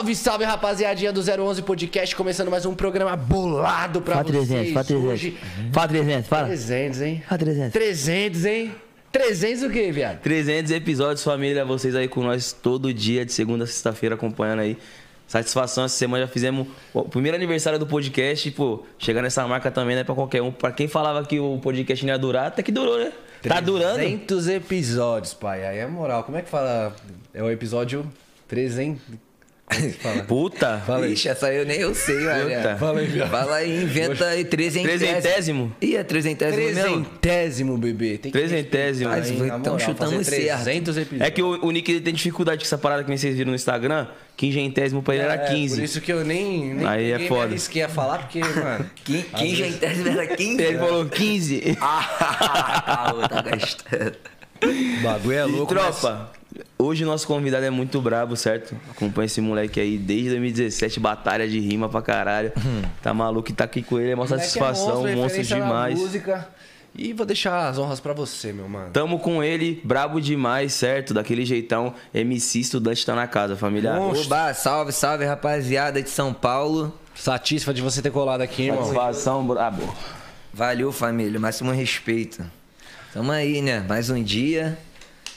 Salve, salve, rapaziadinha do 011 Podcast, começando mais um programa bolado pra Fala vocês 300, fala 300. hoje. Fala 300, fala. 300, hein? Fala 300. 300, hein? 300 o quê, viado? 300 episódios, família. Vocês aí com nós todo dia, de segunda a sexta-feira, acompanhando aí. Satisfação, essa semana já fizemos o primeiro aniversário do podcast. E, pô, chegar nessa marca também não é pra qualquer um. Pra quem falava que o podcast não ia durar, até que durou, né? Tá durando. 300 episódios, pai. Aí é moral. Como é que fala? É o episódio 300... É que fala? Puta. Fala aí. Ixi, essa aí eu nem eu sei, olha. Puta. Fala aí, viado. Fala aí, inventa aí, trezentésimo. Trezentésimo? Ih, é trezentésimo mesmo? Trezentésimo, bebê. Tem que Trezentésimo. então chutamos certo. 300 episódios. É que o, o Nick ele tem dificuldade com essa parada que vocês viram no Instagram. Quingentésimo pra ele era É, 15. Por isso que eu nem, nem Aí é foda. me arrisquei a falar, porque, mano... Quin- Quingentésimo era 15? Ele falou 15. Ah, tá gastando. O bagulho é E louco, tropa, hoje o nosso convidado é muito brabo, certo? Acompanha esse moleque aí desde 2017, batalha de rima pra caralho. Tá maluco e tá aqui com ele, é uma Moleque satisfação, é monstro na demais. música. E vou deixar as honras pra você, meu mano. Tamo com ele, brabo demais, certo? Daquele jeitão, MC estudante tá na casa, família. Oba, salve, salve, rapaziada de São Paulo. Satisfa de você ter colado aqui, irmão. Satisfação, brabo. Valeu, família, máximo respeito. Tamo aí, né? Mais um dia.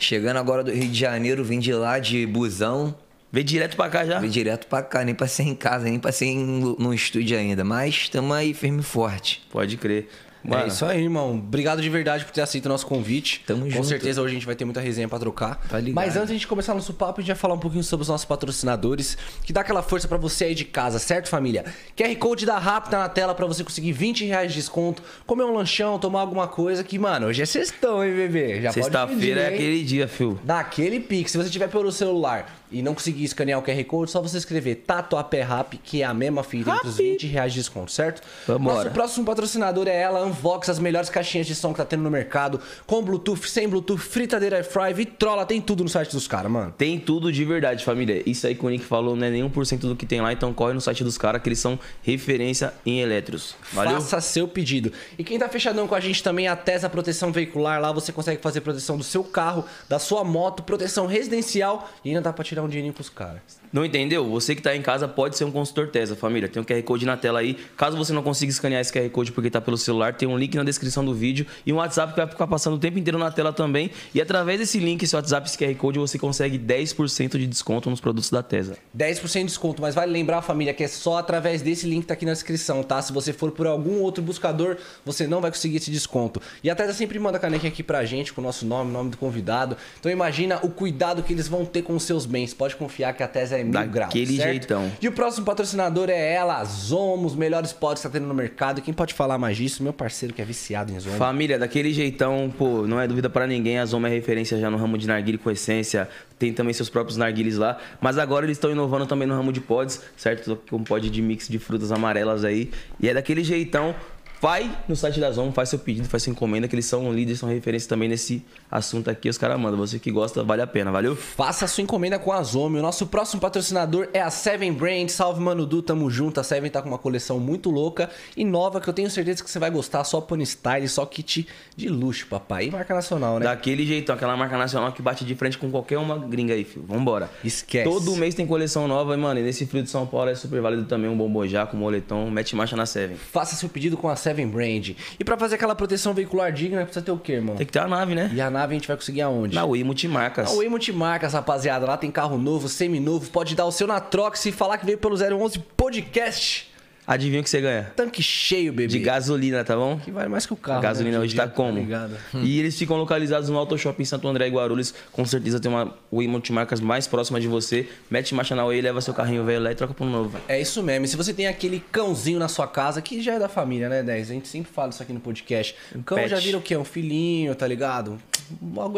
Chegando agora do Rio de Janeiro, vim de lá de busão. Vem direto pra cá já? Vim direto pra cá, nem passei em casa, nem passei em- no estúdio ainda. Mas tamo aí firme e forte. Pode crer. É Mano, isso aí, irmão. Obrigado de verdade por ter aceito o nosso convite. Tamo Com junto. certeza hoje a gente vai ter muita resenha pra trocar. Tá ligado. Mas antes de a gente começar nosso papo, a gente vai falar um pouquinho sobre os nossos patrocinadores, que dá aquela força pra você aí de casa, certo, família? QR Code da Rápida na tela pra você conseguir 20 reais de desconto, comer um lanchão, tomar alguma coisa que, mano, hoje é sextão, hein, bebê? Sexta-feira é aquele dia, fio. Daquele pique. Se você tiver pelo celular e não conseguir escanear o QR Code, só você escrever Tatuapé Rap, que é a mesma fita entre os 20 reais de desconto, certo? Vambora. Nosso próximo patrocinador é ela, Unvox, as melhores caixinhas de som que tá tendo no mercado, com Bluetooth, sem Bluetooth, fritadeira air fry, vitrola, tem tudo no site dos caras, mano. Tem tudo de verdade, família. Isso aí que o Nick falou não é nem 1% do que tem lá, então corre no site dos caras que eles são referência em elétricos. Valeu? Faça seu pedido. E quem tá fechadão com a gente também é a Tesa Proteção Veicular. Lá você consegue fazer proteção do seu carro, da sua moto, proteção residencial e ainda dá pra tirar um dinheirinho pros caras. Não entendeu? Você que tá em casa pode ser um consultor Tesa, família. Tem um QR Code na tela aí. Caso você não consiga escanear esse QR Code porque tá pelo celular, tem um link na descrição do vídeo e um WhatsApp que vai ficar passando o tempo inteiro na tela também. E através desse link, esse WhatsApp, esse QR Code, você consegue 10% de desconto nos produtos da Tesa. 10% de desconto, mas vale lembrar, família, que é só através desse link que tá aqui na descrição, tá? Se você for por algum outro buscador, você não vai conseguir esse desconto. E a Tesa sempre manda caneca aqui pra gente, com o nosso nome, nome do convidado. Então imagina o cuidado que eles vão ter com os seus bens. Pode confiar que a Tesa é mil Daquele graus, jeitão. E o próximo patrocinador é ela, Zomo, os melhores pods que tá tendo no mercado. Quem pode falar mais disso? Meu parceiro que é viciado em Zomo. Família, daquele jeitão, pô, não é dúvida pra ninguém, a Zoma é referência já no ramo de narguile com essência, tem também seus próprios narguiles lá, mas agora eles estão inovando também no ramo de pods, certo? Com pod de mix de frutas amarelas aí, e é daquele jeitão, vai no site da Zoma, faz seu pedido, faz sua encomenda, que eles são líderes, são referência também nesse assunto aqui, os caras mandam, você que gosta, vale a pena, valeu? Faça a sua encomenda com a Zomi. O nosso próximo patrocinador é a Seven Brand. Salve, Mano Du, tamo junto. A Seven tá com uma coleção muito louca e nova que eu tenho certeza que você vai gostar. Só pony style, só kit de luxo, papai. E marca nacional, né? Daquele jeitão, aquela marca nacional que bate de frente com qualquer uma gringa aí, filho. Vambora. Esquece. Todo mês tem coleção nova, e, mano, e nesse frio de São Paulo é super válido também um bombojá com moletom, mete marcha na Seven. Faça seu pedido com a Seven Brand. E pra fazer aquela proteção veicular digna, precisa ter o quê, irmão? Tem que ter a nave, né? E a nave a gente vai conseguir aonde? Na Wii Multimarcas. A Way Multimarcas, rapaziada. Lá tem carro novo, semi-novo. Pode dar o seu na Trox e falar que veio pelo 011 Podcast. Adivinha o que você ganha? Tanque cheio, bebê. De gasolina, tá bom? Que vale mais que o carro. A gasolina né? hoje tá dia, como? ligado? E eles ficam localizados no Auto Shopping em Santo André e Guarulhos. Com certeza tem uma Wii Multimarcas mais próxima de você. Mete marcha na Wii, leva seu carrinho velho lá e troca um novo. É isso mesmo. E se você tem aquele cãozinho na sua casa, que já é da família, né, 10? A gente sempre fala isso aqui no podcast. O cão pet. já vira o quê? Um filhinho, tá ligado?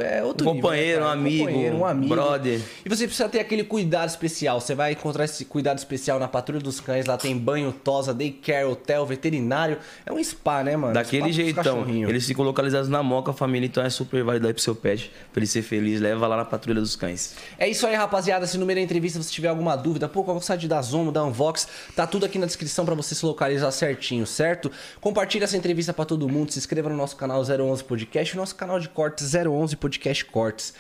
É outro Um nível, companheiro, né, cara? um amigo, companheiro, um amigo. brother. E você precisa ter aquele cuidado especial. Você vai encontrar esse cuidado especial na Patrulha dos Cães. Lá tem banho, tosa, daycare, hotel, veterinário. É um spa, né, mano? Daquele jeitão. Eles ficam localizados na Moca, família, então é super válido aí pro seu pet. Pra ele ser feliz, leva lá na Patrulha dos Cães. É isso aí, rapaziada. Se no meio da entrevista você tiver alguma dúvida, pô, qual é o site da Zomo, da Unvox, tá tudo aqui na descrição pra você se localizar certinho, certo? Compartilhe essa entrevista pra todo mundo, se inscreva no nosso canal 011 Podcast, e no nosso canal de cortes 011 Podcast Cortes.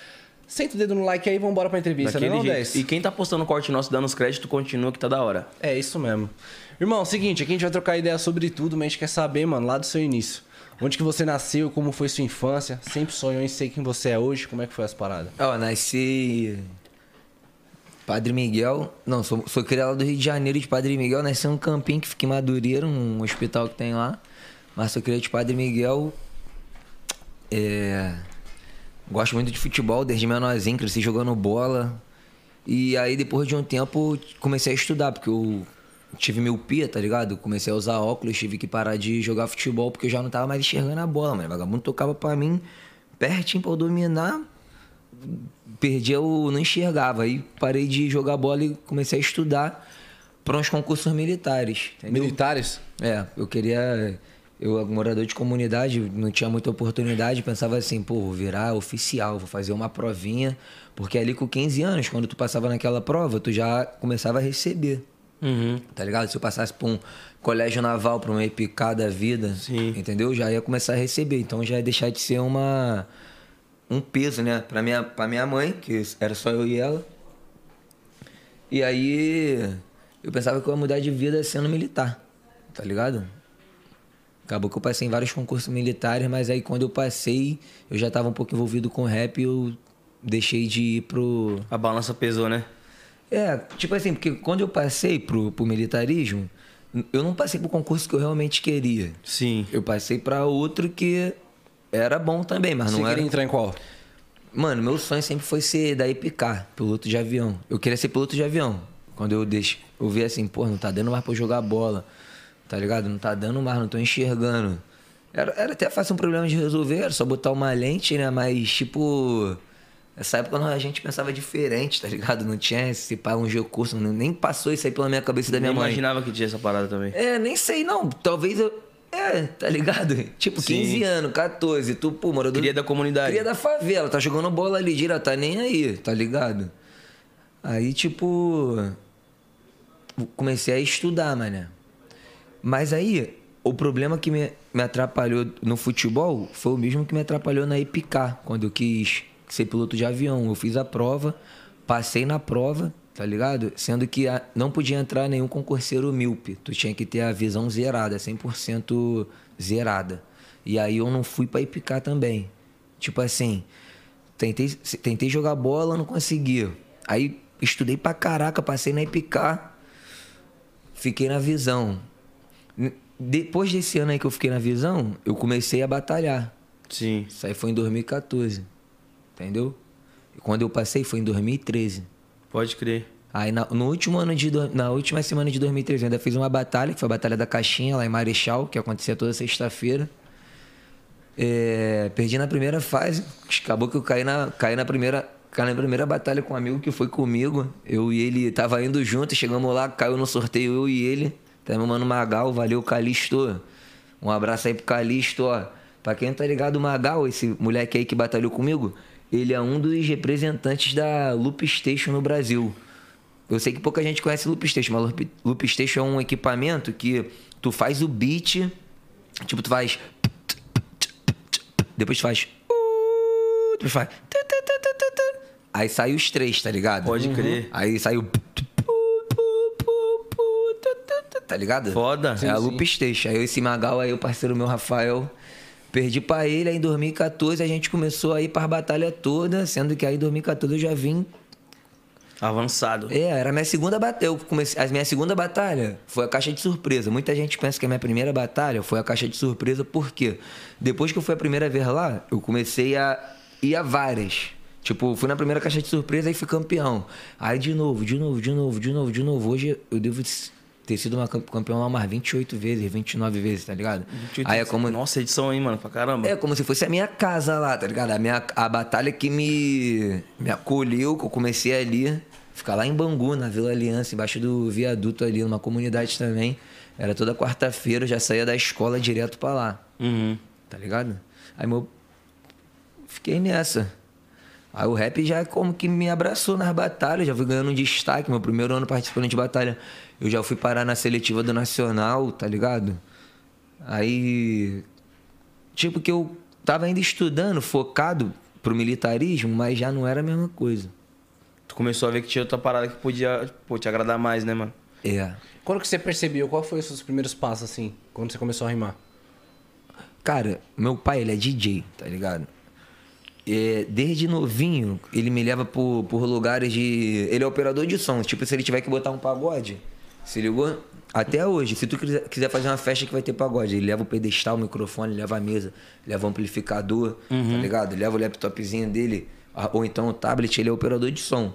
Senta o dedo no like aí e vambora pra entrevista, né, Daquele não, jeito. 10? E quem tá postando corte nosso dando os créditos, continua que tá da hora. É isso mesmo. Irmão, seguinte, aqui a gente vai trocar ideia sobre tudo, mas a gente quer saber, mano, lá do seu início. Onde que você nasceu, como foi sua infância? Sempre sonhou em ser quem você é hoje? Como é que foi as paradas? Ó, nasci. Padre Miguel. Não, sou, sou criado lá do Rio de Janeiro de Padre Miguel. Nasci num campinho que fica em Madureira, um hospital que tem lá. Mas sou criado de Padre Miguel. É. Gosto muito de futebol, desde menorzinho, cresci jogando bola. E aí, depois de um tempo, comecei a estudar, porque eu tive miopia, tá ligado? Comecei a usar óculos, tive que parar de jogar futebol, porque eu já não tava mais enxergando a bola, mano. O vagabundo tocava pra mim pertinho pra eu dominar. Perdia, eu não enxergava. Aí parei de jogar bola e comecei a estudar para uns concursos militares. Entendeu? Militares? É, eu queria. Eu, morador de comunidade, não tinha muita oportunidade, pensava assim, pô, vou virar oficial, vou fazer uma provinha, porque ali com 15 anos, quando tu passava naquela prova, tu já começava a receber. Uhum. Tá ligado? Se eu passasse pra um colégio naval, pra uma EPK da vida, Sim. entendeu? Já ia começar a receber. Então já ia deixar de ser uma um peso, né? Pra minha, pra minha mãe, que era só eu e ela. E aí eu pensava que eu ia mudar de vida sendo militar, tá ligado? Acabou que eu passei em vários concursos militares, mas aí quando eu passei, eu já tava um pouco envolvido com rap e eu deixei de ir pro, A balança pesou, né? é, tipo assim, porque quando eu passei pro, pro militarismo, eu não passei pro concurso que eu realmente queria. Sim. Eu passei pra outro que era bom também, mas Você não era. queria entrar em qual? Mano, meu sonho sempre foi ser da EPK, piloto de avião. Eu queria ser piloto de avião. Quando eu deixo, eu vi assim, pô, não tá dando mais pra eu jogar bola. Tá ligado? Não tá dando mais, não tô enxergando. Era, era até fácil um problema de resolver, era só botar uma lente, né? Mas, tipo. Nessa época a gente pensava diferente, tá ligado? Não tinha esse pá, um recurso, nem passou isso aí pela minha cabeça da minha Nem mãe. imaginava que tinha essa parada também. É, nem sei não. Talvez eu. É, tá ligado? Tipo, Sim. 15 anos, 14, tu, pô, morador. Cria da comunidade. Cria da favela, tá jogando bola ali direto, tá nem aí, tá ligado? Aí, tipo. Comecei a estudar, mané. Mas aí, o problema que me, me atrapalhou no futebol foi o mesmo que me atrapalhou na EPK, quando eu quis ser piloto de avião. Eu fiz a prova, passei na prova, tá ligado? Sendo que a- não podia entrar nenhum concurseiro míope. Tu tinha que ter a visão zerada, 100% zerada. E aí eu não fui pra EPK também. Tipo assim, tentei, tentei jogar bola, não consegui. Aí estudei pra caraca, passei na EPK, fiquei na visão. Depois desse ano aí que eu fiquei na visão, eu comecei a batalhar. Sim. Isso aí foi em 2014. Entendeu? E quando eu passei foi em 2013. Pode crer. Aí na, no último ano de na última semana de 2013 eu ainda fiz uma batalha, que foi a batalha da caixinha lá em Marechal, que acontecia toda sexta-feira. É, perdi na primeira fase, acabou que eu caí na, caí na primeira caí na primeira batalha com um amigo que foi comigo. Eu e ele tava indo junto, chegamos lá, caiu no sorteio eu e ele. Tá meu mano Magal, valeu Calixto. Um abraço aí pro Calixto, ó. Pra quem não tá ligado, o Magal, esse moleque aí que batalhou comigo, ele é um dos representantes da Loop Station no Brasil. Eu sei que pouca gente conhece Loop Station, mas Loop, Loop Station é um equipamento que tu faz o beat, tipo, tu faz. Depois tu faz. Depois faz. Aí sai os três, tá ligado? Pode crer. Aí sai o. Tá ligado? Foda. É a Loop Station. Aí esse Magal aí, o parceiro meu, Rafael, perdi pra ele. Aí em 2014 a gente começou a ir pra batalha toda, sendo que aí em 2014 eu já vim Avançado. é, era a minha segunda batalha. Eu comecei, a minha segunda batalha foi a caixa de surpresa. Muita gente pensa que a minha primeira batalha foi a caixa de surpresa, porque depois que eu fui a primeira vez lá, eu comecei a ir a várias. Tipo, fui na primeira caixa de surpresa e fui campeão. Aí de novo, de novo, de novo, de novo, de novo. Hoje eu devo ter sido uma camp- campeão lá umas 28 vezes, 29 vezes, tá ligado? Aí é como. Nossa, edição aí, mano, pra caramba. É como se fosse a minha casa lá, tá ligado? A, minha, a batalha que me, me acolheu, que eu comecei ali. Ficar lá em Bangu, na Vila Aliança, embaixo do viaduto ali, numa comunidade também. Era toda quarta-feira, eu já saía da escola direto pra lá, Uhum. tá ligado? Aí meu. Fiquei nessa. Aí o rap já como que me abraçou nas batalhas, já fui ganhando um destaque. Meu primeiro ano participando de batalha, eu já fui parar na seletiva do Nacional, tá ligado? Aí tipo que eu tava ainda estudando, focado pro militarismo, mas já não era a mesma coisa. Tu começou a ver que tinha outra parada que podia pô, te agradar mais, né, mano? É. Quando que você percebeu? Qual foi os seus primeiros passos, assim? Quando você começou a rimar? Cara, meu pai, ele é DJ, tá ligado? É, desde novinho, ele me leva por, por lugares de. Ele é operador de som. Tipo, se ele tiver que botar um pagode, se ligou? Até hoje, se tu quiser, fazer uma festa que vai ter pagode, ele leva o pedestal, o microfone, leva a mesa, leva o amplificador, tá ligado? Ele leva o laptopzinho dele, ou então o tablet, ele é operador de som.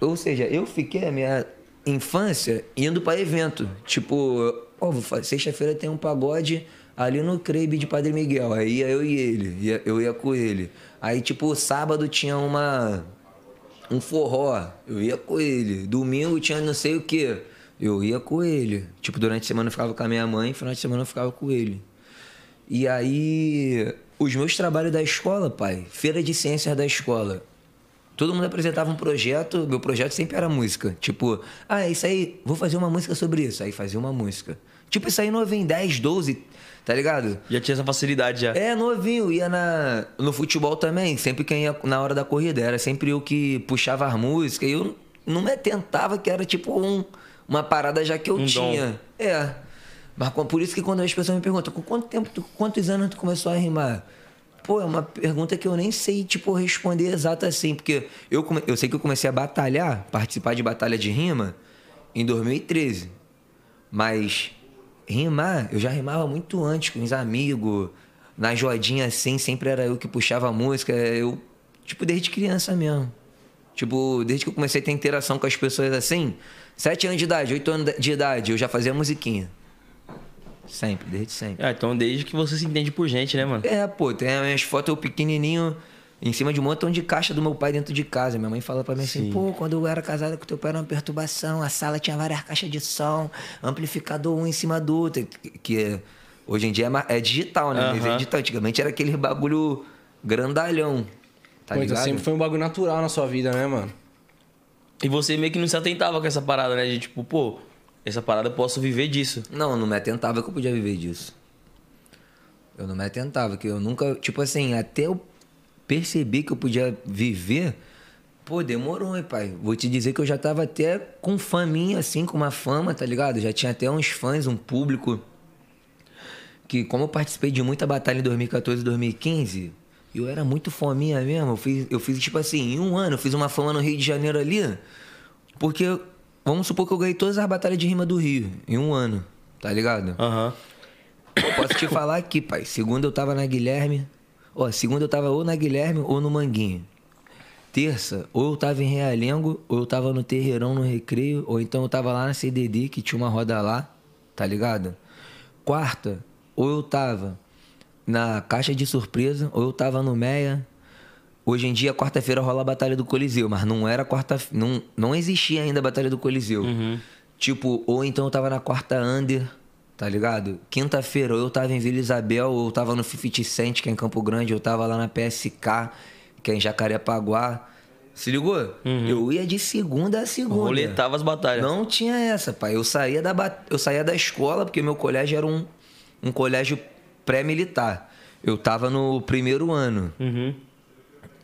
Ou seja, eu fiquei a minha infância indo pra evento. Tipo, ó, fa- sexta-feira tem um pagode ali no Crebe de Padre Miguel. Aí ia eu e ele, ia- eu ia com ele. Aí, tipo, sábado tinha uma um forró, eu ia com ele. Domingo tinha não sei o que, eu ia com ele. Tipo, durante a semana eu ficava com a minha mãe, final de semana eu ficava com ele. E aí, os meus trabalhos da escola, pai, feira de ciências da escola. Todo mundo apresentava um projeto, meu projeto sempre era música. Tipo, ah, é isso aí, vou fazer uma música sobre isso. Aí fazia uma música. Tipo, isso aí novinho, 10, 12, tá ligado? Já tinha essa facilidade já. É, novinho, ia na, no futebol também, sempre quem ia na hora da corrida, era sempre eu que puxava as músicas, e eu não me atentava que era tipo um, uma parada já que eu Um dom. tinha. É. Mas por isso que quando as pessoas me perguntam, com quanto tempo, tu, quantos anos tu começou a rimar? Pô, é uma pergunta que eu nem sei, tipo, responder exato assim, porque eu, come- eu sei que eu comecei a batalhar, participar de batalha de rima, em 2013. Mas rimar, eu já rimava muito antes com os amigos. Na jodinha assim, sempre era eu que puxava a música. Eu, tipo, desde criança mesmo. Tipo, desde que eu comecei a ter interação com as pessoas assim, sete anos de idade, oito anos de idade, eu já fazia musiquinha. Sempre, desde sempre. Ah, então desde que você se entende por gente, né, mano? É, pô, tem as minhas fotos eu pequenininho em cima de um montão de caixa do meu pai dentro de casa. Minha mãe fala pra mim assim, Sim. pô, quando eu era casada com teu pai era uma perturbação, a sala tinha várias caixas de som, amplificador um em cima do outro, que, é- hoje em dia é, é digital, né? Mas é digital. Antigamente era aquele bagulho grandalhão, tá Pô, então ligado? sempre foi um bagulho natural na sua vida, né, mano? E você meio que não se atentava com essa parada, né? De tipo, pô, essa parada eu posso viver disso. Não, eu não me atentava que eu podia viver disso. Eu não me atentava, que eu nunca. Tipo assim, até eu perceber que eu podia viver, pô, demorou, hein, pai. Vou te dizer que eu já tava até com faminha, assim, com uma fama, tá ligado? Já tinha até uns fãs, um público. Que, como eu participei de muita batalha em 2014 e 2015, eu era muito fominha mesmo. Eu fiz, eu fiz, tipo assim, em um ano, eu fiz uma fama no Rio de Janeiro ali. Porque, vamos supor que eu ganhei todas as batalhas de rima do Rio em um ano, tá ligado? Aham. Eu posso te falar aqui, pai. Segunda eu tava na Guilherme. Ó, segunda eu tava ou na Guilherme ou no Manguinho. Terça, ou eu tava em Realengo, ou eu tava no Terreirão no Recreio, ou então eu tava lá na CDD, que tinha uma roda lá, tá ligado? Quarta, ou eu tava na Caixa de Surpresa, ou eu tava no Meia. Hoje em dia, quarta-feira rola a Batalha do Coliseu, mas não era quarta não Não existia ainda a Batalha do Coliseu. Tipo, ou então eu tava na quarta Under, tá ligado? Quinta-feira, ou eu tava em Vila Isabel, ou eu tava no 50 Cent, que é em Campo Grande, ou eu tava lá na PSK, que é em Jacarepaguá. Se ligou? Eu ia de segunda a segunda. Roletava as batalhas. Não tinha essa, pai. Eu saía da, ba- eu saía da escola, porque meu colégio era um, um colégio pré-militar. Eu tava no primeiro ano. Uhum.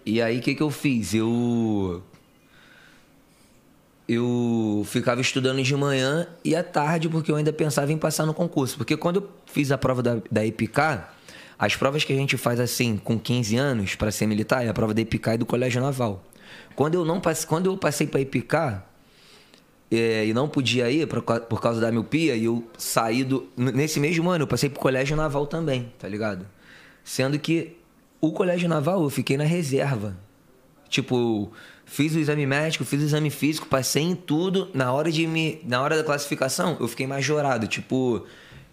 E aí, o que, que eu fiz? Eu. Eu ficava estudando de manhã e à tarde, porque eu ainda pensava em passar no concurso. Porque quando eu fiz a prova da, da EPICA, as provas que a gente faz assim, com 15 anos, para ser militar, é a prova da EPICA e do Colégio Naval. Quando eu, não passe, quando eu passei para EPICA, é, e não podia ir por, por causa da miopia, e eu saí do. Nesse mesmo ano, eu passei pro colégio naval também, tá ligado? Sendo que o colégio naval eu fiquei na reserva. Tipo, fiz o exame médico, fiz o exame físico, passei em tudo. Na hora de me. Na hora da classificação, eu fiquei majorado. Tipo,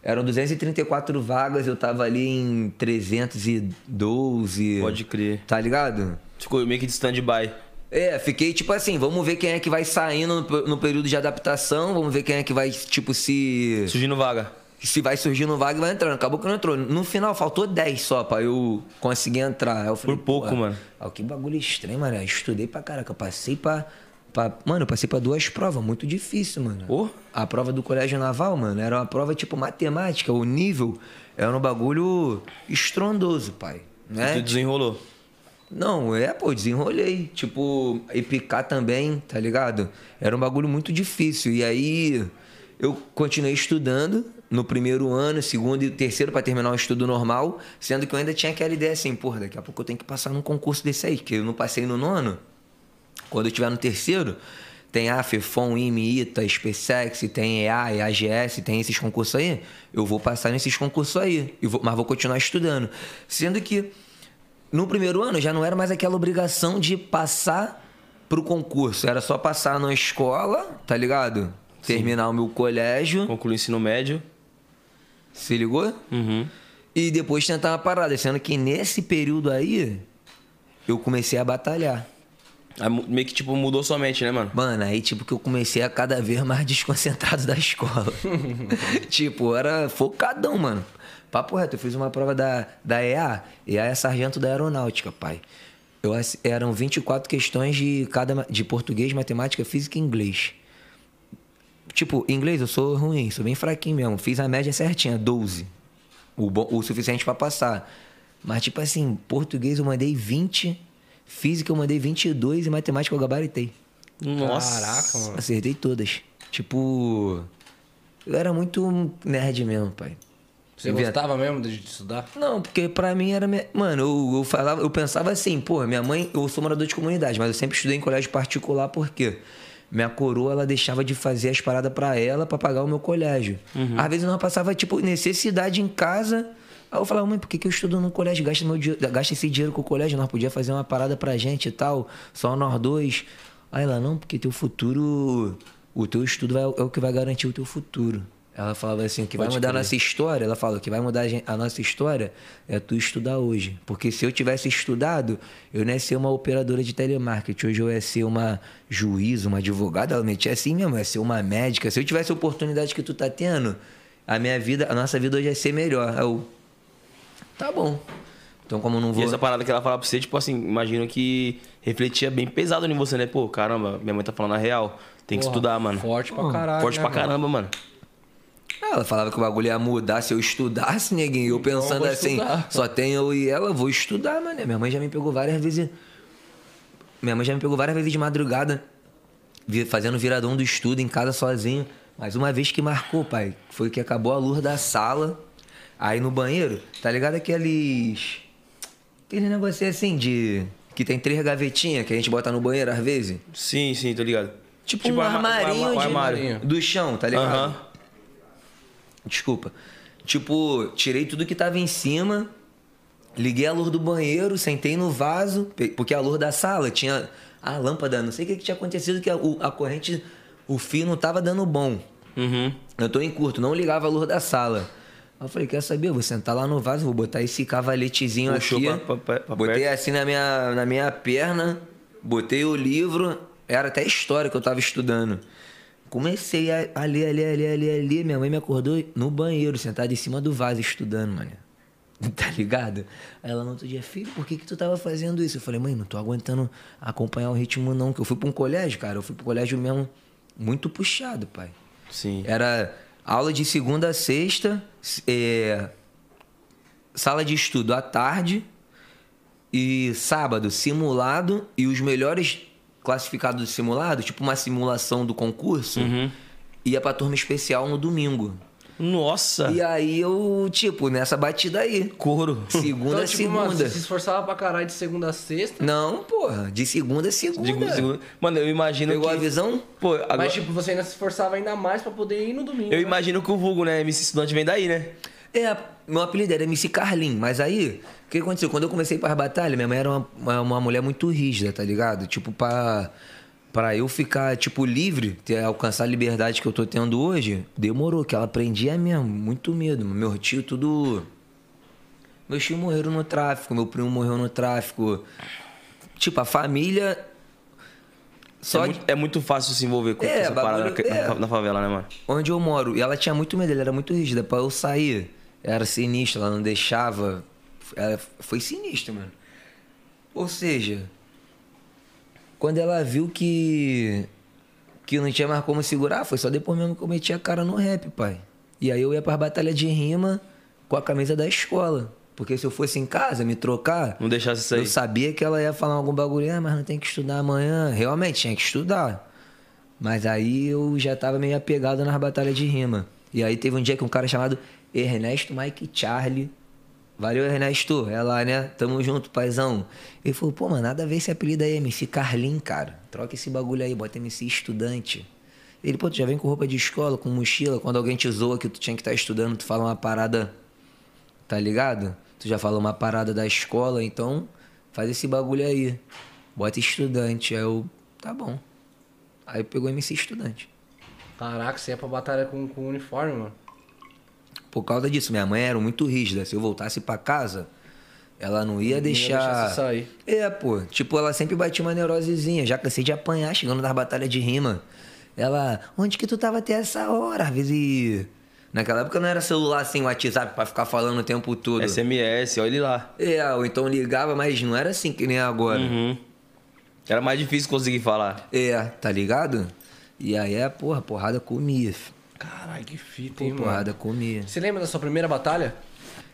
eram 234 vagas, eu tava ali em 312. Pode crer. Tá ligado? Ficou meio que de stand-by. É, fiquei tipo assim, vamos ver quem é que vai saindo no, no período de adaptação, vamos ver quem é que vai, tipo, se. Surgindo vaga. Se vai surgindo vaga e vai entrando. Acabou que não entrou. No final, faltou 10 só pra eu conseguir entrar. Eu falei, Por pouco, "Pô, mano." ó, que bagulho estranho, mano. Eu estudei pra caraca. Eu passei pra, pra. Mano, eu passei pra duas provas. Muito difícil, mano. Ô. A prova do Colégio Naval, mano, era uma prova tipo matemática. O nível era um bagulho estrondoso, pai. Né? Tu desenrolou. Não, é, pô, desenrolei. Tipo, e picar também, tá ligado? Era um bagulho muito difícil. E aí eu continuei estudando no primeiro ano, segundo e terceiro para terminar o estudo normal, sendo que eu ainda tinha aquela ideia assim, porra, daqui a pouco eu tenho que passar num concurso desse aí, que eu não passei no nono. Quando eu estiver no terceiro, tem a FEFON, IME, ITA, SpaceX, tem EA, EAGS, tem esses concursos aí, eu vou passar nesses concursos aí, mas vou continuar estudando. Sendo que no primeiro ano já não era mais aquela obrigação de passar pro concurso, era só passar na escola, tá ligado? Sim. Terminar o meu colégio. Concluir o ensino médio. Se ligou? Uhum. E depois tentar uma parada, sendo que nesse período aí eu comecei a batalhar. Aí, meio que, tipo, mudou sua mente, né, mano? Mano, aí, tipo, que eu comecei a cada vez mais desconcentrado da escola. tipo, era focadão, mano. Papo reto, eu fiz uma prova da, da EA. EA é sargento da aeronáutica, pai. Eu, eram 24 questões de, cada, de português, matemática, física e inglês. Tipo, inglês eu sou ruim, sou bem fraquinho mesmo. Fiz a média certinha, 12. O, bom, o suficiente para passar. Mas, tipo assim, português eu mandei 20, física eu mandei 22 e matemática eu gabaritei. Nossa. Caraca, mano. Acertei todas. Tipo. Eu era muito nerd mesmo, pai. Você gostava mesmo de estudar? Não, porque pra mim era. Mano, eu, eu, falava, eu pensava assim, pô, minha mãe, eu sou morador de comunidade, mas eu sempre estudei em colégio particular, por quê? minha coroa ela deixava de fazer as paradas para ela para pagar o meu colégio. Uhum. Às vezes nós passava tipo necessidade em casa. Aí eu falava, mãe, por que, que eu estudo no colégio? Gasta, meu, gasta esse dinheiro com o colégio, nós podia fazer uma parada pra gente e tal, só nós dois. Aí ela, não, porque teu futuro, o teu estudo vai, é o que vai garantir o teu futuro. Ela falava assim, o que Pode vai mudar a nossa história, ela fala, o que vai mudar a nossa história é tu estudar hoje. Porque se eu tivesse estudado, eu não ia ser uma operadora de telemarketing. Hoje eu ia ser uma juiz, uma advogada, ela metia assim mesmo, ia ser uma médica. Se eu tivesse a oportunidade que tu tá tendo, a minha vida, a nossa vida hoje ia ser melhor. Eu, tá bom. Então, como não vou. E essa parada que ela fala pra você, tipo assim, imagino que refletia bem pesado em você, né? Pô, caramba, minha mãe tá falando a real. Tem que Porra, estudar, mano. Forte pra caralho. Forte né, pra caramba, mano. Ela falava que o bagulho ia mudar se eu estudasse, neguinho. Eu pensando eu assim, só tem eu e ela, vou estudar, mano. Minha mãe já me pegou várias vezes. Minha mãe já me pegou várias vezes de madrugada, fazendo viradão do estudo em casa sozinho. Mas uma vez que marcou, pai, foi que acabou a luz da sala. Aí no banheiro, tá ligado aqueles. Aquele negócio assim de. Que tem três gavetinhas que a gente bota no banheiro às vezes? Sim, sim, tô ligado. Tipo, tipo um armarinho, um armário. De, do chão, tá ligado? Aham. Desculpa. Tipo, tirei tudo que tava em cima, liguei a luz do banheiro, sentei no vaso, porque a luz da sala tinha a lâmpada, não sei o que, que tinha acontecido, que a, a, corrente, o fio não tava dando bom. Uhum. Eu tô em curto, não ligava a luz da sala. eu falei, quer saber? Eu vou sentar lá no vaso, vou botar esse cavaletezinho Puxou aqui. Pra, pra, pra botei perto. assim na minha, na minha perna, botei o livro, era até história que eu tava estudando. Comecei a, a ler, a ler, a ler, a ler, a ler. Minha mãe me acordou no banheiro, sentado em cima do vaso, estudando, mano. Tá ligado? Aí ela no outro dia, filho, por que que tu tava fazendo isso? Eu falei, mãe, não tô aguentando acompanhar o ritmo não. Que eu fui pra um colégio, cara. Eu fui pro colégio mesmo muito puxado, pai. Sim. Era aula de segunda a sexta, é, sala de estudo à tarde e sábado simulado e os melhores classificado de simulado, tipo uma simulação do concurso, uhum. ia pra turma especial no domingo. Nossa! E aí eu, tipo, nessa batida aí. Couro. Segunda então, tipo, segunda. Mano, você se esforçava pra caralho de segunda a sexta? Não, porra. De segunda a segunda. De segunda. Mano, eu imagino Pegou que... a visão? Pô, agora... Mas, tipo, você ainda se esforçava ainda mais pra poder ir no domingo. Eu né? imagino que o vulgo, né? MC Estudante vem daí, né? É, meu apelido era MC Carlin, mas aí, o que aconteceu? Quando eu comecei para as batalhas, minha mãe era uma, uma mulher muito rígida, tá ligado? Tipo, pra para eu ficar, tipo, livre, ter, alcançar a liberdade que eu tô tendo hoje, demorou, que ela prendia mesmo, muito medo. Meu tio, tudo. Meus tios morreram no tráfico, meu primo morreu no tráfico. Tipo, a família. Só é, muito, é muito fácil se envolver com é, essa bagulho, parada é. na, na, favela, né, mano? Onde eu moro. E ela tinha muito medo, ela era muito rígida. Pra eu sair, era sinistra, ela não deixava. Ela foi sinistra, mano. Ou seja, quando ela viu que que não tinha mais como segurar, foi só depois mesmo que eu meti a cara no rap, pai. E aí eu ia pra batalha de rima com a camisa da escola. Porque se eu fosse em casa me trocar, Não deixasse aí. eu sabia que ela ia falar algum bagulho, ah, mas não tem que estudar amanhã. Realmente, tinha que estudar. Mas aí eu já tava meio apegado nas batalhas de rima. E aí teve um dia que um cara chamado Ernesto Mike Charlie. Valeu, Ernesto. É lá, né? Tamo junto, paizão. Ele falou, pô, mano, nada a ver esse apelido aí, MC Carlin, cara. Troca esse bagulho aí, bota MC estudante. Ele, pô, tu já vem com roupa de escola, com mochila. Quando alguém te zoa que tu tinha que estar estudando, tu fala uma parada, tá ligado? Tu já fala uma parada da escola, então faz esse bagulho aí. Bota estudante. Aí eu, tá bom. Aí pegou MC estudante. Caraca, você ia pra batalha com, com uniforme, mano. Por causa disso, minha mãe era muito rígida. Se eu voltasse pra casa, ela não ia ia deixar. deixar você sair. É, pô. Tipo, ela sempre batia uma neurosezinha. Já cansei de apanhar, chegando nas batalhas de rima. Ela, onde que tu tava até essa hora? Às vezes. Naquela época não era celular assim, WhatsApp, pra ficar falando o tempo todo. SMS, olha ele lá. É, ou então ligava, mas não era assim que nem agora. Uhum. Era mais difícil conseguir falar. É, tá ligado? E aí, é, porra, porrada comia. Caralho, que fita, hein, mano. porrada comia. Você lembra da sua primeira batalha?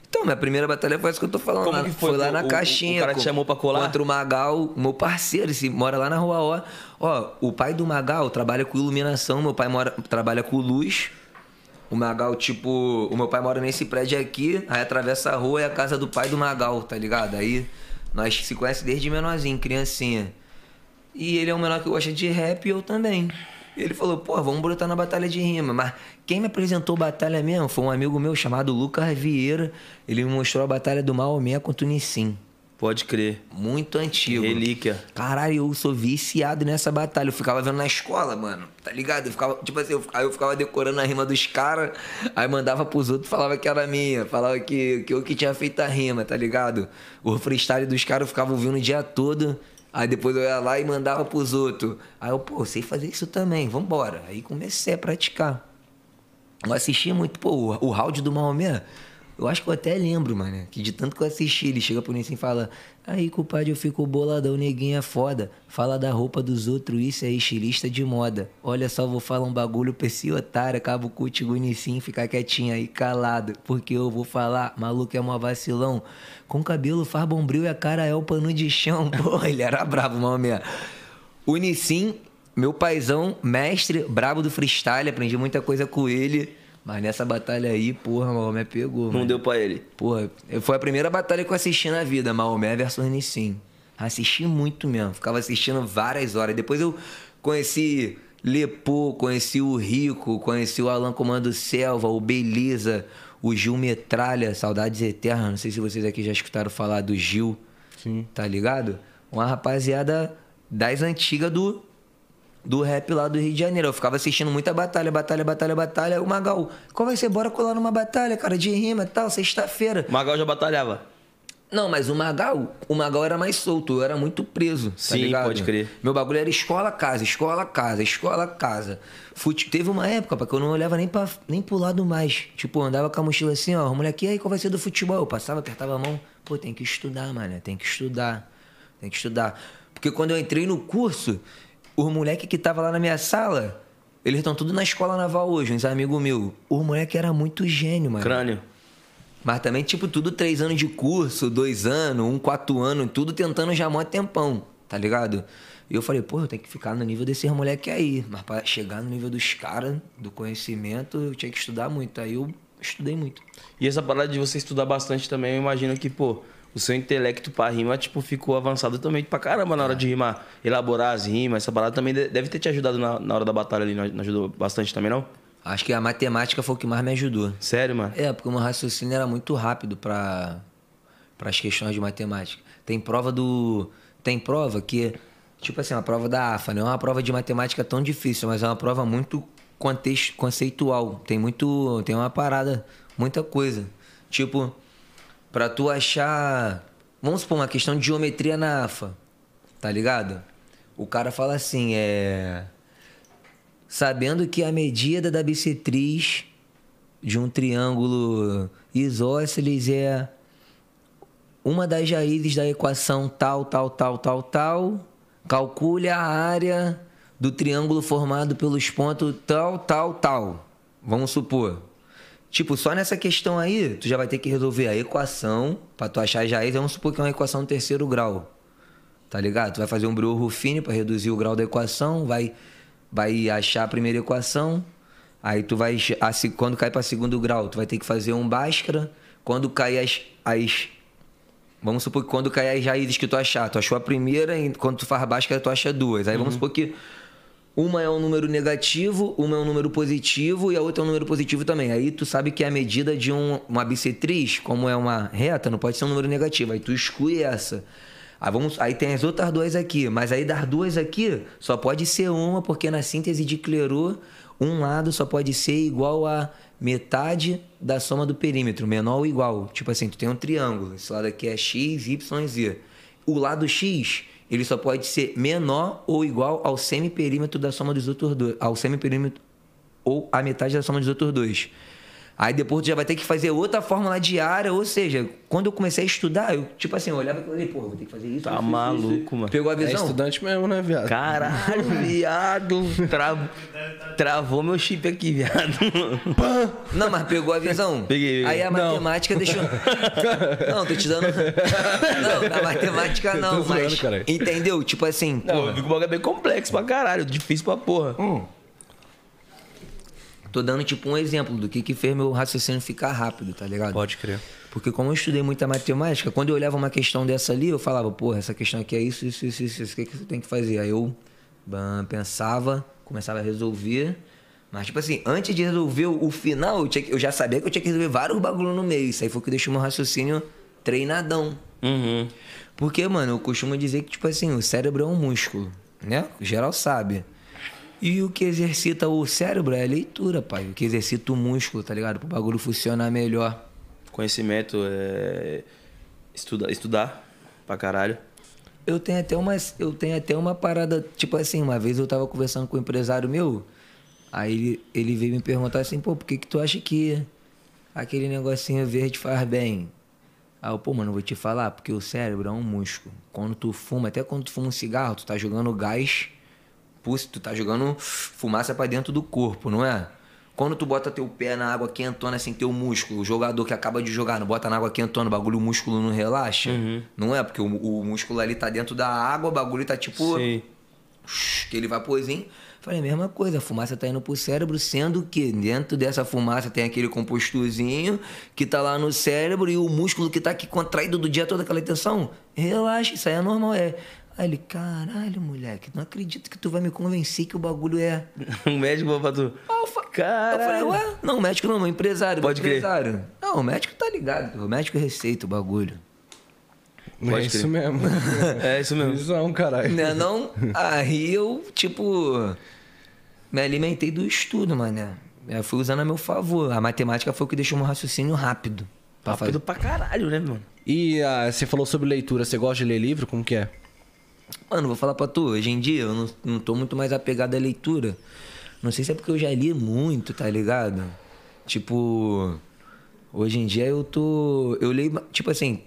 Então, minha primeira batalha foi essa que eu tô falando. Como lá- que foi? lá O- na o- caixinha. o cara te chamou pra colar? Contra o Magal, meu parceiro, esse mora lá na rua Ó. Ó, o pai do Magal trabalha com iluminação, meu pai mora, trabalha com luz. O Magal, tipo, o meu pai mora nesse prédio aqui, aí atravessa a rua é a casa do pai do Magal, tá ligado? Aí nós se conhecemos desde menorzinho, criancinha. E ele é um menor que gosta de rap e eu também. Ele falou, pô, vamos brotar na batalha de rima. Mas quem me apresentou batalha mesmo foi um amigo meu chamado Lucas Vieira. Ele me mostrou a batalha do Maomé contra o Nissim. Pode crer. Muito antigo. Relíquia. Caralho, eu sou viciado nessa batalha. Eu ficava vendo na escola, mano. Tá ligado? Eu ficava, tipo assim, eu, aí eu ficava decorando a rima dos caras, aí mandava pros outros, falava que era minha, falava que, que eu que tinha feito a rima, tá ligado? O freestyle dos caras eu ficava ouvindo o dia todo. Aí depois eu ia lá e mandava pros outros. Aí eu, pô, sei fazer isso também, vambora. Aí comecei a praticar. Eu assisti muito, pô, o round do Maomé. Eu acho que eu até lembro, mano, que de tanto que eu assisti, ele chega pro Nissim e fala: Aí, culpado, eu fico boladão, neguinho é foda. Fala da roupa dos outros, isso é estilista de moda. Olha só, vou falar um bagulho pra esse otário, acabo contigo, Nissim, ficar quietinho aí, calado. Porque eu vou falar, maluco é mó vacilão. Com cabelo faz bombril e a cara é o pano de chão. Pô, ele era bravo, Maomé. O Nissim, meu paizão, mestre, brabo do freestyle, aprendi muita coisa com ele. Mas nessa batalha aí, porra, Maomé pegou, Não mano. deu pra ele. Porra, foi a primeira batalha que eu assisti na vida, Maomé versus Nissim. Assisti muito mesmo, ficava assistindo várias horas. Depois eu conheci Lepô, conheci o Rico, conheci o Alan Comando Selva, o Beleza, o Gil Metralha, Saudades Eternas. Não sei se vocês aqui já escutaram falar do Gil. Sim. Tá ligado? Uma rapaziada das antigas do, do rap lá do Rio de Janeiro. Eu ficava assistindo muita batalha, batalha, batalha, batalha. O Magal, qual vai ser? Bora colar numa batalha, cara, de rima e tal, sexta-feira. Magal já batalhava. Não, mas o Magal, o Magal era mais solto, eu era muito preso. tá Sim, ligado? pode crer. Meu bagulho era escola, casa, escola, casa, escola, casa. Fute... Teve uma época, pá, que eu não olhava nem, pra... nem pro lado mais. Tipo, andava com a mochila assim, ó, moleque, e aí qual vai ser do futebol? Eu passava, apertava a mão, pô, tem que estudar, mano, tem que estudar, tem que estudar. Porque quando eu entrei no curso, os moleque que tava lá na minha sala, eles estão tudo na escola naval hoje, uns amigos meus. O moleque era muito gênio, mano. Crânio. Mas também, tipo, tudo três anos de curso, dois anos, um, quatro anos, tudo tentando já há mó tempão, tá ligado? E eu falei, pô, eu tenho que ficar no nível desses moleque aí. Mas pra chegar no nível dos caras, do conhecimento, eu tinha que estudar muito. Aí eu estudei muito. E essa parada de você estudar bastante também, eu imagino que, pô, o seu intelecto pra rima, tipo, ficou avançado também pra caramba na hora de rimar. Elaborar as rimas, essa parada também de- deve ter te ajudado na, na hora da batalha ali, não ajudou bastante também, não? Acho que a matemática foi o que mais me ajudou. Sério, mano? É, porque o meu raciocínio era muito rápido para as questões de matemática. Tem prova do. Tem prova que. Tipo assim, uma prova da AFA, não é uma prova de matemática tão difícil, mas é uma prova muito context, conceitual. Tem muito. Tem uma parada, muita coisa. Tipo, pra tu achar. Vamos supor, uma questão de geometria na AFA. Tá ligado? O cara fala assim, é sabendo que a medida da bissetriz de um triângulo isósceles é uma das raízes da equação tal, tal, tal, tal, tal, calcule a área do triângulo formado pelos pontos tal, tal, tal. Vamos supor Tipo, só nessa questão aí, tu já vai ter que resolver a equação pra tu achar as raízes. Vamos supor que é uma equação do terceiro grau. Tá ligado? Tu vai fazer um Breuer Ruffini pra reduzir o grau da equação, vai, vai achar a primeira equação. Aí tu vai. a quando cai pra segundo grau, tu vai ter que fazer um Bhaskara. Quando cai as. as vamos supor que quando cai as raízes que tu achar, tu achou a primeira, e quando tu faz Bhaskara, tu acha duas. Aí vamos supor que uma é um número negativo, uma é um número positivo e a outra é um número positivo também. Aí tu sabe que a medida de um- uma bissetriz, como é uma reta, não pode ser um número negativo. Aí tu exclui essa. Aí, vamos, aí tem as outras duas aqui. Mas aí das duas aqui, só pode ser uma, porque na síntese de Clairaut, um lado só pode ser igual a metade da soma do perímetro, menor ou igual. Tipo assim, tu tem um triângulo. Esse lado aqui é x, y, z. O lado x ele só pode ser menor ou igual ao semiperímetro da soma dos outros dois. Ao semiperímetro ou a metade da soma dos outros dois. Aí depois tu já vai ter que fazer outra fórmula diária, ou seja, quando eu comecei a estudar, eu, tipo assim, eu olhava e falei, pô, vou ter que fazer isso. Tá maluco, isso. mano. Pegou a É visão? estudante mesmo, né, viado? Caralho, viado. Tra- Travou meu chip aqui, viado. Não, mas pegou a visão. Peguei, peguei. Aí a Não. matemática deixou. Não, tô te dando. Não, na matemática não, Tô zoando, mas. caralho. Entendeu? Tipo assim, Não, porra, eu vi que o bagulho é bem complexo pra caralho. Difícil pra porra. Tô dando tipo um exemplo do que que fez meu raciocínio ficar rápido, tá ligado? Pode crer. Porque como eu estudei muita matemática, quando eu olhava uma questão dessa ali, eu falava, porra, essa questão aqui é isso, isso, isso, isso, isso, o que, que você tem que fazer? Aí eu bam, pensava, começava a resolver. Mas, tipo assim, antes de resolver o final, eu, tinha eu já sabia que eu tinha que resolver vários bagulho no meio. Isso aí foi o que deixou meu raciocínio treinadão. Uhum. Porque, mano, eu costumo dizer que, tipo assim, o cérebro é um músculo, né? O geral sabe. E o que exercita o cérebro é a leitura, pai. O que exercita o músculo, tá ligado? Pro bagulho funcionar melhor. Conhecimento é. Estuda, estudar pra caralho. Eu tenho até uma, eu tenho até uma parada, tipo assim, uma vez eu tava conversando com um empresário meu, aí ele, ele veio me perguntar assim, pô, por que que tu acha que aquele negocinho verde faz bem? Aí eu, pô, mano, eu vou te falar, porque o cérebro é um músculo. Quando tu fuma, até quando tu fuma um cigarro, tu tá jogando gás, pus, tu tá jogando fumaça pra dentro do corpo, não é? Quando tu bota teu pé na água quentona, assim, teu músculo, o jogador que acaba de jogar, não bota na água quentona, o bagulho, o músculo não relaxa? Não é? Porque o, o músculo ali tá dentro da água, o bagulho tá tipo Sim. aquele vaporzinho. Falei, a mesma coisa, a fumaça tá indo pro cérebro, sendo que dentro dessa fumaça tem aquele compostozinho que tá lá no cérebro e o músculo que tá aqui contraído do dia toda aquela tensão. Relaxa, isso aí é normal, é. Aí ele, caralho, moleque, não acredito que tu vai me convencer que o bagulho é. Um médico falou pra tu. Ah, eu fa- Eu falei, ué, não, médico não, empresário. Pode crer. empresário. Não, o médico tá ligado, o médico receita o bagulho. Pode é isso crer. mesmo. É isso mesmo. Visão, caralho. Né, não? Aí eu, tipo, me alimentei do estudo, mané. Eu fui usando a meu favor. A matemática foi o que deixou meu raciocínio rápido. Pra Rápido pra caralho, né, mano? E ah, você falou sobre leitura, você gosta de ler livro? Como que é? Mano, vou falar pra tu, hoje em dia eu não, não tô muito mais apegado à leitura. Não sei se é porque eu já li muito, tá ligado? Tipo, hoje em dia eu tô. Eu leio. Tipo assim,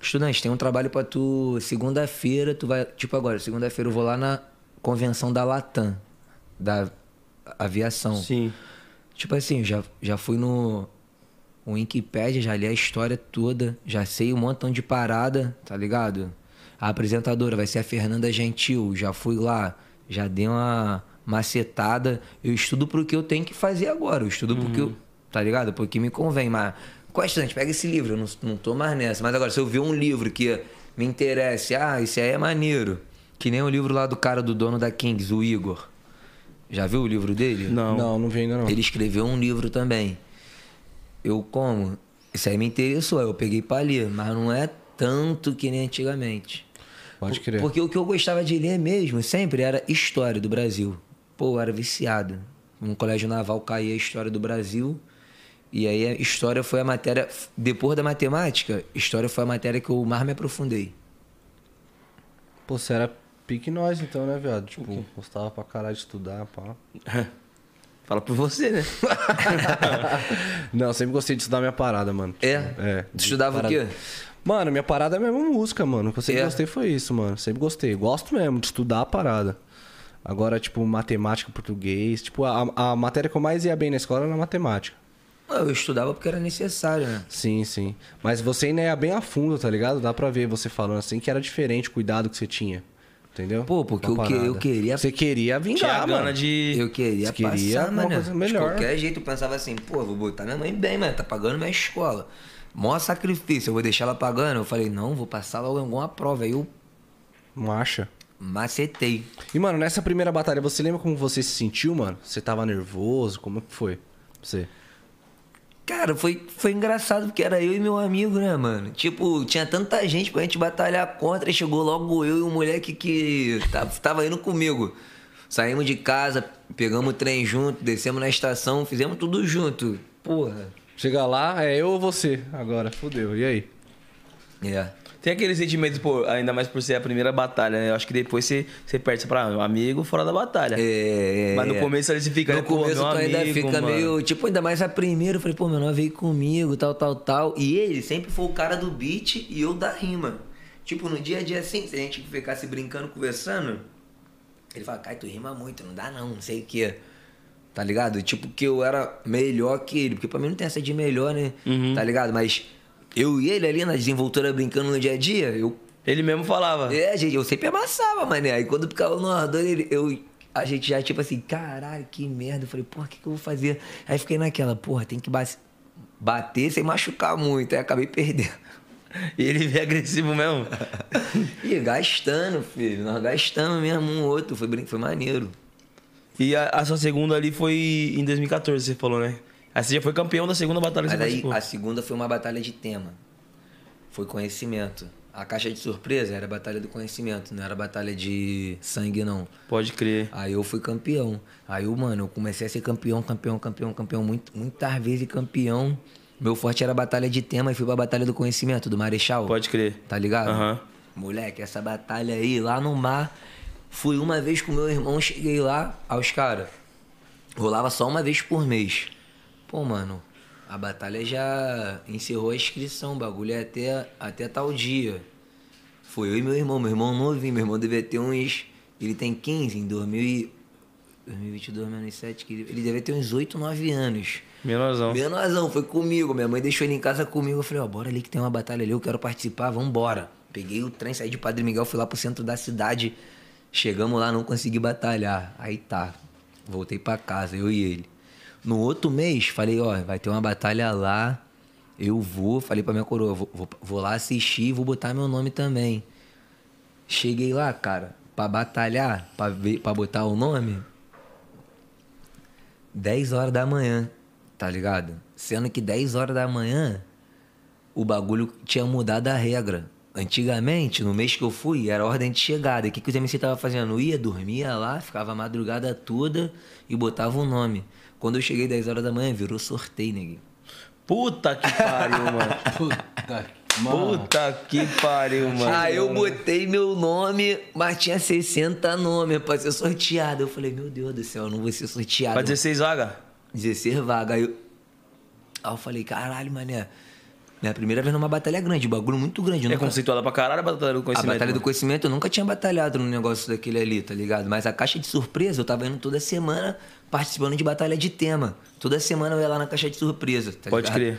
estudante, tem um trabalho pra tu. Segunda-feira, tu vai. Tipo agora, segunda-feira eu vou lá na convenção da Latam, da aviação. Sim. Tipo assim, já, já fui no Wikipedia, já li a história toda, já sei um montão de parada, tá ligado? A apresentadora vai ser a Fernanda Gentil, já fui lá, já dei uma macetada. Eu estudo pro que eu tenho que fazer agora, eu estudo pro que eu, tá ligado? Porque me convém, mas... É, estudante? Pega esse livro, eu não, não tô mais nessa. Mas agora, se eu ver um livro que me interesse, ah, esse aí é maneiro. Que nem o livro lá do cara do dono da Kings, o Igor. Já viu o livro dele? Não. Não, não vi ainda não. Ele escreveu um livro também. Eu como? Isso aí me interessou, eu peguei pra ler, mas não é tanto que nem antigamente. Pode crer. Porque o que eu gostava de ler mesmo, sempre, era história do Brasil. Pô, eu era viciado. No colégio naval caía a história do Brasil. E aí a história foi a matéria. Depois da matemática, história foi a matéria que eu mais me aprofundei. Pô, você era pique nós então, né, viado? Tipo, gostava pra caralho de estudar, pá. Fala por você, né? Não, sempre gostei de estudar minha parada, mano. É? É. Tu estudava o quê? Mano, minha parada é mesmo música, mano. O que eu sempre É? gostei foi isso, mano. Sempre gostei. Gosto mesmo de estudar a parada. Agora, tipo, matemática, português. Tipo, a, a matéria que eu mais ia bem na escola era matemática. Eu estudava porque era necessário, né? Sim, sim. Mas você ainda é bem a fundo, tá ligado? Dá pra ver você falando assim que era diferente o cuidado que você tinha. Entendeu? Pô, porque a eu que- eu queria- Você queria vingar, a mano. de. Eu queria Você queria passar, uma mano. coisa melhor. De qualquer jeito eu pensava assim, pô, vou botar minha mãe bem, mano. Tá pagando minha escola. Mó sacrifício, eu vou deixar ela pagando. Eu falei, não, vou passar logo alguma prova. Aí eu Marcha. macetei. E, mano, nessa primeira batalha, você lembra como você se sentiu, mano? Você tava nervoso? Como que foi? Você. Cara, foi, foi engraçado porque era eu e meu amigo, né, mano? Tipo, tinha tanta gente pra gente batalhar contra e chegou logo eu e um moleque que tava, tava indo comigo. Saímos de casa, pegamos o trem junto, descemos na estação, fizemos tudo junto. Porra. Chega lá, é eu ou você agora. Fudeu. E aí? É. Tem aquele sentimento, pô, ainda mais por ser a primeira batalha, né? Eu acho que depois você, você perde você pra um amigo fora da batalha. É, Mas no é. começo você fica, No né, começo tu ainda amigo, fica mano. meio. Tipo, ainda mais a primeira. Eu falei, pô, meu nome veio comigo, tal, tal, tal. E ele sempre foi o cara do beat e eu da rima. Tipo, no dia a dia assim, se a gente ficasse brincando, conversando, ele fala, Kai, tu rima muito, não dá não, não sei o quê. Tá ligado? Tipo, que eu era melhor que ele. Porque pra mim não tem essa de melhor, né? Uhum. Tá ligado? Mas eu e ele ali na desenvoltura brincando no dia a dia, eu Ele mesmo falava. é, gente, eu sempre amassava, mané. Aí quando ficava no ardor, ele, eu, a gente já, tipo assim, caralho, que merda. Eu falei, porra, o que, que eu vou fazer? Aí fiquei naquela, porra, tem que ba- bater sem machucar muito. Aí acabei perdendo. E ele veio agressivo mesmo. E gastando, filho. Nós gastamos mesmo um outro. Foi, foi maneiro. E a, a sua segunda ali foi em 2014, você falou, né? Aí você já foi campeão da segunda batalha Mas aí a segunda foi uma batalha de tema. Foi conhecimento. A caixa de surpresa era a batalha do conhecimento, não era batalha de sangue, não. Pode crer. Aí eu fui campeão. Aí eu, mano, eu comecei a ser campeão, campeão, campeão, campeão, muito, muitas vezes campeão. Meu forte era a batalha de tema e fui pra batalha do conhecimento, do Marechal. Pode crer. Tá ligado? Aham. Moleque, essa batalha aí, lá no mar. Fui uma vez com meu irmão, cheguei lá, aos caras. Rolava só uma vez por mês. Pô, mano, a batalha já encerrou a inscrição, o bagulho é até, até tal dia. Foi eu e meu irmão, meu irmão novinho, meu irmão devia ter uns. Ele tem 15, em 2000 e- 2022, 2007, ele devia ter uns 8, 9 anos. Menorzão. Menorzão, foi comigo. Minha mãe deixou ele em casa comigo. Eu falei, ó, bora ali que tem uma batalha ali, eu quero participar, vambora. Peguei o trem, saí de Padre Miguel, fui lá pro centro da cidade. Chegamos lá, não consegui batalhar. Aí tá, voltei pra casa, eu e ele. No outro mês, falei, ó, vai ter uma batalha lá, eu vou. Falei pra minha coroa, vou, vou, vou lá assistir vou botar meu nome também. Cheguei lá, cara, pra batalhar, pra, ver, pra botar o nome, 10 horas da manhã, tá ligado? Sendo que 10 horas da manhã o bagulho tinha mudado a regra. Antigamente, no mês que eu fui, era ordem de chegada. E o que, que os MC tava fazendo? Ia, dormia lá, ficava a madrugada toda e botava o nome. Quando eu cheguei 10 horas da manhã, virou sorteio, neguinho. Puta que pariu, mano. Puta. Puta que pariu, mano. Aí eu botei meu nome, mas tinha 60 nomes pra ser sorteado. Eu falei, meu Deus do céu, eu não vou ser sorteado. Pra 16 vagas? 16 vagas. Aí eu, aí eu falei, caralho, mané. Minha primeira vez numa batalha grande, bagulho muito grande. É nunca- conceituada pra caralho a batalha do A conhecimento. batalha do mano. conhecimento eu nunca tinha batalhado num negócio daquele ali, tá ligado? Mas a caixa de surpresa eu tava indo toda semana participando de batalha de tema. Toda semana eu ia lá na caixa de surpresa, tá Pode ligado? crer.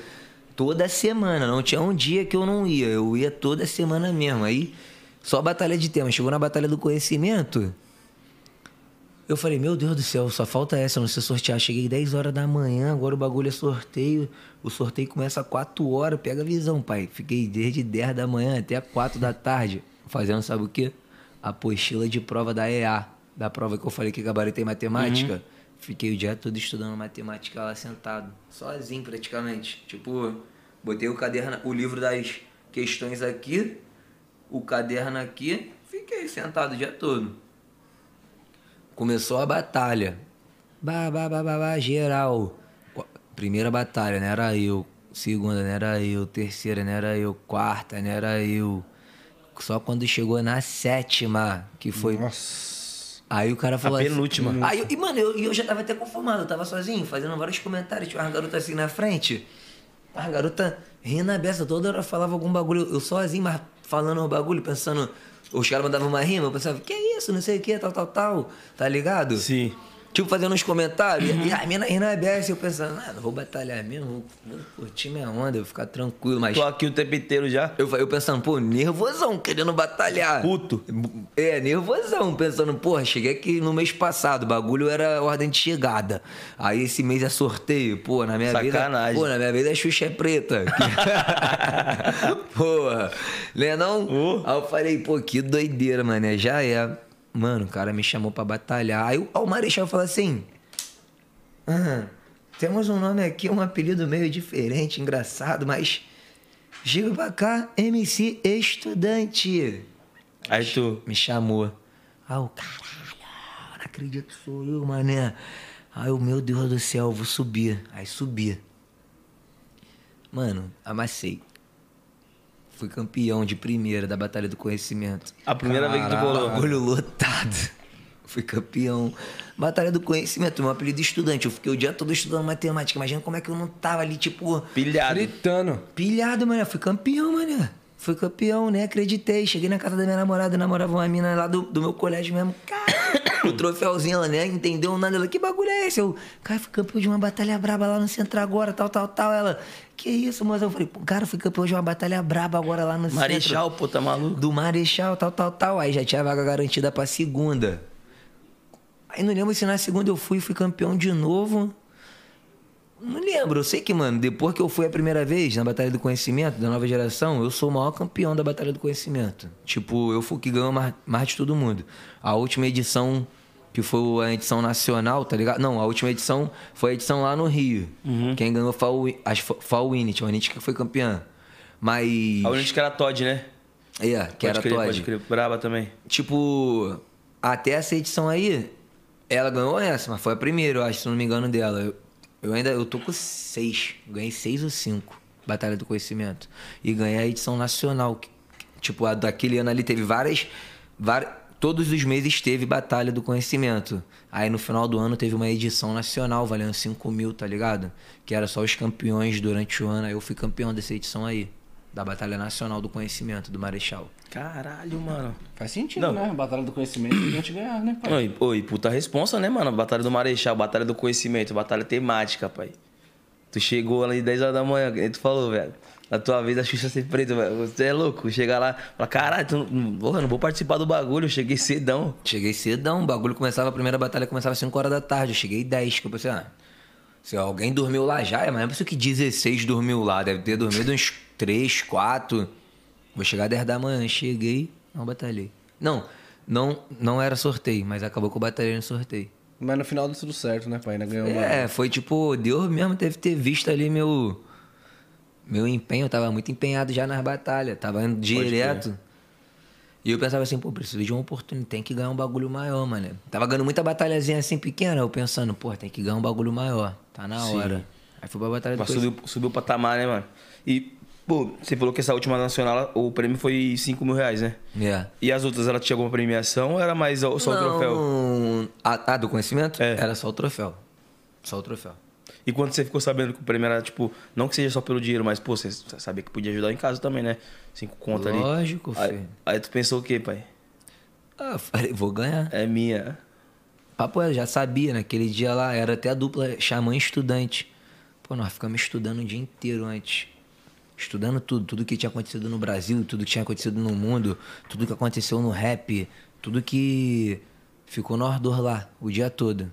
Toda semana, não tinha um dia que eu não ia. Eu ia toda semana mesmo. Aí, só batalha de tema. Chegou na batalha do conhecimento. Eu falei, meu Deus do céu, só falta essa, eu não sei sortear. Cheguei 10 horas da manhã, agora o bagulho é sorteio. O sorteio começa às 4 horas, pega a visão, pai. Fiquei desde 10 da manhã até 4 da tarde, fazendo sabe o quê? Apostila de prova da EA, da prova que eu falei que gabaritei matemática. Fiquei o dia todo estudando matemática lá sentado, sozinho praticamente. Tipo, botei o caderno, o livro das questões aqui, o caderno aqui, fiquei sentado o dia todo. Começou a batalha. Bah, bah, bah, bah, bah, geral. Primeira batalha, não era eu. Segunda, não era eu. Terceira, não era eu. Quarta, não era eu. Só quando chegou na sétima, que foi. Nossa. Aí o cara falou penúltima. assim. Aí, eu- e, mano, eu, e eu já tava até conformado, eu tava sozinho, fazendo vários comentários. Tinha uma garota assim na frente. A garota rindo a beça, toda hora falava algum bagulho. Eu sozinho, mas falando o bagulho, pensando. Os caras mandavam uma rima, eu pensava, que isso, não sei o que, tal, tal, tal. Tá ligado? Sim. Tipo, fazendo uns comentários. E a mina aí na BS, eu pensando, ah, não vou batalhar mesmo, vou curtir minha onda, vou ficar tranquilo. Mas Tô aqui o tempo inteiro já. eu, eu pensando, pô, nervosão, querendo batalhar. Puto. É, nervosão, pensando, porra, cheguei aqui no mês passado, o bagulho era ordem de chegada. Aí esse mês é sorteio, pô, na minha Sacanagem. vida. Pô, na minha vida a Xuxa é preta. porra, né não? Uh. Aí eu falei, pô, que doideira, mano, já é. Mano, o cara me chamou pra batalhar. Aí o o Marechal falou assim: "Ah, temos um nome aqui, um apelido meio diferente, engraçado, mas. Chega pra cá, MC Estudante. Aí tu. Me chamou. Aí eu, caralho, não acredito que sou eu, mané. Aí eu, meu Deus do céu, vou subir. Aí subi. Mano, amassei. Fui campeão de primeira da Batalha do Conhecimento. A primeira vez que tu colou. Bagulho lotado. Fui campeão. Batalha do Conhecimento, meu apelido de estudante. Eu fiquei o dia todo estudando matemática. Imagina como é que eu não tava ali, tipo, Pilhado. Gritando. Pilhado, mano. Fui campeão, mano. Fui campeão, né? Acreditei. Cheguei na casa da minha namorada, namorava uma mina lá do, do meu colégio mesmo. Cara, o troféuzinho, ela, né? Entendeu nada. Ela, que bagulho é esse? Eu, cara, fui campeão de uma batalha braba lá no centro agora, tal, tal, tal. Ela, que isso, moça? Eu falei, cara, fui campeão de uma batalha braba agora lá no Marechal, centro. pô, tá maluco? Do Marechal, tal, tal, tal. Aí já tinha vaga garantida pra segunda. Aí não lembro se na segunda eu fui, fui campeão de novo. Não lembro, eu sei que, mano, depois que eu fui a primeira vez na Batalha do Conhecimento, da nova geração, eu sou o maior campeão da Batalha do Conhecimento. Tipo, eu fui o que ganhou mais, mais de todo mundo. A última edição, que foi a edição nacional, tá ligado? Não, a última edição foi a edição lá no Rio. Quem ganhou foi a que foi a Winit que foi campeã. Mas. A única que era Todd, né? É, que era pode crer, Todd. pode crer. Braba também. Tipo, até essa edição aí, ela ganhou essa, mas foi a primeira, eu acho, se não me engano, dela. Eu, ainda eu tô com seis. Ganhei seis ou cinco. Batalha do Conhecimento. E ganhei a edição nacional. Tipo, a daquele ano ali teve várias. várias todos os meses teve Batalha do Conhecimento. Aí no final do ano teve uma edição nacional valendo 5 mil, tá ligado? Que era só os campeões durante o ano. Aí eu fui campeão dessa edição aí. Da Batalha Nacional do Conhecimento, do Marechal. Caralho, mano. Faz sentido, Não. né? Batalha do conhecimento a gente ganhar, né, pai? Oi, oi, puta responsa, né, mano? Batalha do Marechal, Batalha do Conhecimento, Batalha temática, pai. Tu chegou ali 10 horas da manhã, que nem tu falou, velho. Na tua vez a Xuxa ser preta, velho. Você é louco. Chegar lá, falar, caralho, tu não, porra, não vou participar do bagulho, eu cheguei cedão. Cheguei cedão, o bagulho começava, a primeira batalha começava às 5 horas da tarde. Eu cheguei 10, que eu pensei, ah, se alguém dormiu lá já, é, mas não é possível que 16 dormiu lá. Deve ter dormido uns 3, 4. Vou chegar 10 da manhã. Cheguei, não batalhei. Não, não, não era sorteio, mas acabou que eu batalhei no sorteio. Mas no final deu tudo certo, né, pai? Ainda ganhou uma. É, foi tipo, Deus mesmo deve ter visto ali meu. Meu empenho, eu tava muito empenhado já nas batalhas, tava indo direto. E eu pensava assim, pô, preciso de uma oportunidade, tem que ganhar um bagulho maior, mano. Tava ganhando muita batalhazinha assim pequena, eu pensando, pô, tem que ganhar um bagulho maior, tá na hora. Aí fui pra batalha Mas depois. subiu, subiu o patamar, né, mano? E, pô, você falou que essa última nacional, o prêmio foi 5 mil reais, né? É. E as outras, ela tinha alguma premiação ou era mais só o troféu? Não, a, a do conhecimento? É. Era só o troféu. Só o troféu. E quando você ficou sabendo que o prêmio era, tipo, não que seja só pelo dinheiro, mas, pô, você sabia que podia ajudar em casa também, né? Cinco contas ali. Lógico, aí, filho. aí tu pensou o quê, pai? Ah, eu falei, vou ganhar. É minha. Papo é, já sabia, naquele dia lá, era até a dupla xamã estudante. Pô, nós ficamos estudando o dia inteiro antes. Estudando tudo, tudo que tinha acontecido no Brasil, tudo que tinha acontecido no mundo, tudo que aconteceu no rap, tudo que ficou no ardor lá, o dia todo.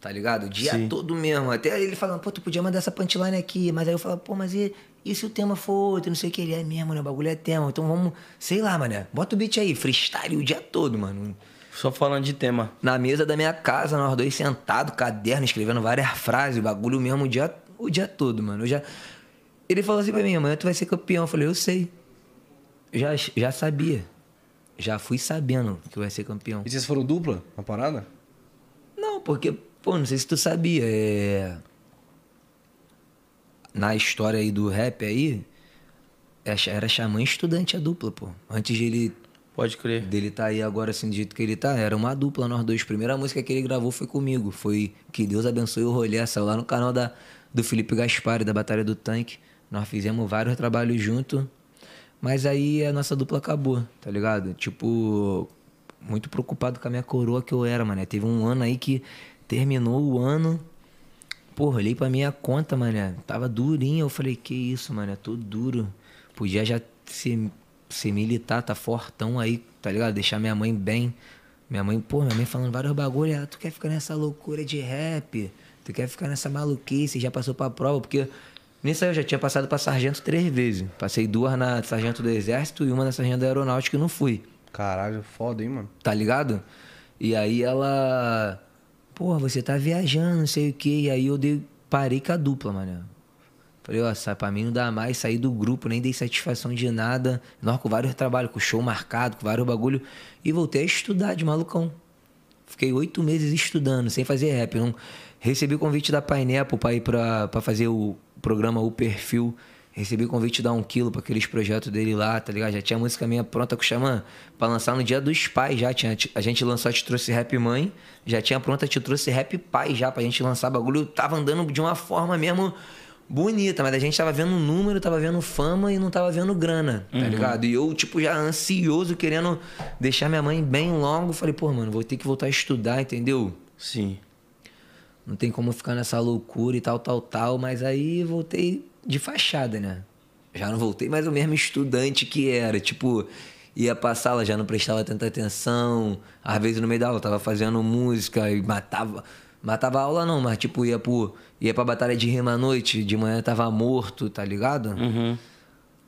Tá ligado? O dia Sim. todo mesmo. Até ele falando, pô, tu podia mandar essa punchline aqui. Mas aí eu falava, pô, mas e, e se o tema for outro? Não sei o que. Ele é mesmo, né? O bagulho é tema. Então vamos, sei lá, mané. Bota o beat aí, freestyle o dia todo, mano Só falando de tema. na mesa da minha casa, nós dois sentados, caderno, escrevendo várias frases, bagulho mesmo o dia, o dia todo, mano. Eu já... Ele falou assim pra mim, amanhã tu vai ser campeão. Eu falei, eu sei. Já, já sabia. Já fui sabendo que vai ser campeão. E vocês foram dupla na parada? Não, porque, pô, não sei se tu sabia, é... Na história aí do rap aí, é- era xamã estudante a dupla, pô. Antes de ele Pode crer. dele tá aí agora assim do jeito que ele tá, era uma dupla nós dois. Primeira música que ele gravou foi comigo, foi Que Deus Abençoe o Rolê, saiu lá no canal da, do Felipe Gaspari, da Batalha do Tanque. Nós fizemos vários trabalhos junto, mas aí a nossa dupla acabou, tá ligado? Tipo, muito preocupado com a minha coroa que eu era, mano. Teve um ano aí que terminou o ano. Porra, olhei pra minha conta, mano. Tava durinho. Eu falei, que isso, mano? É tudo duro. Podia já ser, ser militar, tá fortão aí, tá ligado? Deixar minha mãe bem. Minha mãe, pô, minha mãe falando vários bagulho. Ela, tu quer ficar nessa loucura de rap? Tu quer ficar nessa maluquice? Já passou pra prova? Porque nisso aí eu já tinha passado pra sargento três vezes. Passei duas na sargento do exército e uma na sargento da aeronáutica e não fui. Caralho, foda, hein, mano? Tá ligado? E aí ela. Porra, você tá viajando, não sei o quê. E aí eu dei, parei com a dupla, mano. Falei, ó, sai pra mim não dá mais, saí do grupo, nem dei satisfação de nada. Nós com vários trabalhos, com show marcado, com vários bagulho. E voltei a estudar de malucão. Fiquei oito meses estudando, sem fazer rap. Não... Recebi o convite da Pineapple pra ir pra, pra fazer o programa O Perfil. Recebi o convite da Um Quilo pra aqueles projetos dele lá, tá ligado? Já tinha música minha pronta com o Xamã pra lançar no dia dos pais já. Tinha, a gente lançou Te Trouxe Rap Mãe, já tinha pronta Te Trouxe Rap Pai já pra gente lançar bagulho. Tava andando de uma forma mesmo bonita, mas a gente tava vendo número, tava vendo fama e não tava vendo grana, tá uhum. ligado? E eu, tipo, já ansioso, querendo deixar minha mãe bem logo. Falei, pô, mano, vou ter que voltar a estudar, entendeu? Sim. Não tem como ficar nessa loucura e tal, tal, tal. Mas aí voltei de fachada, né? Já não voltei mais o mesmo estudante que era. Tipo, ia pra sala, já não prestava tanta atenção. Às vezes no meio da aula tava fazendo música e matava. Matava a aula não, mas tipo, ia, pro, ia pra batalha de rima à noite, de manhã tava morto, tá ligado? Uhum.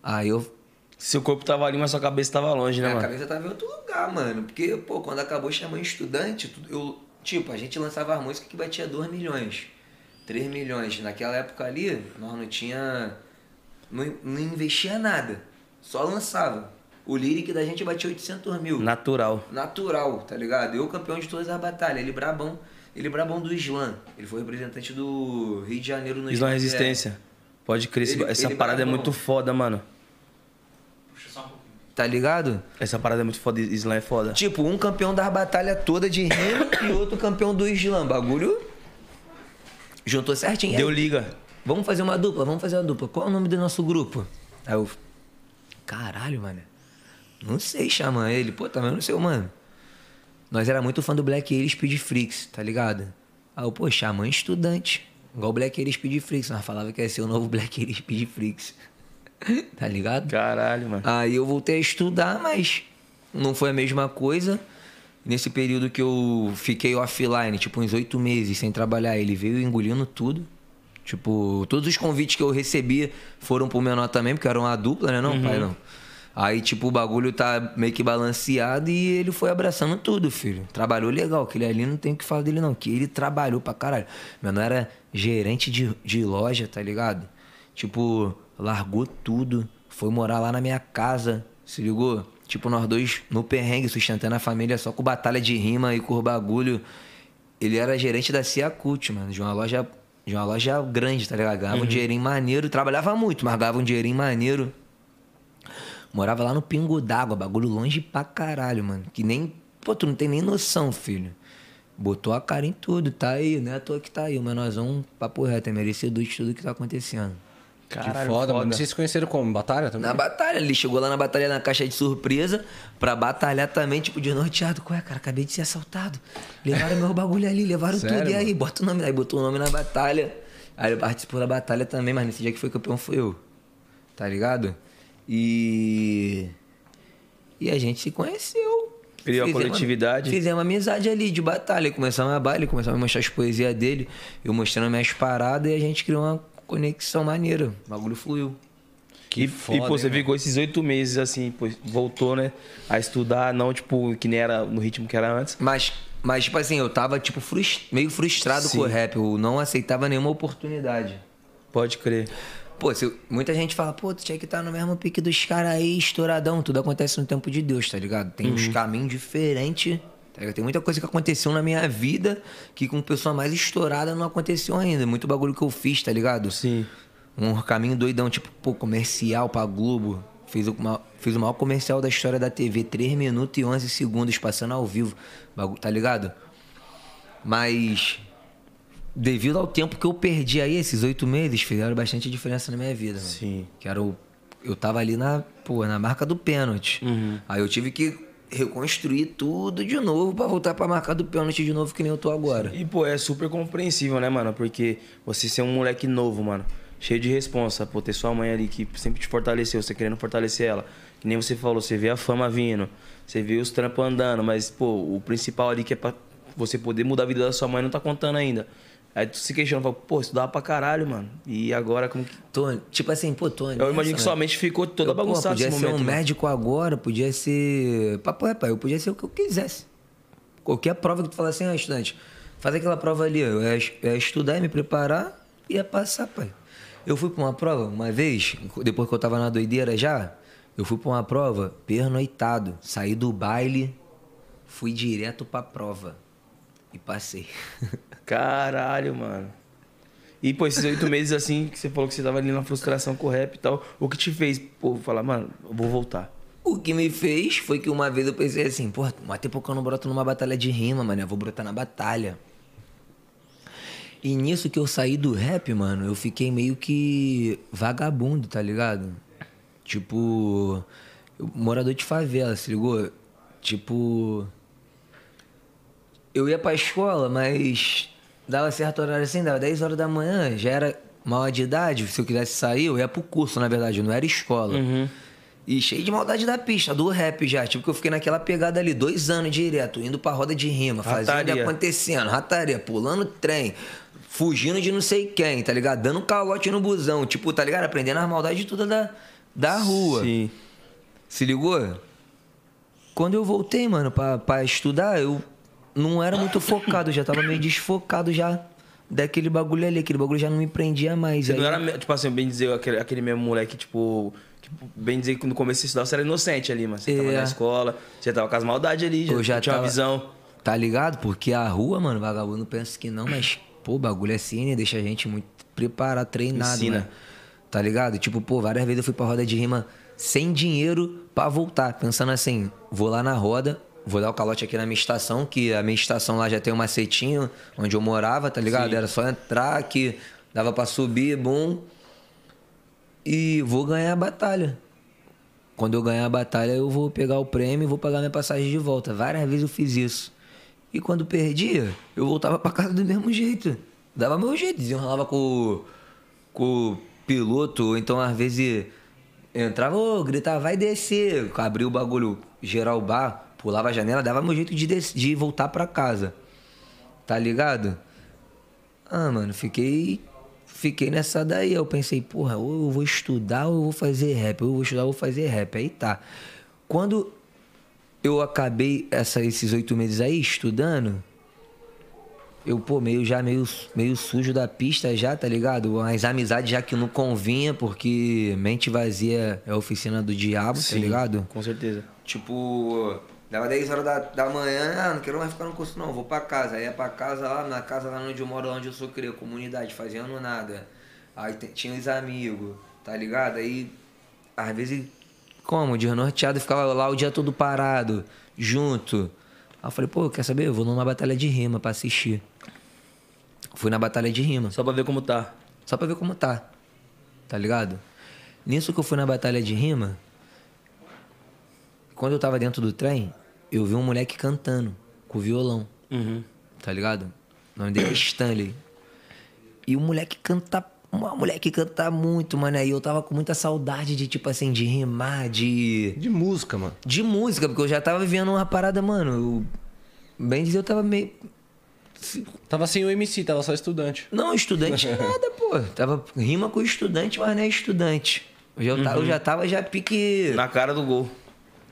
Aí eu. Seu corpo tava ali, mas sua cabeça tava longe, né, Minha mano? A cabeça tava em outro lugar, mano. Porque, pô, quando acabou chamando estudante, eu. Tipo, a gente lançava a música que batia 2 milhões. 3 milhões. Naquela época ali, nós não tinha. Não, não investia nada. Só lançava. O lyric da gente batia 800 mil. Natural. Natural, tá ligado? Eu, campeão de todas as batalhas. Ele brabão. Ele brabão do Slam. Ele foi representante do Rio de Janeiro no Slam Resistência. Pode crer. Ele, essa ele parada é muito foda, mano. Puxa só um pouquinho. Tá ligado? Essa parada é muito foda. Slam é foda. Tipo, um campeão das batalhas toda de rima e outro campeão do Slam. Bagulho Juntou certinho. Deu liga. Vamos fazer uma dupla, vamos fazer uma dupla. Qual é o nome do nosso grupo? Aí eu. Caralho, mano. Não sei chamar ele. Pô, também não sei, mano. Nós era muito fã do Black Air Speed Freaks, tá ligado? Aí eu, pô, Xamã estudante. Igual o Black Air Speed Freaks. Nós falava que ia ser o novo Black Air Speed Freaks. tá ligado? Caralho, mano. Aí eu voltei a estudar, mas não foi a mesma coisa. Nesse período que eu fiquei offline, tipo uns oito meses sem trabalhar, ele veio engolindo tudo. Tipo, todos os convites que eu recebi foram pro menor também, porque era uma dupla, né? Não, uhum. pai, não. Aí, tipo, o bagulho tá meio que balanceado e ele foi abraçando tudo, filho. Trabalhou legal, que ele ali não tem o que falar dele, não. Que ele trabalhou pra caralho. Menor era gerente de, de loja, tá ligado? Tipo, largou tudo, foi morar lá na minha casa, se ligou? Tipo, nós dois no perrengue, sustentando a família só com batalha de rima e com bagulho. Ele era gerente da Ciacult, mano, de uma loja, de uma loja grande, tá ligado? Ganhava uhum. um dinheirinho maneiro, trabalhava muito, mas ganhava um dinheirinho maneiro. Morava lá no Pingo d'Água, bagulho longe pra caralho, mano. Que nem. Pô, tu não tem nem noção, filho. Botou a cara em tudo, tá aí, né? À toa que tá aí. O menorzão, papo reto, é merecedor de tudo que tá acontecendo. Caralho, que foda, foda, mano. Vocês se conheceram como? Batalha também? Na batalha. Ele chegou lá na batalha na caixa de surpresa pra batalhar também, tipo, de norteado. Ué, cara, acabei de ser assaltado. Levaram meu bagulho ali, levaram Sério, tudo. E aí, bota o nome. Aí botou o nome na batalha. Aí ele participou da batalha também, mas nesse dia que foi campeão foi eu. Tá ligado? E. E a gente se conheceu. Criou a coletividade. fizemos amizade ali de batalha. Começamos a baile, começamos a mostrar as poesias dele, eu mostrando minhas paradas e a gente criou uma conexão maneira. O bagulho fluiu. Que e, foda, e pô, você ficou esses oito meses assim, pô, voltou, né? A estudar, não, tipo, que nem era no ritmo que era antes. Mas, mas tipo assim, eu tava, tipo, frust... meio frustrado Sim. com o rap. Eu não aceitava nenhuma oportunidade. Pode crer. Pô, se, muita gente fala, pô, tu tinha que estar tá no mesmo pique dos caras aí, estouradão. Tudo acontece no tempo de Deus, tá ligado? Tem uhum. uns caminhos diferentes Tá Tem muita coisa que aconteceu na minha vida que com pessoa mais estourada não aconteceu ainda. Muito bagulho que eu fiz, tá ligado? Sim. Um caminho doidão, tipo, pô, comercial pra Globo. Fiz o, fiz o maior comercial da história da TV, 3 minutos e 11 segundos, passando ao vivo, tá ligado? Mas, devido ao tempo que eu perdi aí, esses oito meses, fizeram bastante diferença na minha vida. Sim. Mano. Que era o. Eu tava ali na, pô, na marca do pênalti. Uhum. Aí eu tive que reconstruir tudo de novo pra voltar pra marcar do pênalti de novo que nem eu tô agora. E, pô, é super compreensível, né, mano? Porque você ser um moleque novo, mano, cheio de responsa, pô, ter sua mãe ali que sempre te fortaleceu, você querendo fortalecer ela. Que nem você falou, você vê a fama vindo, você vê os trampos andando, mas, pô, o principal ali que é pra você poder mudar a vida da sua mãe não tá contando ainda. Aí tu se questiona, fala, pô, estudava pra caralho, mano. E agora como que. Tô, tipo assim, pô, tô Eu imagino que sua mente ficou toda eu, pô, bagunçada podia nesse ser momento. um mano. médico agora, podia ser. Papo é, pai, eu podia ser o que eu quisesse. Qualquer prova que tu falasse assim, ah, estudante, faz aquela prova ali, eu ia, ia estudar, ia me preparar e ia passar, pai. Eu fui pra uma prova uma vez, depois que eu tava na doideira já, eu fui pra uma prova pernoitado. Saí do baile, fui direto pra prova. E passei. Caralho, mano. E, pô, esses oito meses assim, que você falou que você tava ali na frustração com o rap e tal, o que te fez, pô, falar, mano, eu vou voltar? O que me fez foi que uma vez eu pensei assim, pô, mas tem pouco que eu não broto numa batalha de rima, mano. Eu vou brotar na batalha. E nisso que eu saí do rap, mano, eu fiquei meio que vagabundo, tá ligado? Tipo, morador de favela, se ligou? Tipo, eu ia pra escola, mas dava certo horário assim, dava 10 horas da manhã, já era maior de idade, se eu quisesse sair, eu ia pro curso, na verdade, não era escola. E cheio de maldade da pista, do rap já. Tipo, que eu fiquei naquela pegada ali, dois anos direto, indo pra roda de rima, fazendo e Rataria. acontecendo, rataria, pulando trem, fugindo de não sei quem, tá ligado? Dando calote no busão, tipo, tá ligado? Aprendendo as maldades todas da, da rua. Sim. Se ligou? Quando eu voltei, mano, pra, pra estudar, eu não era muito focado, já tava meio desfocado já daquele bagulho ali. Aquele bagulho já não me prendia mais. Você Aí- não era, tipo assim, bem dizer, aquele, aquele mesmo moleque, tipo, que, bem dizer que no começo você estudava, você era inocente ali, mas você tava É. na escola, você tava com as maldades ali, já, Eu já tinha tava- uma visão. Tá ligado? Porque a rua, mano, vagabundo pensa que não, mas, pô, o bagulho é cine, deixa a gente muito preparado, treinado, Ensina. mano. Tá ligado? Tipo, pô, várias vezes eu fui pra roda de rima sem dinheiro pra voltar. Pensando assim, vou lá na roda, vou dar o calote aqui na minha estação, que a minha estação lá já tem um macetinho onde eu morava, tá ligado? Era só entrar que dava pra subir, bum. E vou ganhar a batalha. Quando eu ganhar a batalha, eu vou pegar o prêmio e vou pagar minha passagem de volta. Várias vezes eu fiz isso. E quando perdia, eu voltava pra casa do mesmo jeito. Dava meu jeito, desenrolava com, com o piloto, então às vezes entrava, ô, gritava, vai descer. Abria o bagulho, gerar o bar, pulava a janela, dava meu jeito de, de voltar pra casa. Tá ligado? Ah, mano, fiquei. Fiquei nessa daí. Eu pensei, porra, ou eu vou estudar ou eu vou fazer rap. Ou eu vou estudar ou eu vou fazer rap. Aí tá. Quando eu acabei essa- esses oito meses aí estudando, eu, pô, meio já meio, meio sujo da pista já, tá ligado? As amizades já que não convinha, porque mente vazia é a oficina do diabo, tá ligado? Com certeza. Tipo, dava 10 horas da, da manhã, ah, não quero mais ficar no curso não, vou pra casa. Aí ia pra casa lá, na casa lá onde eu moro, onde eu sou criado, comunidade, fazendo nada. Aí tinha os amigos, tá ligado? Aí, às vezes, como? Desnorteado, ficava lá o dia todo parado, junto. Aí eu falei, pô, quer saber? Eu vou numa batalha de rima pra assistir. Fui na batalha de rima. Só pra ver como tá. Só pra ver como tá. Tá ligado? Nisso que eu fui na batalha de rima, quando eu tava dentro do trem, eu vi um moleque cantando com violão. Uhum. Tá ligado? O nome dele é Stanley. E o moleque canta. O moleque canta muito, mano. Aí eu tava com muita saudade de, tipo assim, de rimar, de. De música, mano. De música, porque eu já tava vivendo uma parada, mano. Eu, bem dizer, eu tava meio. Tava sem o MC, tava só estudante. Não, estudante nada, pô. Tava rima com estudante, mas não é estudante. Eu já, tava, eu já tava já pique. Na cara do gol.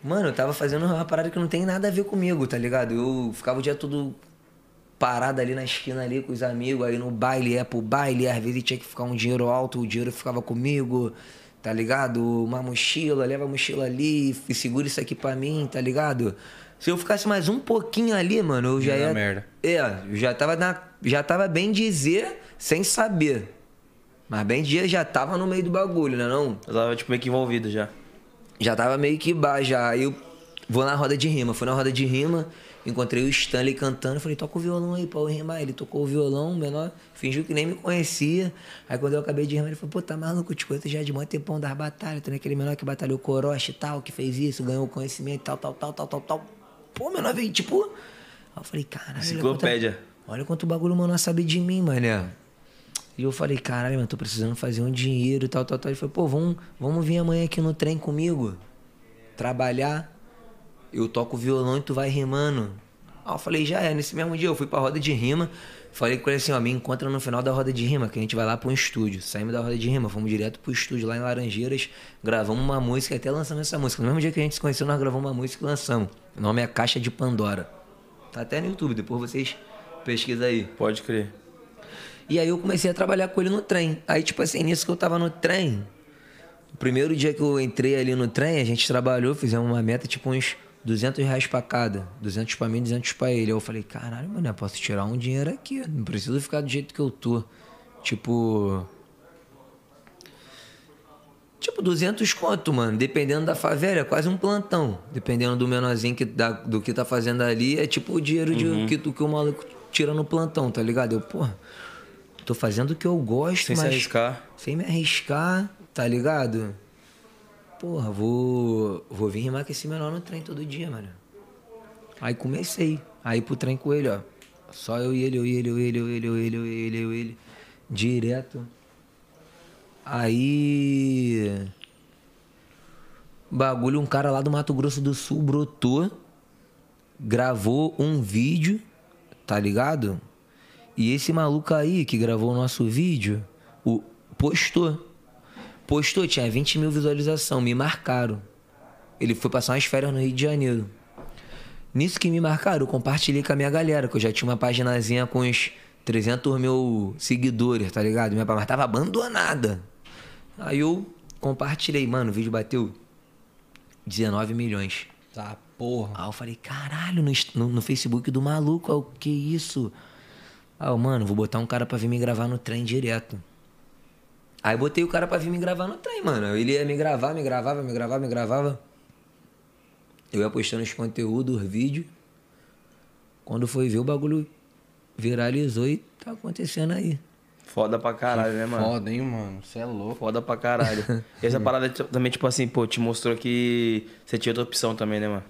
Mano, eu tava fazendo uma parada que não tem nada a ver comigo, tá ligado? Eu ficava o dia todo parado ali na esquina ali com os amigos, aí no baile, ia pro baile, às vezes tinha que ficar um dinheiro alto, o dinheiro ficava comigo, tá ligado? Uma mochila, leva a mochila ali, e segura isso aqui pra mim, tá ligado? Se eu ficasse mais um pouquinho ali, mano, eu já Ia dar merda. É, eu já tava na. Já tava bem dizer, sem saber. Mas bem dizer, já tava no meio do bagulho, né não? Eu tava, tipo, meio que envolvido já. Já tava meio que baixo já. Aí eu vou na roda de rima. Fui na roda de rima encontrei o Stanley cantando, falei, toca o violão aí pra eu rimar. Ele tocou o violão, menor, fingiu que nem me conhecia. Aí quando eu acabei de rimar, ele falou, pô, tá maluco, eu te conheço já de mó tempão das batalhas, tu não é aquele menor que batalhou Orochi e tal, que fez isso, ganhou conhecimento e tal, tal, tal, tal, tal, tal. Pô, menor, veio, tipo... Aí eu falei, caralho... Enciclopédia. Olha quanto bagulho o menor sabe de mim, mané. E eu falei, caralho, mano, tô precisando fazer um dinheiro e tal, tal, tal. Ele falou, pô, vamos, vamos vir amanhã aqui no trem comigo, trabalhar. Eu toco violão e tu vai rimando. Aí eu falei, já é. Nesse mesmo dia eu fui pra roda de rima. Falei com ele assim, ó, me encontra no final da roda de rima, que a gente vai lá pro estúdio. Saímos da roda de rima, fomos direto pro estúdio lá em Laranjeiras, gravamos uma música até lançamos essa música. No mesmo dia que a gente se conheceu, nós gravamos uma música e lançamos. O nome é Caixa de Pandora. Tá até no YouTube, depois vocês pesquisam aí. Pode crer. E aí eu comecei a trabalhar com ele no trem. Aí, tipo assim, nisso que eu tava no trem, o primeiro dia que eu entrei ali no trem, a gente trabalhou, fizemos uma meta, tipo uns 200 reais pra cada. 200 pra mim, 200 pra ele. Aí eu falei, caralho, mano, eu posso tirar um dinheiro aqui. Não preciso ficar do jeito que eu tô. Tipo... Tipo, 200 conto, mano. Dependendo da favela, é quase um plantão. Dependendo do menorzinho que, da, do que tá fazendo ali, é tipo o dinheiro de, que, do que o maluco tira no plantão, tá ligado? Eu, porra, tô fazendo o que eu gosto, Sem se mas... arriscar. Sem me arriscar, tá ligado? Porra, vou, vou vir rimar com esse menor no trem todo dia, mano. Aí comecei. Aí pro trem com ele, ó. Só eu e ele, eu e ele, eu e ele, eu e ele, eu e ele, eu e ele, eu e ele. Direto. Aí. Bagulho, um cara lá do Mato Grosso do Sul brotou, gravou um vídeo, tá ligado? E esse maluco aí que gravou o nosso vídeo, o, postou. Postou, tinha 20 mil visualizações, me marcaram. Ele foi passar umas férias no Rio de Janeiro. Nisso que me marcaram, eu compartilhei com a minha galera, que eu já tinha uma paginazinha com uns 300 mil seguidores, tá ligado? Minha página tava abandonada. Aí eu compartilhei, mano, o vídeo bateu 19 milhões. Tá, porra. Aí eu falei, caralho, no, no, no Facebook do maluco, ó, o que isso? Aí eu, mano, vou botar um cara pra vir me gravar no trem direto. Aí botei o cara pra vir me gravar no trem, mano. Ele ia me gravar, me gravava, me gravava, me gravava. Eu ia postando os conteúdos, os vídeos. Quando foi ver, o bagulho viralizou e tá acontecendo aí. Foda pra caralho, né, mano? Foda, hein, mano? Você é louco. Foda pra caralho. E essa parada também, tipo assim, pô, te mostrou que você tinha outra opção também, né, mano?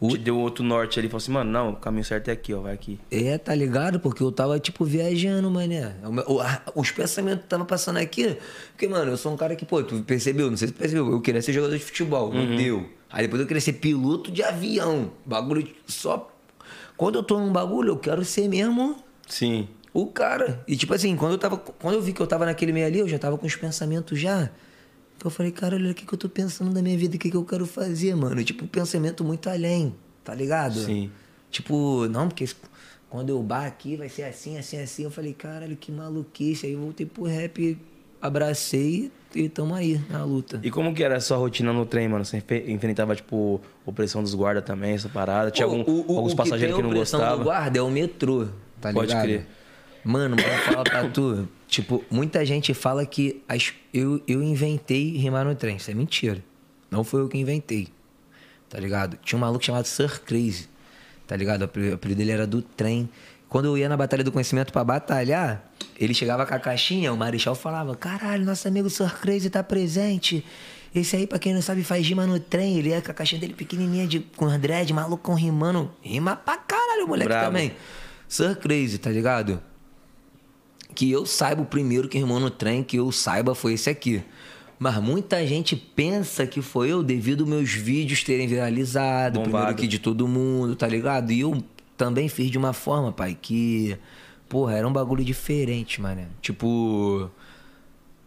Te deu outro norte ali, falou assim, mano, não, o caminho certo é aqui, ó, vai aqui. É, tá ligado? Porque eu tava, tipo, viajando, mané. O o- Os pensamentos tava passando aqui. Porque, mano, eu sou um cara que, pô, tu percebeu? Não sei se tu percebeu. Eu queria ser jogador de futebol, não deu. Aí depois eu queria ser piloto de avião. Bagulho só. Quando eu tô num bagulho, eu quero ser mesmo Sim. o cara. E tipo assim, quando eu tava. Quando eu vi que eu tava naquele meio ali, eu já tava com os pensamentos já. Que eu falei, cara, olha o que, que eu tô pensando da minha vida, o que, que eu quero fazer, mano. E, tipo, pensamento muito além, tá ligado? Sim. Tipo, não, porque quando eu bar aqui vai ser assim, assim, assim. Eu falei, caralho, que maluquice. Aí voltei pro rap, abracei e tamo aí na luta. E como que era a sua rotina no trem, mano? Você enfrentava, tipo, opressão dos guardas também, essa parada? Tinha algum- O- o- alguns o passageiros que, tem não opressão do gostavam? guarda é o metrô, tá Pode ligado? crer. Mano, eu falo pra tu, tipo, muita gente fala que as- eu, eu inventei rimar no trem. Isso é mentira. Não foi eu que inventei, tá ligado? Tinha um maluco chamado Sir Crazy, tá ligado? O apelido dele era do trem. Quando eu ia na Batalha do Conhecimento pra batalhar, ele chegava com a caixinha, o Marechal falava: Caralho, nosso amigo Sir Crazy tá presente. Esse aí, pra quem não sabe, faz rima no trem. Ele é com a caixinha dele pequenininha, de, com dread, maluco rimando. Rima pra caralho, o moleque Brabo. também. Sir Crazy, tá ligado? Que eu saiba, o primeiro que rimou no trem, que eu saiba, foi esse aqui. Mas muita gente pensa que foi eu devido meus vídeos terem viralizado, Bombado. primeiro que de todo mundo, tá ligado? E eu também fiz de uma forma, pai, que. Porra, era um bagulho diferente, mano. Tipo.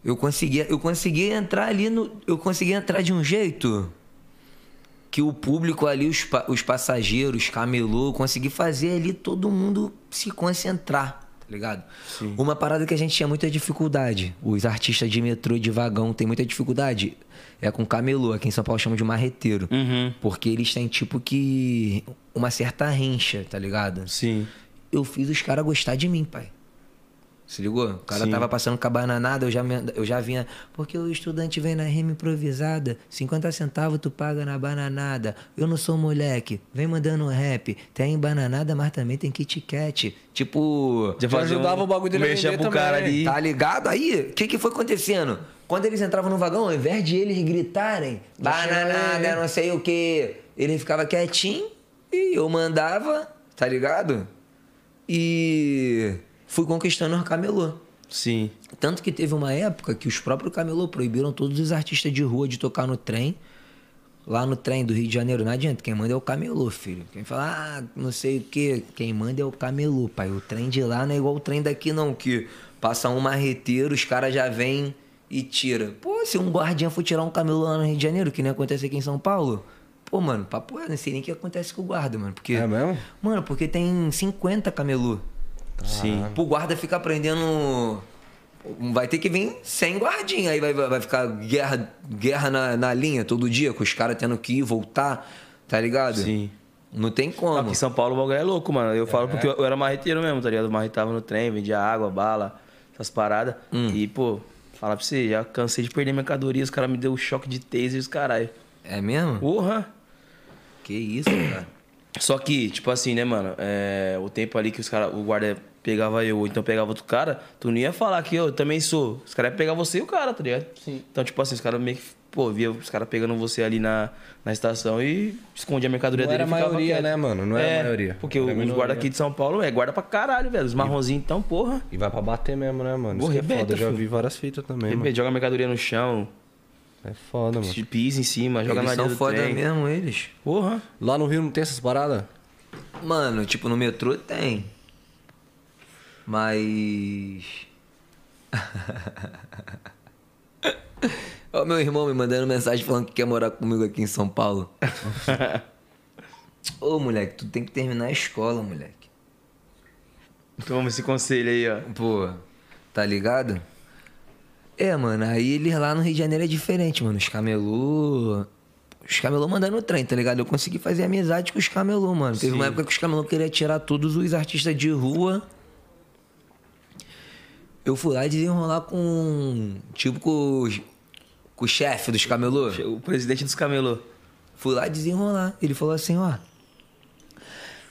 Eu conseguia, eu conseguia entrar ali no. Eu conseguia entrar de um jeito que o público ali, os, os passageiros, camelô, consegui fazer ali todo mundo se concentrar, tá ligado? Uma parada que a gente tinha muita dificuldade, os artistas de metrô e de vagão têm muita dificuldade, é com camelô, aqui em São Paulo chamam de marreteiro. Uhum. Porque eles têm tipo que uma certa rincha, tá ligado? Sim. Eu fiz os caras gostar de mim, pai. Se ligou? O cara Sim. tava passando com a bananada, eu já, eu já vinha. Porque o estudante vem na rima improvisada, 50 centavos tu paga na bananada. Eu não sou moleque, vem mandando um rap. Tem bananada, mas também tem Kit Kat. Tipo. Já ajudava o bagulho dele mexer pro cara também. ali. Tá ligado? Aí, o que, que foi acontecendo? Quando eles entravam no vagão, ao invés de eles gritarem, bananada, não sei o que, ele ficava quietinho e eu mandava, tá ligado? E fui conquistando os camelô. Sim. Tanto que teve uma época que os próprios camelô proibiram todos os artistas de rua de tocar no trem. Lá no trem do Rio de Janeiro, não adianta, quem manda é o camelô, filho. Quem fala, ah, não sei o que, quem manda é o camelô, pai. O trem de lá não é igual o trem daqui, não, que passa um marreteiro, os caras já vêm e tira. Pô, se um guardião for tirar um camelô lá no Rio de Janeiro, que nem acontece aqui em São Paulo, pô, mano, papo é, não sei nem o que acontece com o guarda, mano. Porque, É mesmo? Mano, porque tem 50 camelô. Sim. Pro guarda ficar prendendo. Vai ter que vir sem guardinha. Aí vai, vai ficar guerra, guerra na, na linha todo dia, com os caras tendo que ir, voltar, tá ligado? Sim. Não tem como. Aqui em São Paulo o bagulho é louco, mano. Eu falo porque eu era marreteiro mesmo, tá ligado? Eu marretava no trem, vendia água, bala, essas paradas. Hum. E, pô, falar pra você, já cansei de perder mercadoria, os caras me deu choque de taser e os caralho. É mesmo? Porra! Que isso, cara. Só que, tipo assim, né, mano? É, o tempo ali que os cara, o guarda pegava eu, ou então pegava outro cara, tu não ia falar que eu também sou. Os caras iam pegar você e o cara, tá ligado? Sim. Então, tipo assim, os caras meio que, pô, via os caras pegando você ali na, na estação e escondia a mercadoria Não dele. era a maioria, quieto. né, mano? Não era a maioria. Porque Era os minoria. guarda aqui de São Paulo é guarda pra caralho, velho. Os marronzinhos, então, porra. E vai pra bater mesmo, né, mano? Que é rebenta, foda. Eu já vi várias fitas também, mano. Rebenta, Joga a mercadoria no chão, É foda, mano. pisa em cima, joga eles na são linha do foda trem. mesmo, eles. Porra. Lá no Rio não tem essas paradas? Mano, tipo, no metrô tem. Mas. Ó, meu irmão me mandando mensagem falando que quer morar comigo aqui em São Paulo. Ô, moleque, tu tem que terminar a escola, moleque. Toma esse conselho aí, ó. Pô, tá ligado? É, mano, aí eles lá no Rio de Janeiro é diferente, mano. Os camelô. Os camelô mandando no trem, tá ligado? Eu consegui fazer amizade com os camelô, mano. Teve uma Sim. época que os camelô queriam tirar todos os artistas de rua. Eu fui lá desenrolar com. Tipo, com, os- com o chefe dos camelô. O presidente dos camelô. Fui lá desenrolar. Ele falou assim, ó.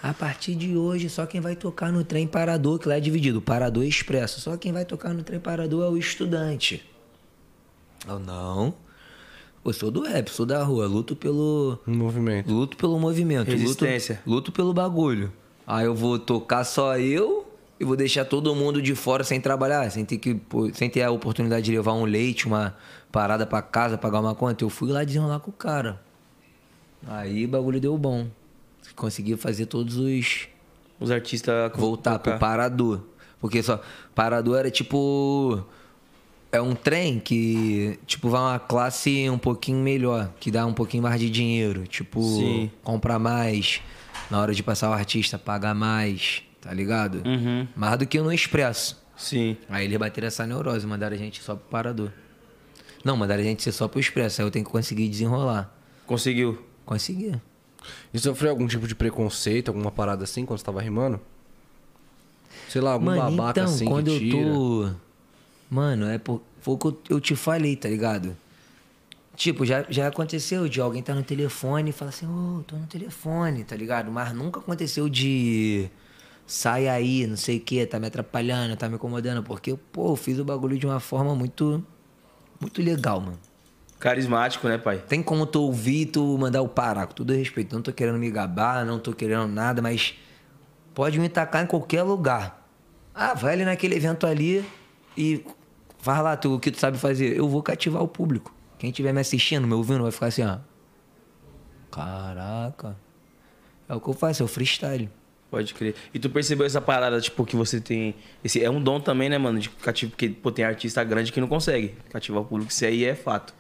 A partir de hoje, só quem vai tocar no trem parador, que lá é dividido, parador e expresso. Só quem vai tocar no trem parador é o estudante. Eu não. Eu sou do rap, sou da rua, luto pelo. No movimento. Luto pelo movimento. Resistência. Luto, luto pelo bagulho. Aí eu vou tocar só eu e vou deixar todo mundo de fora sem trabalhar, sem ter que pô, sem ter a oportunidade de levar um leite, uma parada pra casa, pagar uma conta. Eu fui lá desenrolar com o cara. Aí o bagulho deu bom. Consegui fazer todos os Os artistas voltar pro parador. Porque só parador era tipo é um trem que tipo vai uma classe um pouquinho melhor, que dá um pouquinho mais de dinheiro, tipo Sim. comprar mais na hora de passar o artista, pagar mais, tá ligado? Uhum. Mais do que no expresso. Sim. Aí eles bateram essa neurose, mandaram a gente só pro parador. Não, mandaram a gente ser só pro expresso, aí eu tenho que conseguir desenrolar. Conseguiu. Consegui. E sofreu algum tipo de preconceito, alguma parada assim quando você tava rimando? Sei lá, algum Mano, babaca então, assim quando que eu tira. tô. Mano, é por... foi o que eu, te falei, tá ligado? Tipo, já, já aconteceu de alguém tá no telefone e falar assim, ô, tô no telefone, tá ligado? Mas nunca aconteceu de sai aí, não sei o que, tá me atrapalhando, tá me incomodando, porque, pô, eu fiz o bagulho de uma forma muito. Muito legal, mano. Carismático, né, pai? Tem como tu ouvir tu mandar o parar, com todo respeito. Não tô querendo me gabar, não tô querendo nada, mas pode me tacar em qualquer lugar. Ah, vai ali naquele evento ali e faz lá tu, o que tu sabe fazer. Eu vou cativar o público. Quem estiver me assistindo, me ouvindo, vai ficar assim, ó. Caraca. É o que eu faço, é o freestyle. Pode crer. E tu percebeu essa parada, tipo, que você tem. Esse é um dom também, né, mano? De cativo, porque pô, tem artista grande que não consegue cativar o público, isso aí é fato.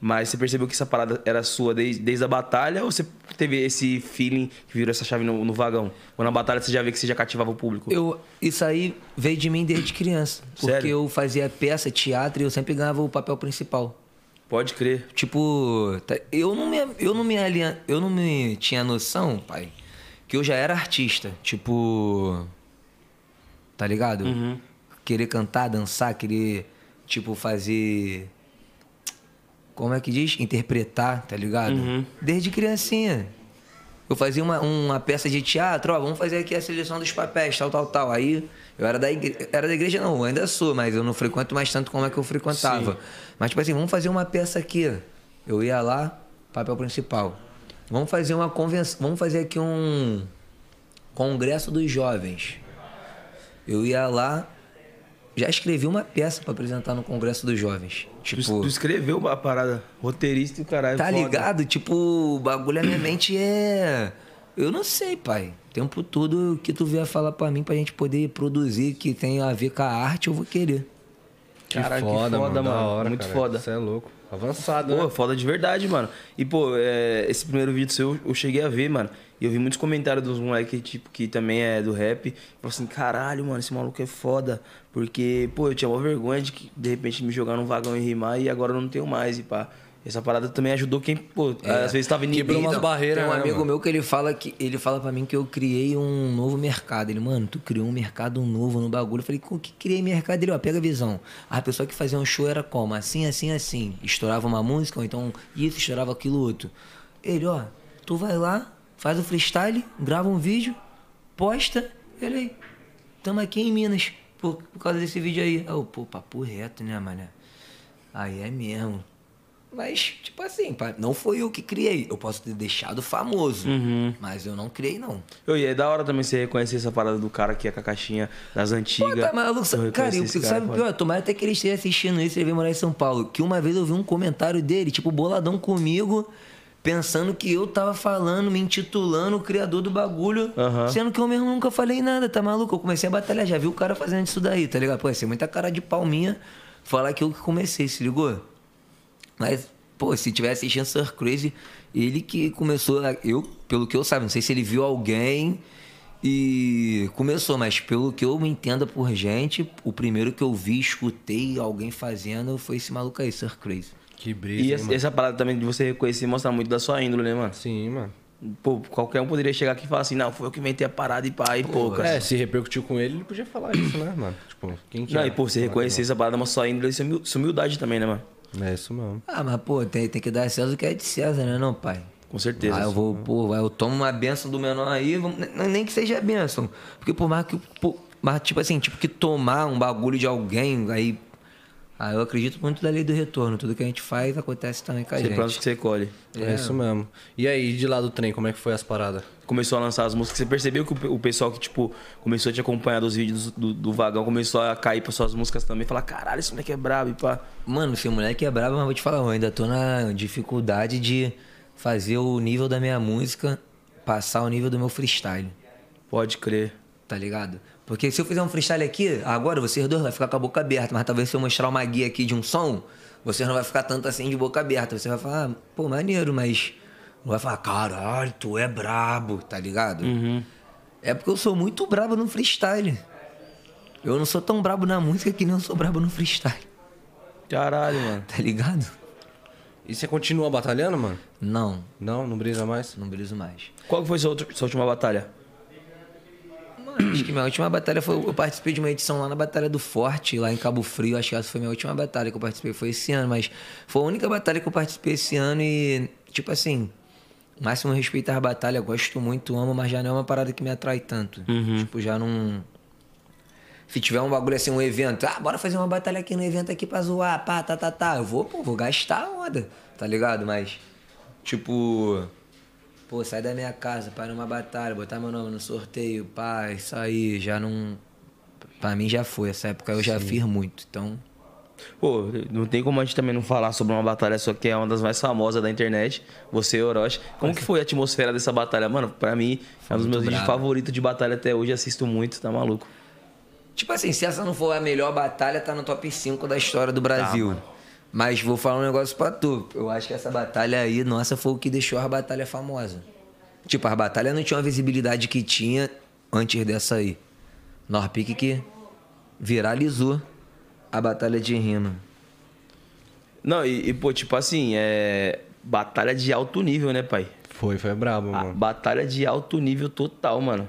Mas você percebeu que essa parada era sua desde, desde a batalha ou você teve esse feeling que virou essa chave no, no vagão? Ou na batalha você já vê que você já cativava o público? Eu, isso aí veio de mim desde criança. Porque Sério? eu fazia peça, teatro e eu sempre ganhava o papel principal. Pode crer. Tipo, tá- eu não me, eu não me eu não me tinha noção, pai, que eu já era artista. Tipo, tá ligado? querer cantar, dançar, querer, tipo, fazer. Como é que diz? Interpretar, tá ligado? Desde criancinha. Eu fazia uma, uma peça de teatro, ó, vamos fazer aqui a seleção dos papéis, tal, tal, tal. Aí eu era da igreja, era da igreja não, ainda sou, mas eu não frequento mais tanto como é que eu frequentava. Mas tipo assim, vamos fazer uma peça aqui. Eu ia lá, papel principal. Vamos fazer uma convenção, vamos fazer aqui um congresso dos jovens. Eu ia lá, já escrevi uma peça pra apresentar no congresso dos jovens. Tu, Tipo, tu escreveu a parada, roteirista e o caralho. Tá foda. ligado? Tipo, o bagulho na minha mente é. Eu não sei, pai. O tempo todo que tu vier falar pra mim pra gente poder produzir que tem a ver com a arte, eu vou querer. Que Caralho, que foda, foda, mano. Mano. hora, Muito cara. foda. Você é louco. Avançado, Pô, né? foda de verdade, mano. E, pô, é, esse primeiro vídeo seu eu cheguei a ver, mano. E eu vi muitos comentários dos moleques, tipo, que também é do rap. Falou assim, caralho, mano, esse maluco é foda. Porque, pô, eu tinha uma vergonha de que, de repente, me jogar num vagão e rimar e agora eu não tenho mais, e pá. Essa parada também ajudou quem, pô, às vezes tava inibido. Quebrou umas barreiras, Tem um né, amigo mano? meu que ele fala que ele fala para mim que eu criei um novo mercado. Ele, mano, tu criou um mercado novo no bagulho. Eu falei, com que criei mercado? Ele, ó, pega a visão. A pessoa que fazia um show era como? Assim, assim, assim. Estourava uma música, ou então isso, estourava aquilo outro. Ele, ó, tu vai lá, faz o freestyle, grava um vídeo, posta, ele aí. Tamo aqui em Minas, por, por causa desse vídeo aí. Aí Eu, pô, papo reto, né, mané? Aí é mesmo. Mas, tipo assim, pá, não foi eu que criei. Eu posso ter deixado famoso, mas eu não criei, não. Eu, e é da hora também você reconhecer essa parada do cara que é com a caixinha das antigas. Pô, tá maluco? Eu cara, eu, sabe o pior? Tomara até que ele esteja assistindo isso e ele veio morar em São Paulo. Que uma vez eu vi um comentário dele, tipo, boladão comigo, pensando que eu tava falando, me intitulando o criador do bagulho, Aham. sendo que eu mesmo nunca falei nada, tá maluco? Eu comecei a batalhar, já vi o cara fazendo isso daí, tá ligado? Pô, ia ser muita cara de palminha falar que eu que comecei, se ligou? Mas, pô, se tiver assistindo Sir Crazy, ele que começou. Eu, pelo que eu sabe, não sei se ele viu alguém e começou, mas pelo que eu me entenda por gente, o primeiro que eu vi, escutei alguém fazendo foi esse maluco aí, Sir Crazy. Que brisa, E hein, essa, mano? essa parada também de você reconhecer mostra muito da sua índole, né, mano? Sim, mano. Pô, qualquer um poderia chegar aqui e falar assim, não, foi eu que inventei a parada e pá, e poucas. É, se repercutiu com ele, ele podia falar isso, né, mano? Tipo, quem que Não, é? e pô, você reconhecer essa parada mostra sua índole e sua humil- sua humildade também, né, mano? É isso mesmo. Ah, mas pô, tem, tem que dar a César o que é de César, né, não, pai? Com certeza. Ah, eu vou, pô, vai, eu tomo uma benção do menor aí, vamos- nem- que seja benção. Porque por mais que. Pô, mas, tipo assim, tipo que tomar um bagulho de alguém, aí. Ah, eu acredito muito da lei do retorno. Tudo que a gente faz acontece também com a Você gente. planta o que você colhe. É. isso mesmo. E aí, de lá do trem, como é que foi as paradas? Começou a lançar as músicas. Você percebeu que o pe- o pessoal que, tipo, começou a te acompanhar dos vídeos do, do vagão começou a cair pra suas músicas também. Falar, caralho, esse moleque é brabo e pá. Mano, esse moleque é brabo, mas vou te falar, eu ainda tô na dificuldade de fazer o nível da minha música passar o nível do meu freestyle. Pode crer. Tá ligado? Porque se eu fizer um freestyle aqui, agora vocês dois vai ficar com a boca aberta, mas talvez se eu mostrar uma guia aqui de um som, vocês não vai ficar tanto assim de boca aberta. Você vai falar, ah, pô, maneiro, mas não vai falar, caralho, tu é brabo, tá ligado? É porque eu sou muito brabo no freestyle. Eu não sou tão brabo na música que nem eu sou brabo no freestyle, Caralho, mano. tá ligado? E você continua batalhando, mano? Não, Não? Não brisa mais? não briso mais. Qual foi sua, sua última batalha? Acho que minha última batalha foi. Eu participei de uma edição lá na Batalha do Forte, lá em Cabo Frio. Acho que essa foi minha última batalha que eu participei. Foi esse ano, mas foi a única batalha que eu participei esse ano e, tipo assim, máximo respeito às batalhas, gosto muito, amo, mas já não é uma parada que me atrai tanto. Tipo, já não. Se tiver um bagulho assim, um evento, ah, bora fazer uma batalha aqui no evento aqui pra zoar, pá, tá, tá, tá. Eu vou, pô, vou gastar a onda, tá ligado? Mas, tipo. Pô, sai da minha casa para uma batalha, botar meu nome no sorteio, pá, isso aí já não. Pra mim já foi, essa época eu já fiz muito, então. Pô, não tem como a gente também não falar sobre uma batalha só que é uma das mais famosas da internet, você e Orochi. Como que foi a atmosfera dessa batalha? Mano, pra mim, é um dos meus vídeos favoritos de batalha até hoje, assisto muito, tá maluco. Tipo assim, se essa não for a melhor batalha, tá no top 5 da história do Brasil. Mas vou falar um negócio pra tu. Eu acho que essa batalha aí, nossa, foi o que deixou a batalha famosa. Tipo, a batalha não tinha uma visibilidade que tinha antes dessa aí. Norpique que viralizou a batalha de rima. Não, e, e, pô, tipo assim, é. Batalha de alto nível, né, pai? Foi, foi brabo, A mano. batalha de alto nível total, mano.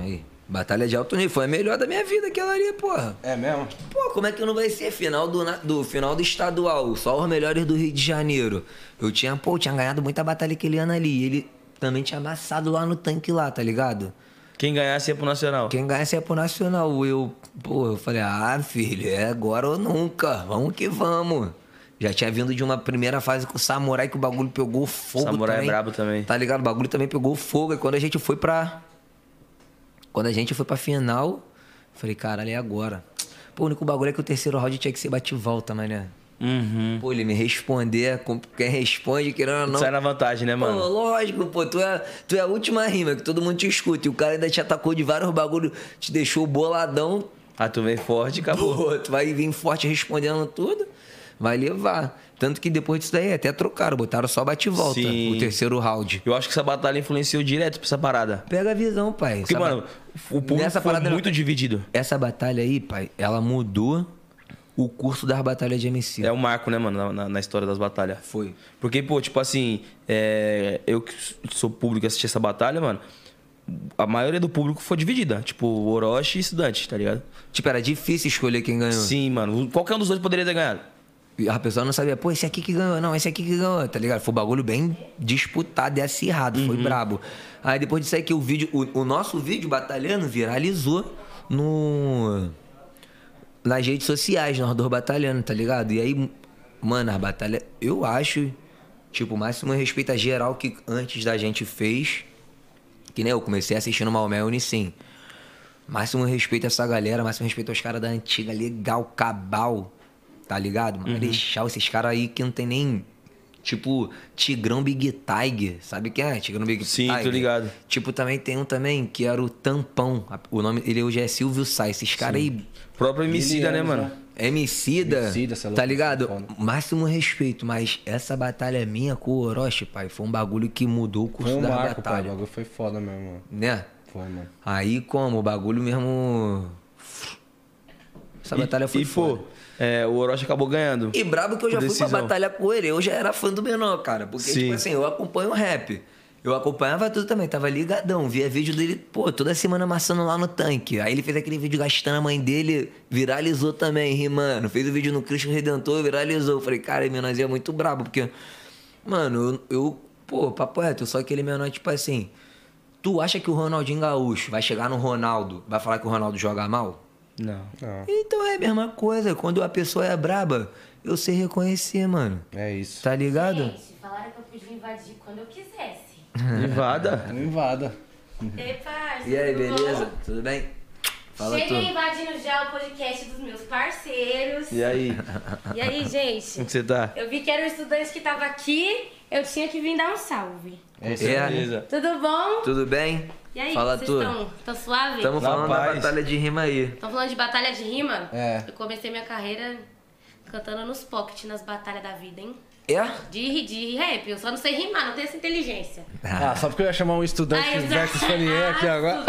Aí. Batalha de alto nível. Foi a melhor da minha vida aquela ali, porra. É mesmo? Pô, como é que não vai ser final do, do final do estadual? Só os melhores do Rio de Janeiro. Eu tinha, pô, tinha ganhado muita batalha aquele ano ali. Ele também tinha amassado lá no tanque lá, tá ligado? Quem ganhasse ia pro Nacional. Quem ganhasse é pro Nacional. Eu, pô, eu falei, ah, filho, é agora ou nunca. Vamos que vamos. Já tinha vindo de uma primeira fase com o Samurai que o bagulho pegou fogo Samurai é também. brabo também. Tá ligado? O bagulho também pegou fogo. E quando a gente foi pra... Quando a gente foi pra final, falei, caralho, é agora. Pô, o único bagulho é que o terceiro round tinha que ser bate-volta, mané. Uhum. Pô, ele me responder, com- quem responde, querendo ou não... Sai na vantagem, né, Pô, mano? lógico, pô, tu é, tu é a última rima que todo mundo te escuta. E o cara ainda te atacou de vários bagulho, te deixou boladão. Ah, tu vem forte e acabou. Pô, tu vai vir forte respondendo tudo, vai levar. Tanto que depois disso daí até trocaram, botaram só bate volta, Sim. o terceiro round. Eu acho que essa batalha influenciou direto pra essa parada. Pega a visão, pai. Porque, Essa mano, o público Nessa foi parada- muito dividido. Essa batalha aí, pai, ela mudou o curso das batalhas de MC. É um marco, né, mano, na, na- na história das batalhas. Foi. Porque, pô, tipo assim, é, eu que sou público e assisti essa batalha, mano, a maioria do público foi dividida. Tipo, Orochi e estudante, tá ligado? Tipo, era difícil escolher quem ganhou. Sim, mano. Qualquer um dos dois poderia ter ganhado. E a pessoa não sabia, pô, esse aqui que ganhou, não, esse aqui que ganhou, tá ligado? Foi um bagulho bem disputado e acirrado, foi brabo. Aí depois disso aí que o vídeo, o, o nosso vídeo batalhando viralizou no nas redes sociais, nós dois batalhando, tá ligado? E aí, mano, a batalha, eu acho, tipo, o máximo respeito a geral que antes da gente fez, que nem eu comecei assistindo Maomé Unicim. Máximo respeito a essa galera, máximo respeito aos caras da antiga, legal, cabal, tá ligado? Uhum. Marechal, esses caras aí que não tem nem. Tipo, Tigrão Big Tiger, sabe quem é? Tigrão Big Sim, Tiger. tô ligado. Tipo, também tem um também que era o Tampão. O nome ele hoje é Silvio Sá. Esses caras aí, Próprio Emicida, né, anos, mano? né? Emicida, Emicida, é tá louco, ligado? Máximo respeito, mas essa batalha minha com o Orochi, pai, foi um bagulho que mudou o curso Foi um da marco, pai. O batalha. bagulho foi foda mesmo, mano. Né? Foi, mano. Aí como? O bagulho mesmo. Essa batalha foi e, foda. pô, é, o Orochi acabou ganhando. E brabo que eu já Por fui pra decisão. batalha com ele. Eu já era fã do menor, cara. Porque, Sim. tipo assim, eu acompanho o rap. Eu acompanhava tudo também, tava ligadão. Via vídeo dele, pô, toda semana amassando lá no tanque. Aí ele fez aquele vídeo gastando a mãe dele, viralizou também, rimando. Fez o vídeo no Cristo Redentor, viralizou. Eu Falei, cara, esse menor é muito brabo, porque, mano, eu, eu pô, papo reto, sou aquele menor, tipo assim. Tu acha que o Ronaldinho Gaúcho vai chegar no Ronaldo, vai falar que o Ronaldo joga mal? Não. Não, Então é a mesma coisa. Quando a pessoa é braba, eu sei reconhecer, mano. é isso. Tá ligado? Gente, falaram que eu podia invadir quando eu quisesse. Invada. Não invada. Epa, E aí, tudo bom? beleza? Tudo bem? Fala Cheguei tu. invadindo já o podcast dos meus parceiros. E aí? E aí, gente? Como que você tá? Eu vi que era o estudante que tava aqui, eu tinha que vir dar um salve. É isso É. aí. Beleza. Tudo bom? Tudo bem? E aí, Fala vocês tu. estão tão suave? Estamos falando da paz. batalha de rima aí. Estão falando de batalha de rima? É. Eu comecei minha carreira cantando nos pocket, nas batalhas da vida, hein? É? De, de rap, eu só não sei rimar, não tenho essa inteligência. Ah, só porque eu ia chamar um estudante eu já- versus Fanier aqui Ah, agora.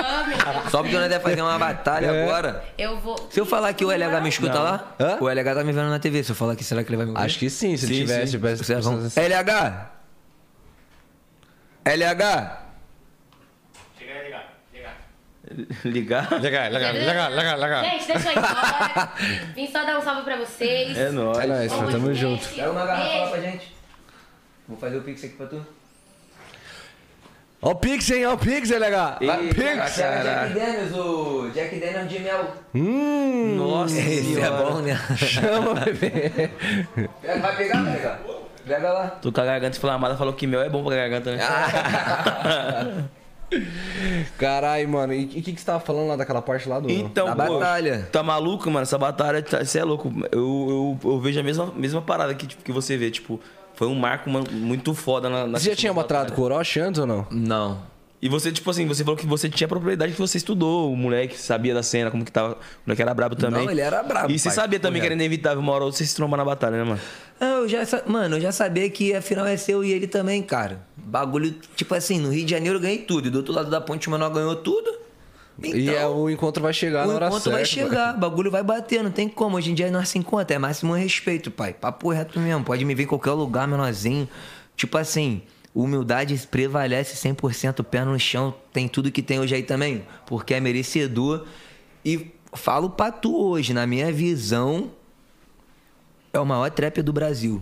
Só porque nós deve fazer uma batalha É. agora. Eu vou. Se eu falar que o LH me escuta Não. lá, Hã? o LH tá me vendo na TV. Se eu falar que será que ele vai me ouvir? Acho que sim, se Sim, ele tivesse. sim. tivesse vão... pessoas- LH! LH! Ligar? Legal, legal, legal, legal, legal. Gente, deixa eu ir embora. Vim só dar um salve pra vocês. É nóis. É nóis, Bom tamo junto. Pega uma garrafa lá Beijo. pra gente. Vou fazer o pix aqui pra tu. Ó o Pix, hein? Ó o Pix, LH. Vai, Eita, Pix. Aquela Caraca. Jack Daniels, o Jack Daniels de mel. Hum. Nossa Esse é bom, né? Chama, bebê. Vai pegar, pega. Pega lá. Tô com a garganta inflamada, falou que mel é bom pra garganta, né? Caralho, mano. E o que, que você tava falando lá daquela parte lá do. Então, Da pô, batalha. Tá maluco, mano? Essa batalha, tá- você é louco. Eu, eu, eu vejo a mesma, mesma parada que, tipo, que você vê. Tipo, foi um marco mano, muito foda na, na Você já tinha batalhado com o Orochi antes ou não? Não. E você, tipo assim, você falou que você tinha propriedade que você estudou, o moleque sabia da cena, como que tava. O moleque era brabo também. Não, ele era brabo, E você pai. sabia também que era inevitável uma hora ou outra você se trombar na batalha, né, mano? Ah, Eu já, mano, eu já sabia que a final é seu e ele também, cara. Bagulho, tipo assim, no Rio de Janeiro eu ganhei tudo. E do outro lado da ponte o menor ganhou tudo. e é, o encontro vai chegar o na hora encontro certa. vai chegar, o bagulho vai bater, não tem como. Hoje em dia nós se encontra, é máximo respeito, pai. Papo reto mesmo. Pode me ver em qualquer lugar, menorzinho. Tipo assim, Humildade prevalece 100% pé no chão. Tem tudo que tem hoje aí também, porque é merecedor. E falo pra tu hoje, na minha visão, é o maior trap do Brasil.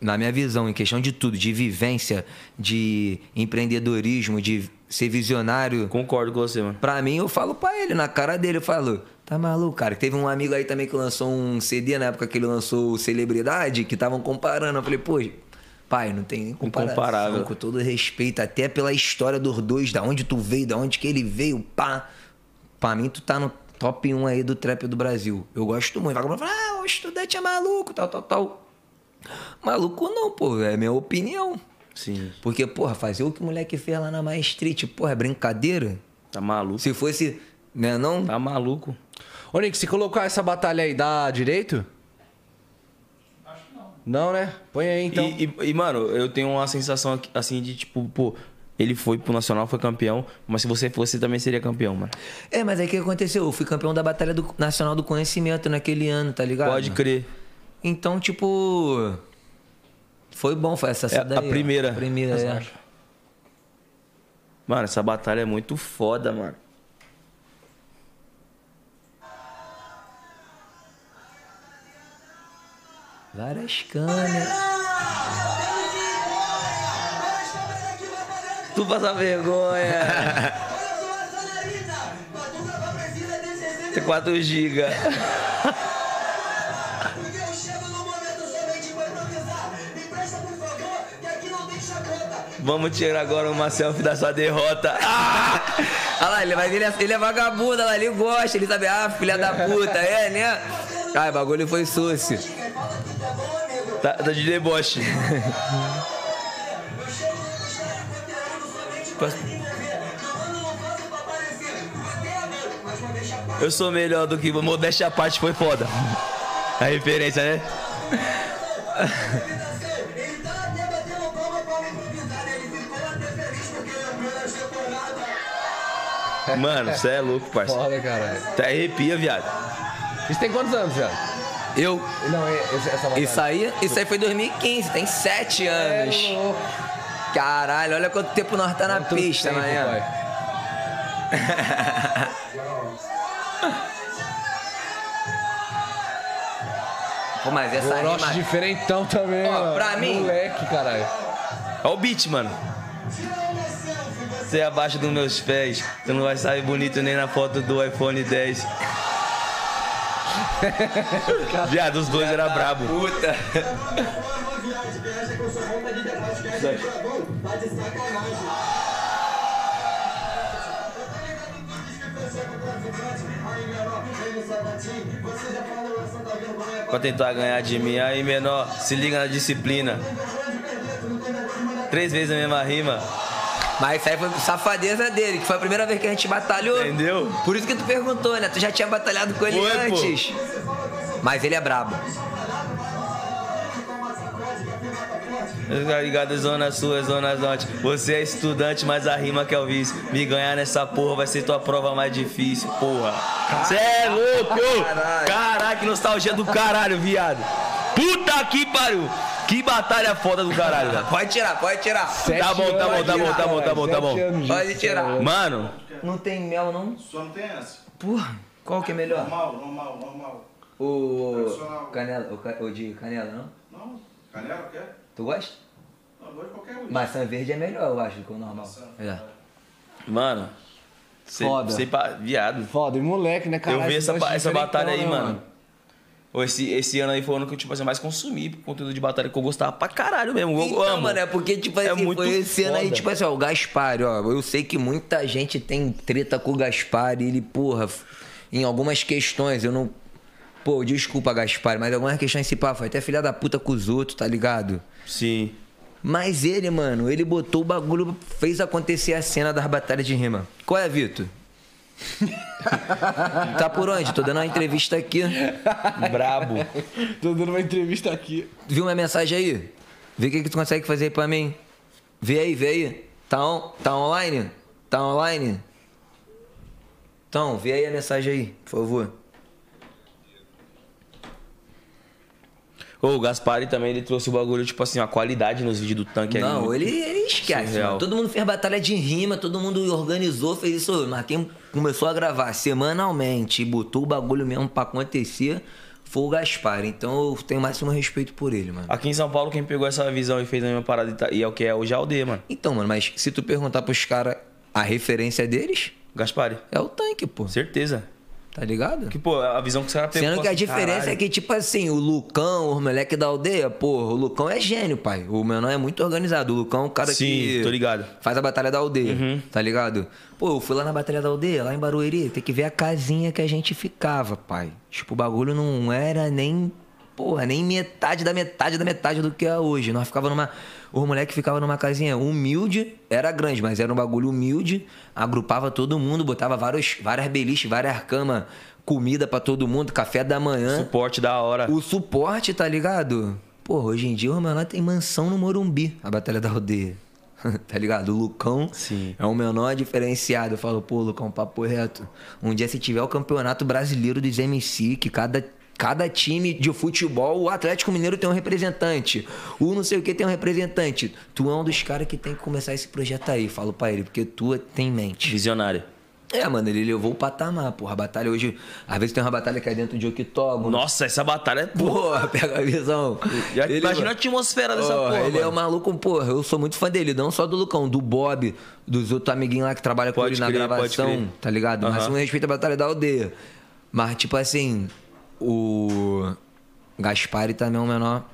Na minha visão, em questão de tudo, de vivência, de empreendedorismo, de ser visionário. Concordo com você, mano. Pra mim, eu falo pra ele, na cara dele, eu falo, tá maluco, cara? Teve um amigo aí também que lançou um CD na época que ele lançou Celebridade, que estavam comparando. Eu falei, pô, pai, não tem nem comparação. Incomparável. Com todo respeito, até pela história dos dois, da onde tu veio, da onde que ele veio, pá. Pra mim, tu tá no top 1 aí do trap do Brasil. Eu gosto muito. Vai falar, ah, o estudante é maluco, tal, tal, tal. Maluco não, pô, é minha opinião. Sim. Porque, porra, fazer o que o moleque fez lá na Mais Street, porra, é brincadeira? Tá maluco. Se fosse, né, não? Tá maluco. Ô, Nick, se colocar essa batalha aí, dá direito? Não. Né? Põe aí então. E, e- e, mano, eu tenho uma sensação assim de tipo, pô, ele foi pro Nacional, foi campeão, mas se você fosse, também seria campeão, mano. É, mas aí o que aconteceu? Eu fui campeão da Batalha do Nacional do Conhecimento naquele ano, tá ligado? Pode crer. Então, tipo. Foi bom, foi essa, É a daí, ó. primeira. A primeira, é. Mano, essa batalha é muito foda, mano. Várias câmeras. Tu passa vergonha. Tem 4 GB. Vamos tirar agora uma selfie da sua derrota. Ah! Olha lá, ele, vai, ele, é, ele é vagabundo, olha lá, ele gosta, ele sabe, ah, filha da puta, é, né? Ai, o bagulho foi sucio. Tá, tá de deboche. Eu sou melhor do que modéstia à parte foi foda. A referência, né? Mano, você é louco, parça. Foda, caralho. Até arrepia, viado. Isso tem quantos anos, já? Eu. Não, é, esse- essa batalha. Isso aí, isso aí foi 2015, tem sete anos. É louco. Caralho, olha quanto tempo nós tá na Quanto pista, tempo, né? pai? Pô, mas essa Orochi rima... diferentão também, Ó, mano. pra mim- Moleque, caralho. Olha o beat, mano. Você é abaixo dos meus pés. Tu não vai sair bonito nem na foto do iPhone 10. Viado, os dois era brabo. Puta. Pra tentar ganhar de mim. Aí, menor, se liga na disciplina. Três vezes a mesma rima. Mas isso aí foi safadeza dele, que foi a primeira vez que a gente batalhou. Entendeu? Por isso que tu perguntou, né? Tu já tinha batalhado com ele Foi, pô. antes. Mas ele é brabo. Tá ligado, Zona Sul, Zona Norte. Você é estudante, mas a rima que é o vício. Me ganhar nessa porra vai ser tua prova mais difícil, porra. Cê é louco! Caralho. Caralho, que nostalgia do caralho, viado. Puta que pariu! Que batalha foda do caralho, velho. Pode tirar, pode tirar. Tá bom, tá bom, tá bom, tá bom, tá bom, tá bom. Pode tirar. Mano, Não tem mel, não? Só não tem essa. Porra, qual que é melhor? Normal, normal, normal. O canela, o, ca- o de canela, não? Não, canela quer? Tu gosta? Não, eu gosto de qualquer um. Maçã verde é melhor, eu acho, do que o normal. É. mano. Cê, Foda. cê pa- viado. Foda, e moleque, né, cara? Eu vi essa, essa batalha aí, né, mano. Esse, esse ano aí foi o ano que eu, tipo assim, mais consumi conteúdo de batalha que eu gostava pra caralho mesmo. Eu Então, amo. mano, é porque, tipo É assim, muito foi esse ano aí, foda. tipo assim, ó, o Gaspar, ó, eu sei que muita gente tem treta com o Gaspar e ele, porra, em algumas questões, eu não. Pô, desculpa, Gaspar, mas algumas questões se pá, foi até filha da puta com os outros, tá ligado? Sim. Mas ele, mano, ele botou o bagulho, fez acontecer a cena das batalhas de rima. Qual é, Vitor? tá por onde? Tô dando uma entrevista aqui. Brabo. Tô dando uma entrevista aqui. Viu minha mensagem aí? Vê o que, que tu consegue fazer aí pra mim. Vê aí, vê aí. Tá, on, tá online? Tá online? Então, vê aí a mensagem aí, por favor. O Gaspari também, ele trouxe o bagulho, tipo assim, a qualidade nos vídeos do tanque. Não, ele, ele esquece. Todo mundo fez batalha de rima, todo mundo organizou, fez isso. Mas quem começou a gravar semanalmente e botou o bagulho mesmo pra acontecer foi o Gaspar. Então eu tenho máximo respeito por ele, mano. Aqui em São Paulo, quem pegou essa visão e fez a mesma parada e tá- e é o que é hoje é a aldeia, mano. Então, mano, mas se tu perguntar pros caras a referência deles, Gaspari. é o tanque, pô. Certeza. Tá ligado? Que, pô, a visão que os caras pegou. Sendo que a assim, diferença caralho. é que, tipo assim, o Lucão, o moleque da aldeia, porra, o Lucão é gênio, pai. O menor é muito organizado. O Lucão é um cara Sim, que. tô ligado. Faz a batalha da aldeia, Uhum. tá ligado? Pô, eu fui lá na batalha da aldeia, lá em Barueri, tem que ver a casinha que a gente ficava, pai. Tipo, o bagulho não era nem. Porra, nem metade da metade da metade do que é hoje. Nós ficava numa. O moleque ficava numa casinha humilde, era grande, mas era um bagulho humilde, agrupava todo mundo, botava vários, várias beliches, várias camas, comida pra todo mundo, café da manhã. Suporte da hora. O suporte, tá ligado? Pô, hoje em dia o menor tem mansão no Morumbi, a Batalha da Aldeia. tá ligado? O Lucão Sim. é um menor diferenciado. Eu falo, pô, Lucão, papo reto. Um dia se tiver o campeonato brasileiro dos MC, que cada, cada time de futebol, o Atlético Mineiro tem um representante. O não sei o que tem um representante. Tu é um dos caras que tem que começar esse projeto aí. Falo pra ele, porque tu tem mente. Visionário. É, mano, ele levou o patamar, porra. A batalha hoje. Às vezes tem uma batalha que é dentro de octógono. Nossa, essa batalha é. Porra, pega a visão. já Ele, imagina a atmosfera dessa porra. Ele é mano. um maluco, porra. Eu sou muito fã dele, não só do Lucão, do Bob, dos outros amiguinhos lá que trabalham com ele na gravação, tá ligado? Mas Aham. um respeito à Batalha da Aldeia. Mas, tipo assim, o Gaspari também é o menor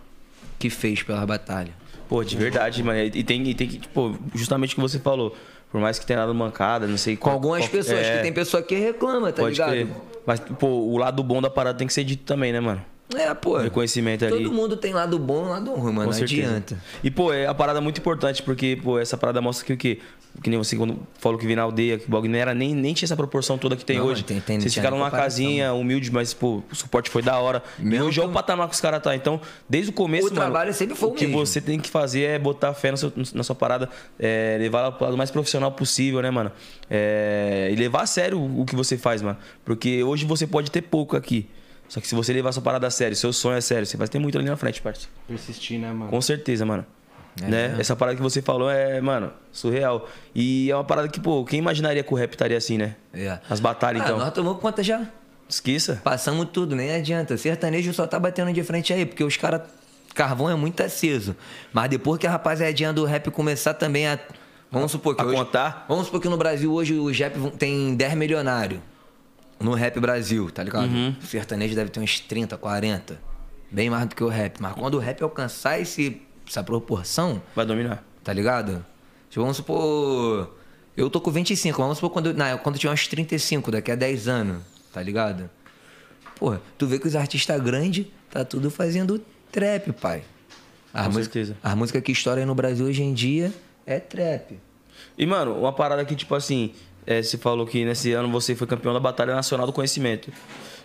que fez pela batalha. Pô, de verdade, mano. E tem, e tem que, tipo, justamente o que você falou. Por mais que tenha dado mancada, não sei Com qual- algumas qual- pessoas, é, que tem pessoa que reclama, tá ligado? crer. Mas, pô, o lado bom da parada tem que ser dito também, né, mano? É, pô. Reconhecimento ali. Todo mundo tem lado bom e lado ruim, mano. Com Não certeza. adianta. E, pô, é a parada muito importante, porque, pô, essa parada mostra que o quê? Que nem você quando falou que vim na aldeia, que o bagulho não era nem, nem tinha essa proporção toda que tem Não, hoje. tem- tem- Vocês ficaram numa casinha humilde, mas, pô, o suporte foi da hora. E Mesmo hoje é o patamar que os caras tá. Então, desde o começo, O mano, trabalho sempre foi o que mesmo. você tem que fazer é botar fé seu- na sua parada, é, levar ela pro lado mais profissional possível, né, mano? É, e levar a sério o que você faz, mano. Porque hoje você pode ter pouco aqui. Só que se você levar sua parada a sério, seu sonho é sério, você vai ter muito ali na frente, parceiro. Persistir, né, mano? Com certeza, mano. né? Essa parada que você falou é, mano, surreal. E é uma parada que, pô, quem imaginaria que o rap estaria assim, né? É. As batalhas, Ah, então. nós tomamos conta já. Esqueça. Passamos tudo, nem adianta. Sertanejo só tá batendo de frente aí, porque os caras. Carvão é muito aceso. Mas depois que a rapaziadinha do rap começar também a. Vamos supor que A hoje. contar? Vamos supor que no Brasil hoje o rap tem 10 milionários. No rap Brasil, tá ligado? Uhum. O sertanejo deve ter uns 30, 40. Bem mais do que o rap. Mas quando o rap alcançar esse, essa proporção, Vai dominar. tá ligado? Tipo, vamos supor. Eu tô com 25, vamos supor quando, não, quando eu tiver uns 35, daqui a 10 anos, tá ligado? Porra, tu vê que os artistas grandes tá tudo fazendo trap, pai. As Com música- certeza. As músicas que estouram aí no Brasil hoje em dia é trap. E, mano, uma parada que, tipo assim, é, você falou que nesse ano você foi campeão da Batalha Nacional do Conhecimento.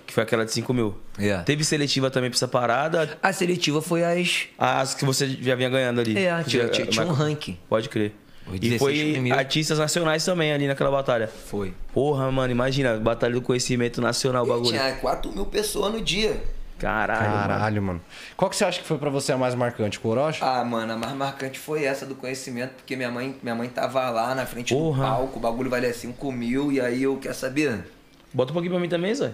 Que foi aquela de 5 mil. É. Teve seletiva também pra essa parada. A seletiva foi as. As que você já vinha ganhando ali. É, tinha, tinha, tinha um ranking. Pode crer. E 16 foi primeiros. artistas nacionais também ali naquela batalha. Foi. Porra, mano, imagina, Batalha do Conhecimento Nacional, o bagulho. Tinha 4 mil pessoas no dia. Caralho. mano. Caralho, mano. Qual que você acha que foi pra você a mais marcante? Corocha? Ah, mano, a mais marcante foi essa do conhecimento, porque minha mãe, minha mãe tava lá na frente Porra. do palco, o bagulho valia 5 mil, e aí eu, quer saber? Bota um pouquinho pra mim também, Zé.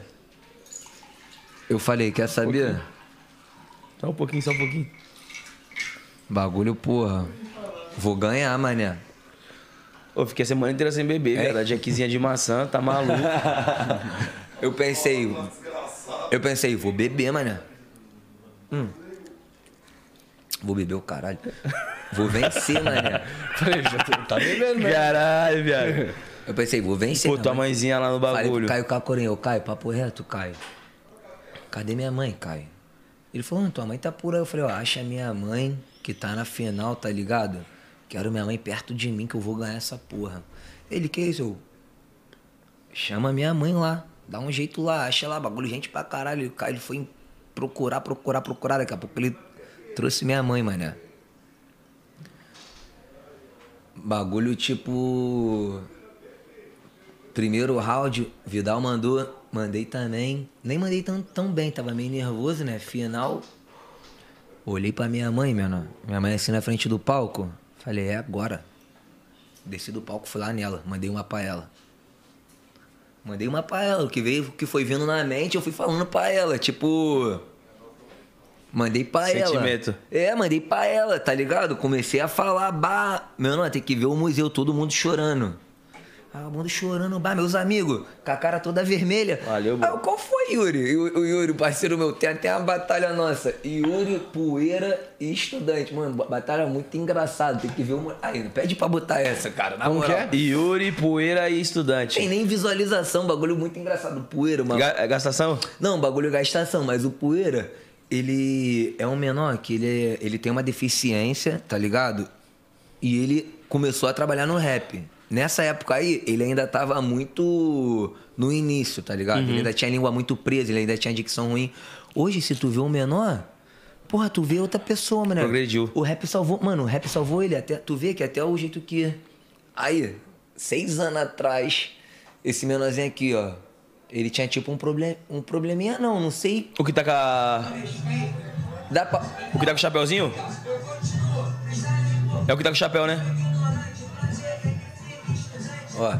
Eu falei, quer saber? Só um pouquinho, só um pouquinho. Bagulho, porra. Vou ganhar, mané. Ô, fiquei a semana inteira sem beber, É? velho. A jaquezinha de maçã, tá maluco. Eu pensei. Eu pensei, vou beber, mané. Hum. Vou beber o caralho. Vou vencer, mané. Falei, já tô- tá bebendo, né? Caralho, viado. Eu pensei, vou vencer. Pô, tua mãezinha lá no Falei pro bagulho. Caio Cacorinha, ô Caio, papo reto, Caio. Cadê minha mãe, Caio? Ele falou, "Hum, tua mãe tá por aí. Eu falei, ó, acha minha mãe que tá na final, tá ligado? Quero minha mãe perto de mim que eu vou ganhar essa porra. Ele, que isso? Eu, Chama minha mãe lá. Dá um jeito lá, acha lá, bagulho, gente pra caralho. Ele foi procurar, procurar, procurar. Daqui a pouco ele trouxe minha mãe, mané. Bagulho tipo. Primeiro round, Vidal mandou, mandei também. Nem mandei tão, tão bem, tava meio nervoso, né? Final. Olhei pra minha mãe, menor. Minha mãe assim na frente do palco. Falei, é agora. Desci do palco, fui lá nela. Mandei uma pra ela. Mandei uma pra ela. O que veio, o que foi vindo na mente, eu fui falando pra ela. Tipo. Mandei pra Sentimento. ela. É, mandei pra ela, tá ligado? Comecei a falar, bah. Meu não, tem que ver o museu, todo mundo chorando. Ah, o mundo chorando, bah, meus amigos, com a cara toda vermelha. Valeu, ah, bro. Qual foi, Yuri? O, o Yuri, parceiro meu, tem até uma batalha nossa. Yuri, poeira e estudante. Mano, ba- batalha muito engraçada. Tem que ver uma. Aí, pede pra botar essa, cara. Na Como moral. que é? Yuri, poeira e estudante. Tem nem visualização, bagulho muito engraçado. Poeira, mano. Ga- gastação? Não, bagulho gastação, mas o Poeira, ele é um menor que ele, é- ele tem uma deficiência, tá ligado? E ele começou a trabalhar no rap. Nessa época aí, ele ainda tava muito no início, tá ligado? Ele ainda tinha língua muito presa, ele ainda tinha dicção ruim. Hoje, se tu vê um menor, porra, tu vê outra pessoa, mano. Progrediu. O rap salvou, mano, o rap salvou ele. Até, tu vê que até o jeito que. Aí, seis anos atrás, esse menorzinho aqui, ó. Ele tinha tipo um, problem, um probleminha, não, não sei. O que tá com a... Dá pra. O que tá com o chapéuzinho? É o que tá com o chapéu, né? Ó.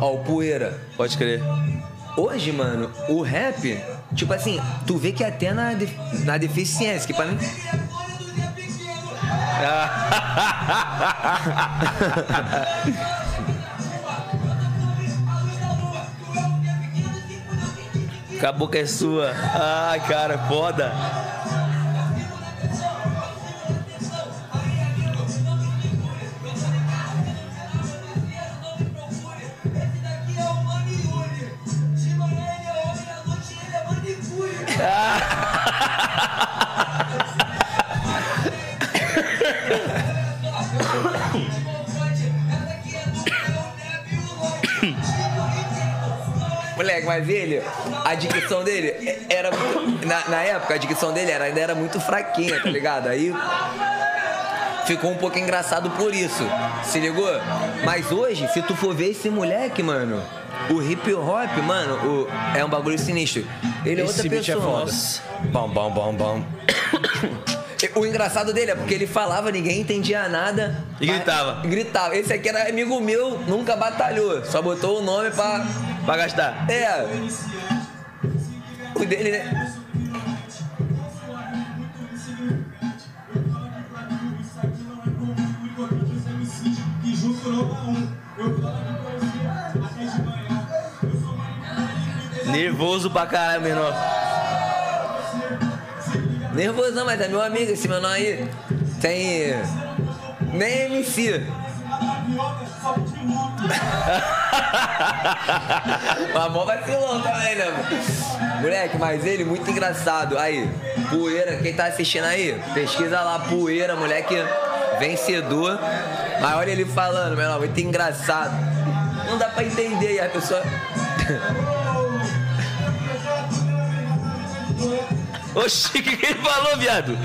Ó, o Poeira. Pode crer. Hoje, mano, o rap, tipo assim, tu vê que até na, na deficiência, que pra mim. A boca é sua. Ai, cara, foda. Moleque, mas ele, a dicção dele era. Na, na época, a dicção dele era, ainda era muito fraquinha, tá ligado? Aí ficou um pouco engraçado por isso. Se ligou? Mas hoje, se tu for ver esse moleque, mano, o hip hop, mano, o- é um bagulho sinistro. Ele é outra é pessoa. foda. Bom, bom, bom, bom. O engraçado dele é porque ele falava, ninguém entendia nada. E mas- gritava. Gritava. Esse aqui era amigo meu, nunca batalhou. Só botou o nome pra. Pra gastar. É. O dele, né? Nervoso pra caralho, menor. Nervosão, mas é meu amigo, esse menor aí. Tem. Nem MC. Mas mó vacilão também, né? mano? Moleque, mas ele muito engraçado. Aí, poeira, quem tá assistindo aí, pesquisa lá, poeira, moleque vencedor. Mas olha ele falando, menor, muito engraçado. Não dá pra entender, e a pessoa. Oxi, o que, que ele falou, viado?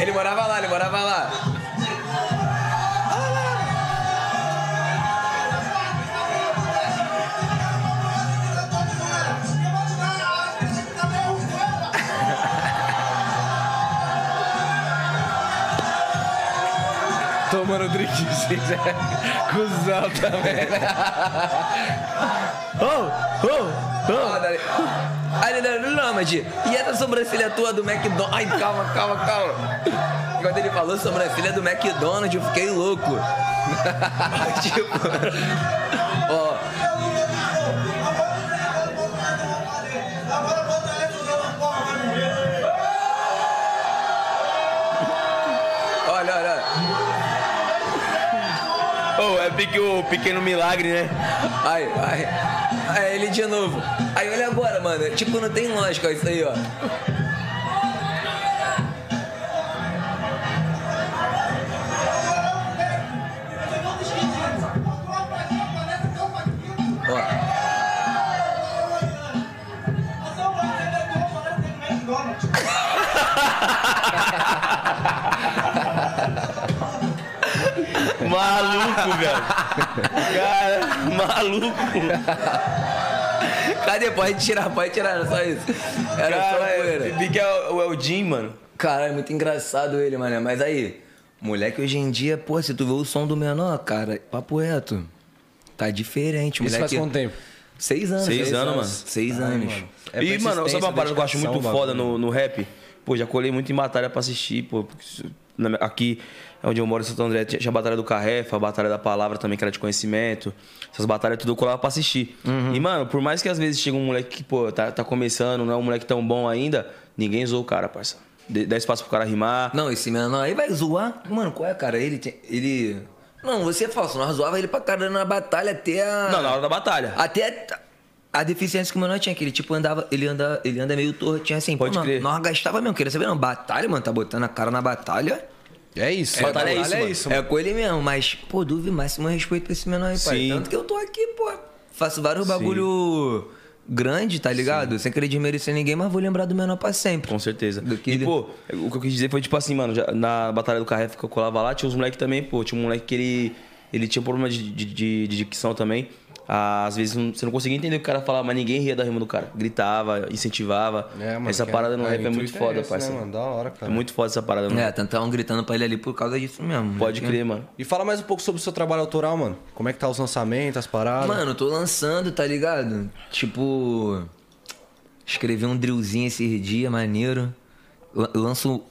Ele morava lá, ele morava lá. Tomando drink, vocês é cuzão também, né? Oh, oh, Dali- Aí ele mas e essa sobrancelha tua do McDonald's? Ai, calma, calma, calma. Quando ele falou sobrancelha do McDonald's, eu fiquei louco. tipo, pique, o pequeno milagre, né? Ai, ai. Aí ele de novo. Aí olha agora, mano. Tipo, não tem lógica isso aí. Ó. Maluco, velho. Cara, maluco. Cadê? Pode tirar, pode tirar, era só isso. Era só Cara, poeira. vi que é o Eldin, mano. Cara, é muito engraçado ele, mano. Mas aí, moleque hoje em dia, pô, se tu vê o som do menor, cara, papo reto. Tá diferente, Isso moleque. faz quanto tempo? Seis anos. Seis anos, mano. Seis anos. É e, mano, sabe uma parada que eu acho muito foda no, no rap? Pô, já colei muito em batalha pra assistir, pô. isso- Aqui, onde eu moro, em Santo André, tinha tinha a Batalha do Carrefa, a Batalha da Palavra também, que era de conhecimento. Essas batalhas tudo eu colava pra assistir. Uhum. E, mano, por mais que às vezes chega um moleque que, pô, tá, tá começando, não é um moleque tão bom ainda, ninguém zoou o cara, parça. Dá espaço pro cara rimar. Não, esse menor aí vai zoar. Mano, qual é, cara? Ele. tem- ele... Não, você é falso. Nós zoava ele pra caramba na batalha até a. Não, na hora da batalha. Até a deficiência que o menor tinha, que ele tipo andava, ele anda, ele anda meio tortinho assim. Pode pô, crer. Nós, nós gastava mesmo, queria saber não. Batalha, mano, tá botando a cara na batalha. É isso. Batalha é isso, é mano. isso, É com ele mesmo, mas, pô, duvido máximo respeito pra esse menor aí, pai. Sim. Tanto que eu tô aqui, pô. Faço vários bagulho grande, tá ligado? Sem querer desmerecer ninguém, mas vou lembrar do menor pra sempre. Com certeza. Do que e, ele- pô, o que eu quis dizer foi, tipo assim, mano, já- na Batalha do Carrefa que eu colava lá, tinha uns moleques também, pô, tinha um moleque que ele, ele tinha um problema de, de, de- de dicção também. Ah, Às vezes não- você não conseguia entender o que o cara falava, mas ninguém ria da rima do cara. Gritava, incentivava. É, mano, essa parada no rap é muito foda, esse, parça. Né, mano? Da hora, cara. É muito foda essa parada, mano. É, tanto estavam gritando pra ele ali por causa disso mesmo. Pode né? crer, mano. E fala mais um pouco sobre o seu trabalho autoral, mano. Como é que tá os lançamentos, as paradas? Mano, tô lançando, tá ligado? Tipo. Escrevi um drillzinho esses dias, maneiro. Lan- Lanço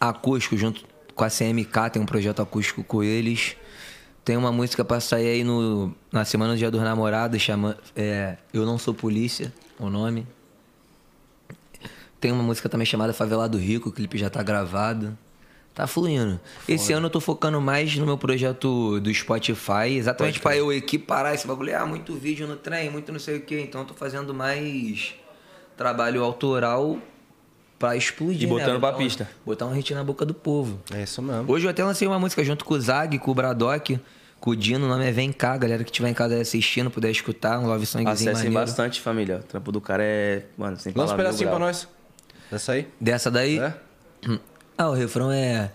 acústico junto com a CMK, tem um projeto acústico com eles. Tem uma música pra sair aí no, na Semana do Dia dos Namorados, chama. É, Eu Não Sou Polícia, o nome. Tem uma música também chamada Favelado Rico, o clipe já tá gravado. Tá fluindo. Esse ano eu tô focando mais no meu projeto do Spotify, exatamente pra eu equiparar esse bagulho. Ah, muito vídeo no trem, muito não sei o quê. Então eu tô fazendo mais trabalho autoral pra explodir. E botando né? pra pista. Botar um hit na boca do povo. É isso mesmo. Hoje eu até lancei uma música junto com o Zag, com o Bradock, com o nome é Vem Cá, galera que tiver em casa assistindo, puder escutar, um love songzinho Acessem maneiro. bastante, família. O trampo do cara é. Mano, sem Lança um pedacinho pra nós. Dessa aí? Dessa daí. É? Ah, o refrão é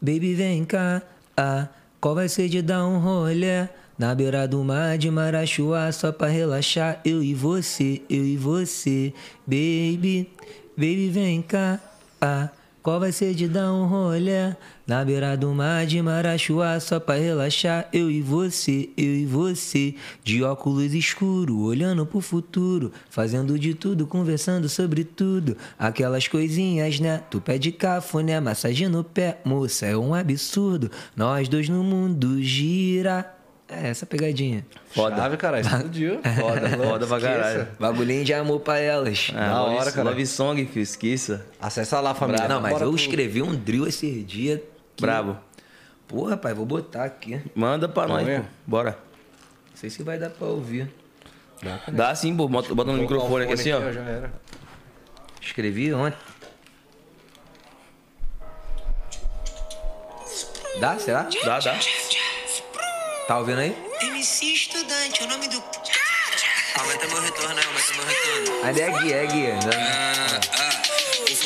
Baby vem cá, ah, qual vai ser de dar um rolê Na beira do mar de Marachuá Só pra relaxar, eu e você, eu e você Baby, baby vem cá, ah, qual vai ser de dar um rolê Na beira do mar de Marachuá? Só pra relaxar, eu e você, eu e você. De óculos escuro, olhando pro futuro Fazendo de tudo, conversando sobre tudo. Aquelas coisinhas, né? Tu pede cafuné, massagem no pé. Moça, é um absurdo. Nós dois no mundo gira É essa pegadinha Foda. Chave, cara. Explodiu. Foda, foda pra caralho. Bagulhinho de amor pra elas Da love, hora, cara. Love Song, filho, esqueça. Acessa lá, família. Não, mas Bora eu pro- escrevi um drill esse dia que- Brabo. Porra, pai, vou botar aqui Manda pra nós, ver? pô. Bora. Não sei se vai dar pra ouvir Dá sim, pô. Bota, bota no microfone aqui assim, ó. Já era. Escrevi ontem Dá, será? Dá, dá. Tá ouvindo aí? MC Estudante, o nome do. Aumenta meu retorno, aumenta meu retorno. Ainda é guia, é guia. Ah, ah.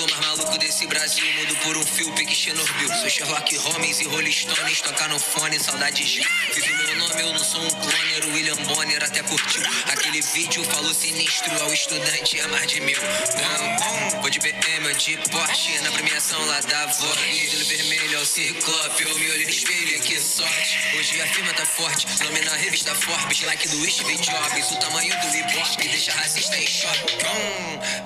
Flow mais maluco desse Brasil, mudo por um fio, pique Chernobyl. Sou Sherlock Holmes e Rolling Stones, tocar no fone, saudade de. Vive meu nome, eu não sou um cloner, o William Bonner até curtiu. Aquele vídeo falou sinistro, ao estudante é mais de mil. Vou de BM, de Porsche, na premiação lá da Vogue. Ídolo vermelho ao ciclope, eu me olho no espelho, que sorte. Hoje a firma tá forte, nome na revista Forbes, like do Steve Jobs. O tamanho do hip hop deixa racista em choque.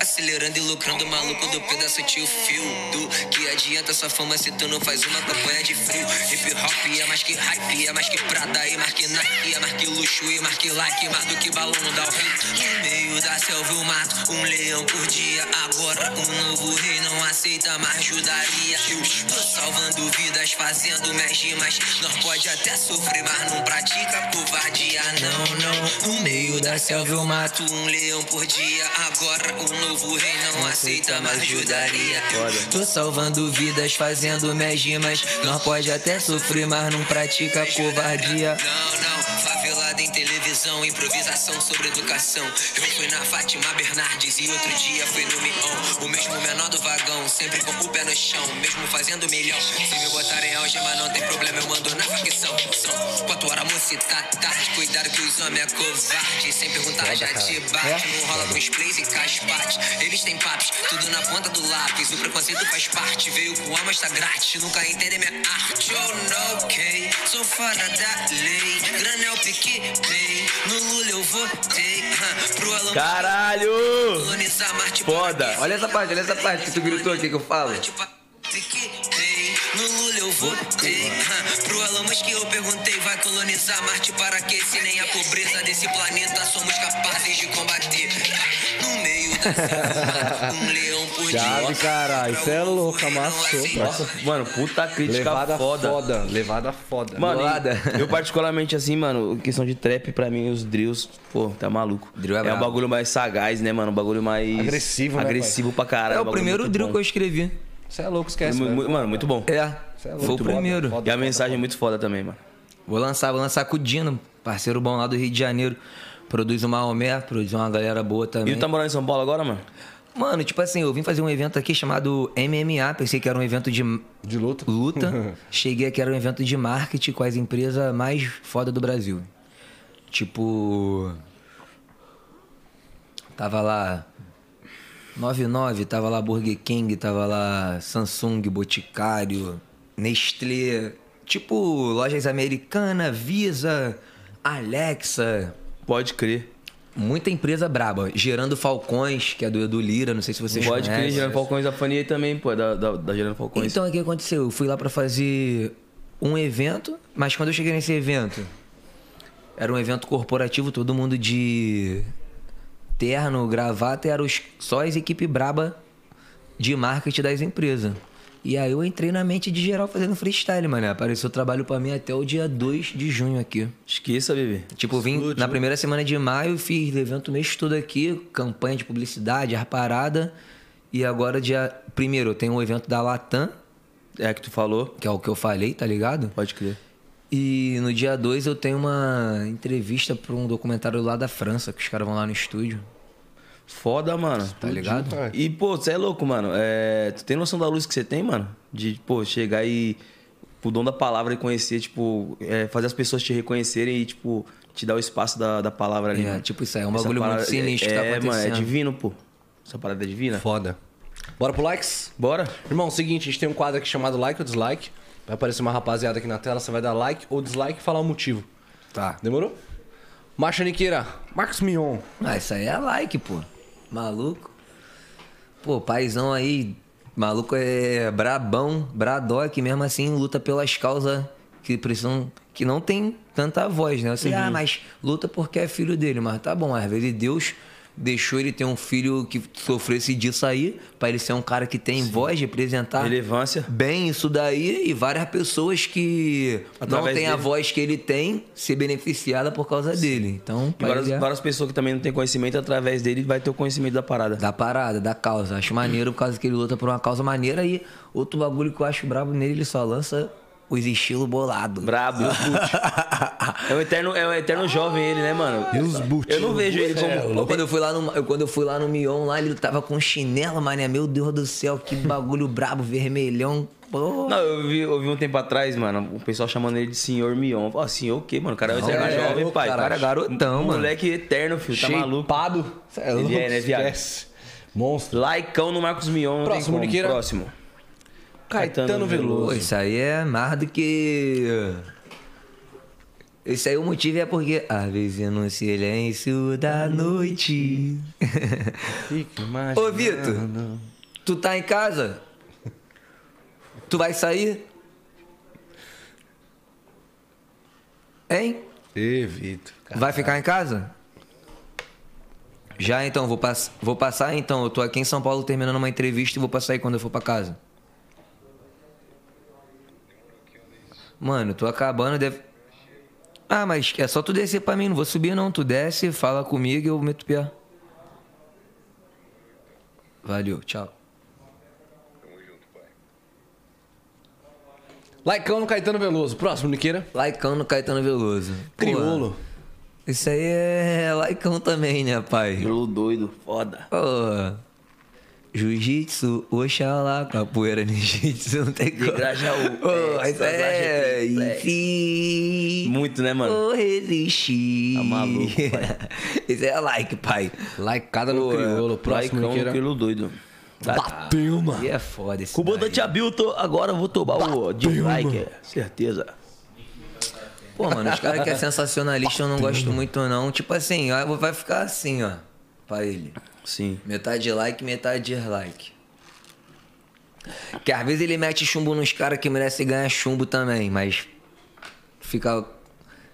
Acelerando e lucrando, maluco do pedaço tio fio. Do que adianta sua fama se tu não faz uma campanha de frio? Hip hop é mais que hype, é mais que Prada e mais que Nike, é mais que luxo e mais que like, mais do que balão da No meio da selva eu mato um leão por dia. Agora um novo rei não aceita mais ajudaria. Eu tô salvando vidas, fazendo minhas rimas. Nós pode até sofrer, mas não pratica covardia. Não, não. No meio da selva eu mato um leão por dia. Agora um novo rei não aceita mais ajudaria. Eu tô salvando vidas, fazendo minhas rimas. Nós pode até sofrer, mas não pratica covardia. Não, não. Favelada em televisão, improvisação sobre educação. Eu fui na Fátima Bernardes e outro dia fui no Mion. O mesmo menor do vagão, sempre com o pé no chão, mesmo fazendo milhão. Se me botarem algema, não tem problema, eu mando na facção. São se tá tarde. Cuidado que os homens é covarde. Sem perguntar já te bate. Não rola com os plays e caspate. Eles têm papos, tudo na ponta do lápis. O preconceito faz parte. Veio com alma, está grátis. Nunca entendem minha arte. Oh, no, ok. Sou fora da lei. Granel pique, pay. No Lula eu votei. Pro Elon Caralho! Foda. Olha essa parte, olha essa parte que tu gritou aqui que eu falo. No Lula eu votei. Pro Elon Musk eu perguntei: vai colonizar Marte para que? Se nem a pobreza desse planeta somos capazes de combater. um leão por Chave, caralho. Cê é louco, amassou. Nossa, mano, puta crítica Levada foda. foda. Levada foda. Mano, e eu particularmente assim, mano, questão de trap, pra mim, os drills, pô, tá maluco. Drill é um brabo. bagulho mais sagaz, né, mano? Um bagulho mais. Agressivo, né, Agressivo pra caralho. É um o primeiro drill bom. que eu escrevi. Você é louco, esquece. Velho. mu- Mano, muito bom. É, Cê é foi o louco, primeiro. foda, E a foda, mensagem é foda. muito foda também, mano. Vou lançar, vou lançar com o Dino, parceiro bom lá do Rio de Janeiro. Produz o Maomé, produz uma galera boa E também. tu tá morando em São Paulo agora, mano? Mano, tipo assim, eu vim fazer um evento aqui chamado MMA, pensei que era um evento de De luta? luta. Cheguei aqui, era um evento de marketing com as empresas mais foda do Brasil. Tipo. Tava lá. 99, tava lá Burger King, tava lá Samsung, Boticário, Nestlé. Tipo, lojas americanas, Visa, Alexa. Pode crer. Muita empresa braba. Gerando Falcões, que é do Edu Lira, não sei se vocês Pode crer, conhecem. Gerando Falcões da Fania também, pô, da, da, da Gerando Falcões. Então, o que aconteceu? Eu fui lá pra fazer um evento, mas quando eu cheguei nesse evento, era um evento corporativo, todo mundo de terno, gravata, e era os, só as equipe braba de marketing das empresas. E aí eu entrei na mente de geral fazendo freestyle, mano. Apareceu trabalho pra mim até o dia 2 de junho aqui. Esqueça, bebê. Tipo, vim na primeira semana de maio, fiz evento o mês todo aqui, campanha de publicidade, as parada. E agora, dia primeiro, eu tenho um evento da Latam, É que tu falou. que é o que eu falei, tá ligado? Pode crer. E no dia 2 eu tenho uma entrevista pra um documentário lá da França, que os caras vão lá no estúdio, Foda, mano. tá ligado? E, pô, você é louco, mano. É, tu tem noção da luz que você tem, mano? De, pô, chegar e. O dom da palavra e conhecer, tipo, é, fazer as pessoas te reconhecerem e, tipo, te dar o espaço da, da palavra ali. É, mano. tipo, isso aí é um Essa bagulho muito parada- sinistro que é, tá É, mano, é acontecendo. divino, pô. Essa parada é divina. Foda. Bora pro likes? Bora? Irmão, seguinte, a gente tem um quadro aqui chamado like ou dislike. Vai aparecer uma rapaziada aqui na tela, você vai dar like ou dislike e falar o motivo. Tá. Demorou? Marcha Niqueira, Marcos Mion. Ah, isso aí é like, pô. Maluco. Pô, paizão aí, maluco é brabão, bradock, mesmo assim luta pelas causas que precisam. que não tem tanta voz, né? Eu sei, ah, mas luta porque é filho dele. Mas tá bom, às vezes Deus deixou ele ter um filho que sofresse disso aí, pra ele ser um cara que tem voz, representar Relevância. bem isso daí e várias pessoas que não Através têm a dele. voz que ele tem ser beneficiada por causa dele. Então, várias, ele é- várias pessoas que também não têm conhecimento, através dele vai ter o conhecimento da parada. da parada, da causa. Acho maneiro por causa que ele luta por uma causa maneira e outro bagulho que eu acho brabo nele, ele só lança os estilos bolados. Brabo, e os boot. é, o eterno, é o eterno jovem ele, né, mano? E os boot. Eu não vejo ele como. Ou quando eu fui lá no, eu- quando eu fui lá no Mion, lá ele tava com chinelo, mané. Meu Deus do céu, que bagulho brabo, vermelhão. Pô. Não, eu vi, eu vi um tempo atrás, mano, o pessoal chamando ele de senhor Mion. Senhor o quê, mano? O cara é o eterno é, jovem, o pai. cara é garotão, mano. Moleque eterno, filho. Tá maluco. Cê é Ele é, né, viado? Monstro. Laicão no Marcos Mion. Próximo. Niqueira. Próximo. Caetano Veloso. Pô, isso aí é mais do que. Esse aí o motivo é porque. Às vezes no silêncio da noite. Fica imaginando. Ô, Vitor, tu tá em casa? Tu vai sair? Hein? Ê, Vitor. Vai ficar em casa? Já então, vou, pass vou passar então. Eu tô aqui em São Paulo terminando uma entrevista e vou passar aí quando eu for pra casa. Mano, tô acabando, deve. Ah, mas é só tu descer pra mim, não vou subir não. Tu desce, fala comigo e eu meto o pé. Valeu, tchau. Laicão no Caetano Veloso. Próximo, Niqueira. Laicão no Caetano Veloso. Pô, Criolo. Isso aí é laicão também, né, pai? Pelo doido, foda. Pô. Jiu-jitsu, Oxalá, capoeira ninjitsu, não tem como. Grajaú. Pô, É, é... Black. Enfim... Muito, né, mano? Vou resistir. Tá maluco, pai. Esse é like, pai. Likeada no Pô, crioulo. é, Próximo Laicão no crioulo doido. Bateu, mano. E é foda esse Comandante. Abilton, agora eu vou tomar o dislike. Certeza. Pô, mano, os caras que é sensacionalista eu não gosto muito, não. Tipo assim, ó, vai ficar assim, ó. Pra ele. Sim. Metade like, metade dislike. Que às vezes ele mete chumbo nos caras que merecem ganhar chumbo também, mas fica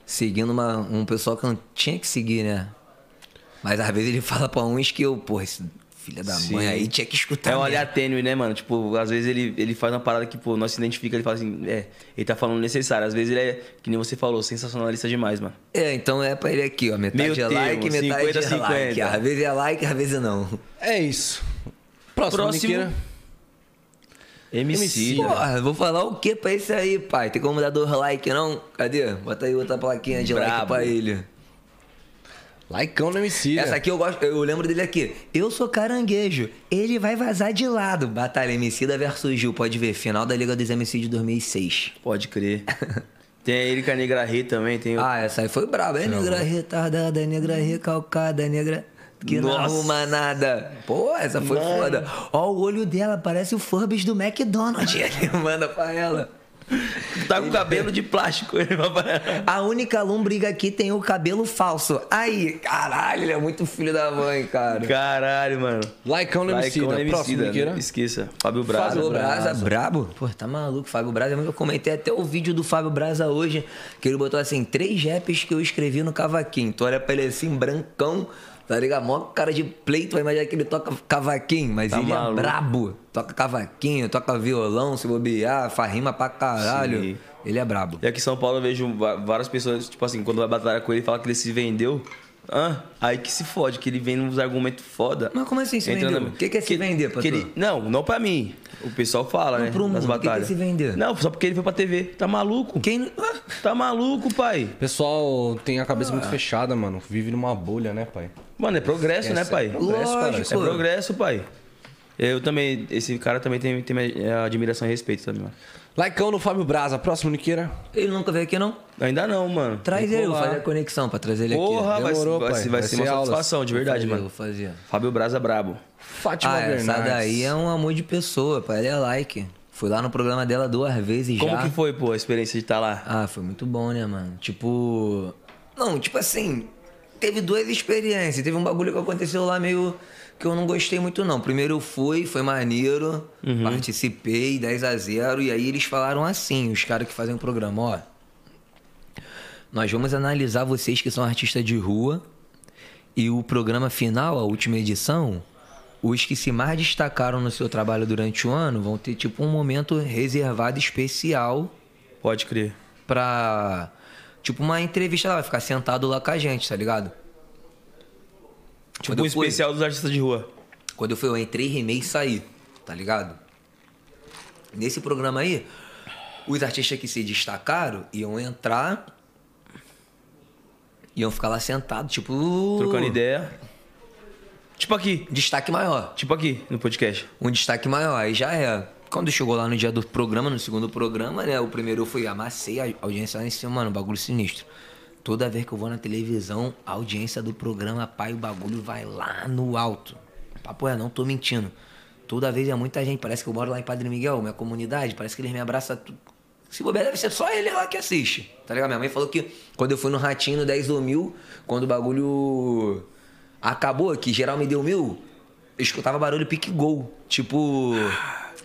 seguindo uma, um pessoal que não tinha que seguir, né? Mas às vezes ele fala pra uns que eu, pô, esse filho da Sim. mãe aí tinha que escutar. É um olhar tênue, né, mano? Tipo, às vezes ele, ele faz uma parada que, pô, nós se identifica, ele fala assim, é, ele tá falando necessário. Às vezes ele é, que nem você falou, sensacionalista demais, mano. É, então é pra ele aqui, ó. Metade Meio é like, termo, metade 50, é like. 50. Às vezes é like, às vezes não. É isso. Próximo, Próximo. MC. Porra, vou falar o que pra esse aí, pai? Tem como dar dois like, não? Cadê? Bota aí outra plaquinha de like Brabo. pra ele. Likeão no MC. Essa aqui eu gosto, eu lembro dele aqui. Eu sou caranguejo, ele vai vazar de lado. Batalha Emicida versus Gil, pode ver. Final da Liga dos MC de 2006. Pode crer. tem a Erika Negra Rê também, tem o... Ah, essa aí foi braba. É negra retardada, é negra recalcada, é negra que não Nossa. arruma nada. Pô, essa foi foda. Ó, o olho dela parece o Furbis do McDonald's. Ele manda pra ela. Tá com cabelo de plástico. Ele vai pra- A única lombriga aqui tem o cabelo falso. Aí, caralho, ele é muito filho da mãe, cara. Caralho, mano. Likeão no. Laicão no Próximo, né? Esqueça. Fábio Braza. Fábio Braza, Braza. brabo? Pô, tá maluco, Fábio Braza. Eu comentei até o vídeo do Fábio Braza hoje, que ele botou assim, três raps que eu escrevi no cavaquinho. Tu olha pra ele assim, brancão, tá ligado? Mó cara de pleito, vai imaginar que ele toca cavaquinho, mas Tá ele maluco. é brabo. Toca cavaquinho, toca violão, se bobear, faz rima pra caralho. Sim. Ele é brabo. E aqui em São Paulo eu vejo várias pessoas, tipo assim, quando vai batalhar com ele, fala que ele se vendeu. Ah, aí que se fode, que ele vem nos argumentos foda. Mas como assim se vendeu? na- O que que é se vender, que pastor? ele- Não, não pra mim. O pessoal fala, Não, né? pro nas mundo. O que que é batalhas. se vender? Não, só porque ele foi pra TV. Tá maluco? Quem... Ah, Tá maluco, pai? O pessoal tem a cabeça muito fechada, mano. Vive numa bolha, né, pai? Mano, é progresso, né, pai? Progresso, cara, Isso é Lógico. progresso, pai. Eu também, esse cara também tem, tem minha admiração e respeito também, mano. Likeão no Fábio Braza. Próximo, Niqueira. Ele nunca veio aqui, não? Ainda não, mano. Traz ele, eu vou fazer a conexão pra trazer ele Porra, aqui. vai, Demorou, vai, vai Vai ser uma aulas. satisfação, de verdade, Vou fazer, mano. Vou fazer. Fábio Braza brabo. Fátima Ah, Bernardes. essa daí é um amor de pessoa, pai. Ele é like. Fui lá no programa dela duas vezes Como já. que foi, pô, a experiência de estar lá? Ah, foi muito bom, né, mano? Tipo. Não, tipo assim. Teve duas experiências. Teve um bagulho que aconteceu lá meio que eu não gostei muito, não. Primeiro eu fui, foi maneiro. Participei, 10 a 0 E aí eles falaram assim, os caras que fazem o programa, ó. Nós vamos analisar vocês que são artistas de rua. E o programa final, a última edição, os que se mais destacaram no seu trabalho durante o ano vão ter tipo um momento reservado especial Pode crer. pra. Tipo, uma entrevista lá, vai ficar sentado lá com a gente, tá ligado? Tipo Quando um fui- especial dos artistas de rua. Quando eu fui, eu entrei, rimei e saí, tá ligado? Nesse programa aí, os artistas que se destacaram iam entrar. Iam ficar lá sentados, tipo. Trocando ideia. Tipo aqui. Destaque maior. Tipo aqui, no podcast. um destaque maior. Aí já é. Quando chegou lá no dia do programa, no segundo programa, né? O primeiro eu fui, amassei a audiência lá em cima, mano, bagulho sinistro. Toda vez que eu vou na televisão, a audiência do programa, pai, o bagulho vai lá no alto. Papo é, não tô mentindo. Toda vez é muita gente. Parece que eu moro lá em Padre Miguel, minha comunidade. Parece que eles me abraçam. Se bobear, deve ser só ele lá que assiste. Tá ligado? Minha mãe falou que quando eu fui no Ratinho no 10 do mil, quando o bagulho acabou, que geral me deu mil, eu escutava barulho pique gol. Tipo.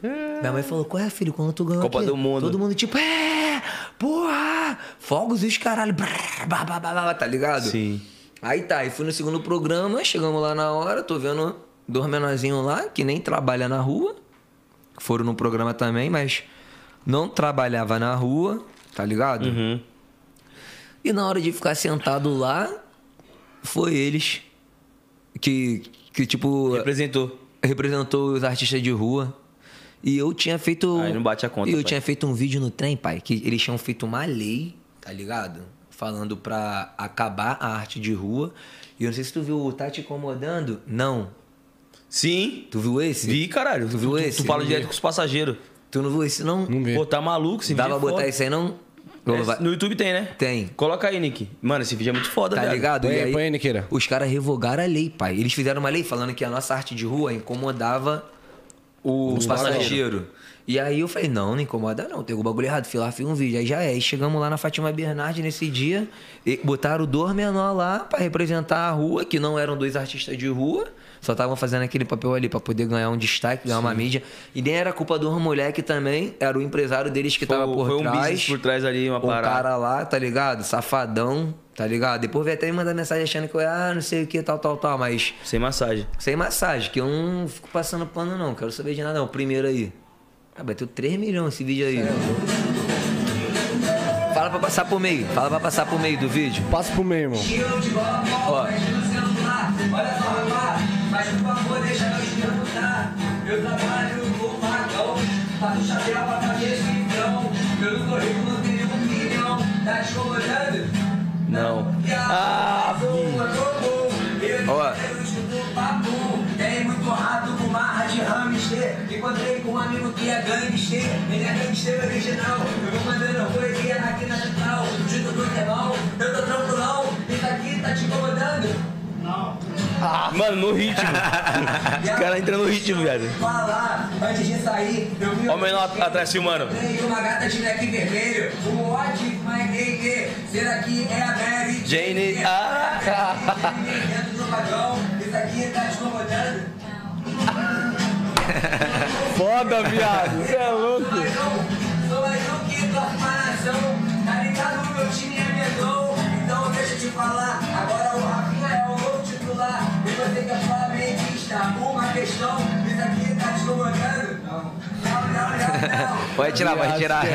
Minha mãe falou, qual é, filho? Quando tu ganhou Copa aqui?" do Mundo. Todo mundo tipo, é, porra, fogos e os caralho, brrr, bah, bah, bah, bah, tá ligado? Sim. Aí tá, aí fui no segundo programa, chegamos lá na hora, tô vendo dois menorzinhos lá, que nem trabalha na rua, foram no programa também, mas não trabalhava na rua, tá ligado? Uhum. E na hora de ficar sentado lá, foi eles que, que tipo, Representou. representou os artistas de rua. E eu tinha feito. Aí não bate a conta, E eu pai. tinha feito um vídeo no trem, pai, que eles tinham feito uma lei, tá ligado? Falando pra acabar a arte de rua. E eu não sei se tu viu o Tá Te Incomodando. Não. Sim. Tu viu esse? Vi, caralho. Tu viu tu, esse? tu fala direto com os passageiros. Tu não viu esse, não? Não vi. Pô, tá maluco? Esse Dava vídeo pra é botar foda. isso aí, não? É, No YouTube tem, né? Tem. Coloca aí, Nick. Mano, esse vídeo é muito foda, Tá velho. ligado? Põe E aí, aí, põe aí, Niqueira. Os caras revogaram a lei, pai. Eles fizeram uma lei falando que a nossa arte de rua incomodava o Os passageiro. E aí eu falei, não, não incomoda não, tem algum bagulho errado. Fui lá, fiz um vídeo. Aí já é. Aí chegamos lá na Fátima Bernardes nesse dia, e botaram dois menor lá pra representar a rua, que não eram dois artistas de rua. Só estavam fazendo aquele papel ali pra poder ganhar um destaque, ganhar uma mídia. E nem era culpa do moleque também, era o empresário deles que Foi- tava por foi um trás. business por trás ali, uma um parada. cara lá, tá ligado? Safadão, tá ligado? Depois veio até me mandar mensagem achando que eu, ah, não sei o que, tal, tal, tal, mas Sem massagem. sem massagem, que eu não fico passando pano não, quero saber de nada não. O primeiro aí. Ah, bateu 3 milhões esse vídeo aí. Fala pra passar pro meio, fala pra passar pro meio do vídeo. Passa pro meio, irmão. Ó, Olha só, Eu trabalho no vagão, faço chapéu pra cabeça então. Pelo currículo tenho um milhão, tá te incomodando? Não. Ah, Eu Ó. eu escuto papo, tem muito rato com marra de hamster. Encontrei com um amigo que é gangster, ele é gangster original. Eu vou mandando poesia aqui na central, junto com o irmão. Eu tô tranquilão, isso aqui tá te incomodando? Mano, no ritmo. Os caras entram no ritmo, viado. falar antes de sair. Eu vi Ó o menor atrás filmando. De. O? Será que é a Mary Jane, ah. Foda, viado. Você é louco. Sou mais um que. Tá ligado? Meu time é medão. Então deixa eu te falar. Agora o Rafinha E você que é flamenguista. Uma questão. Isso aqui tá te incomodando? Não. Pode tirar, pode tirar.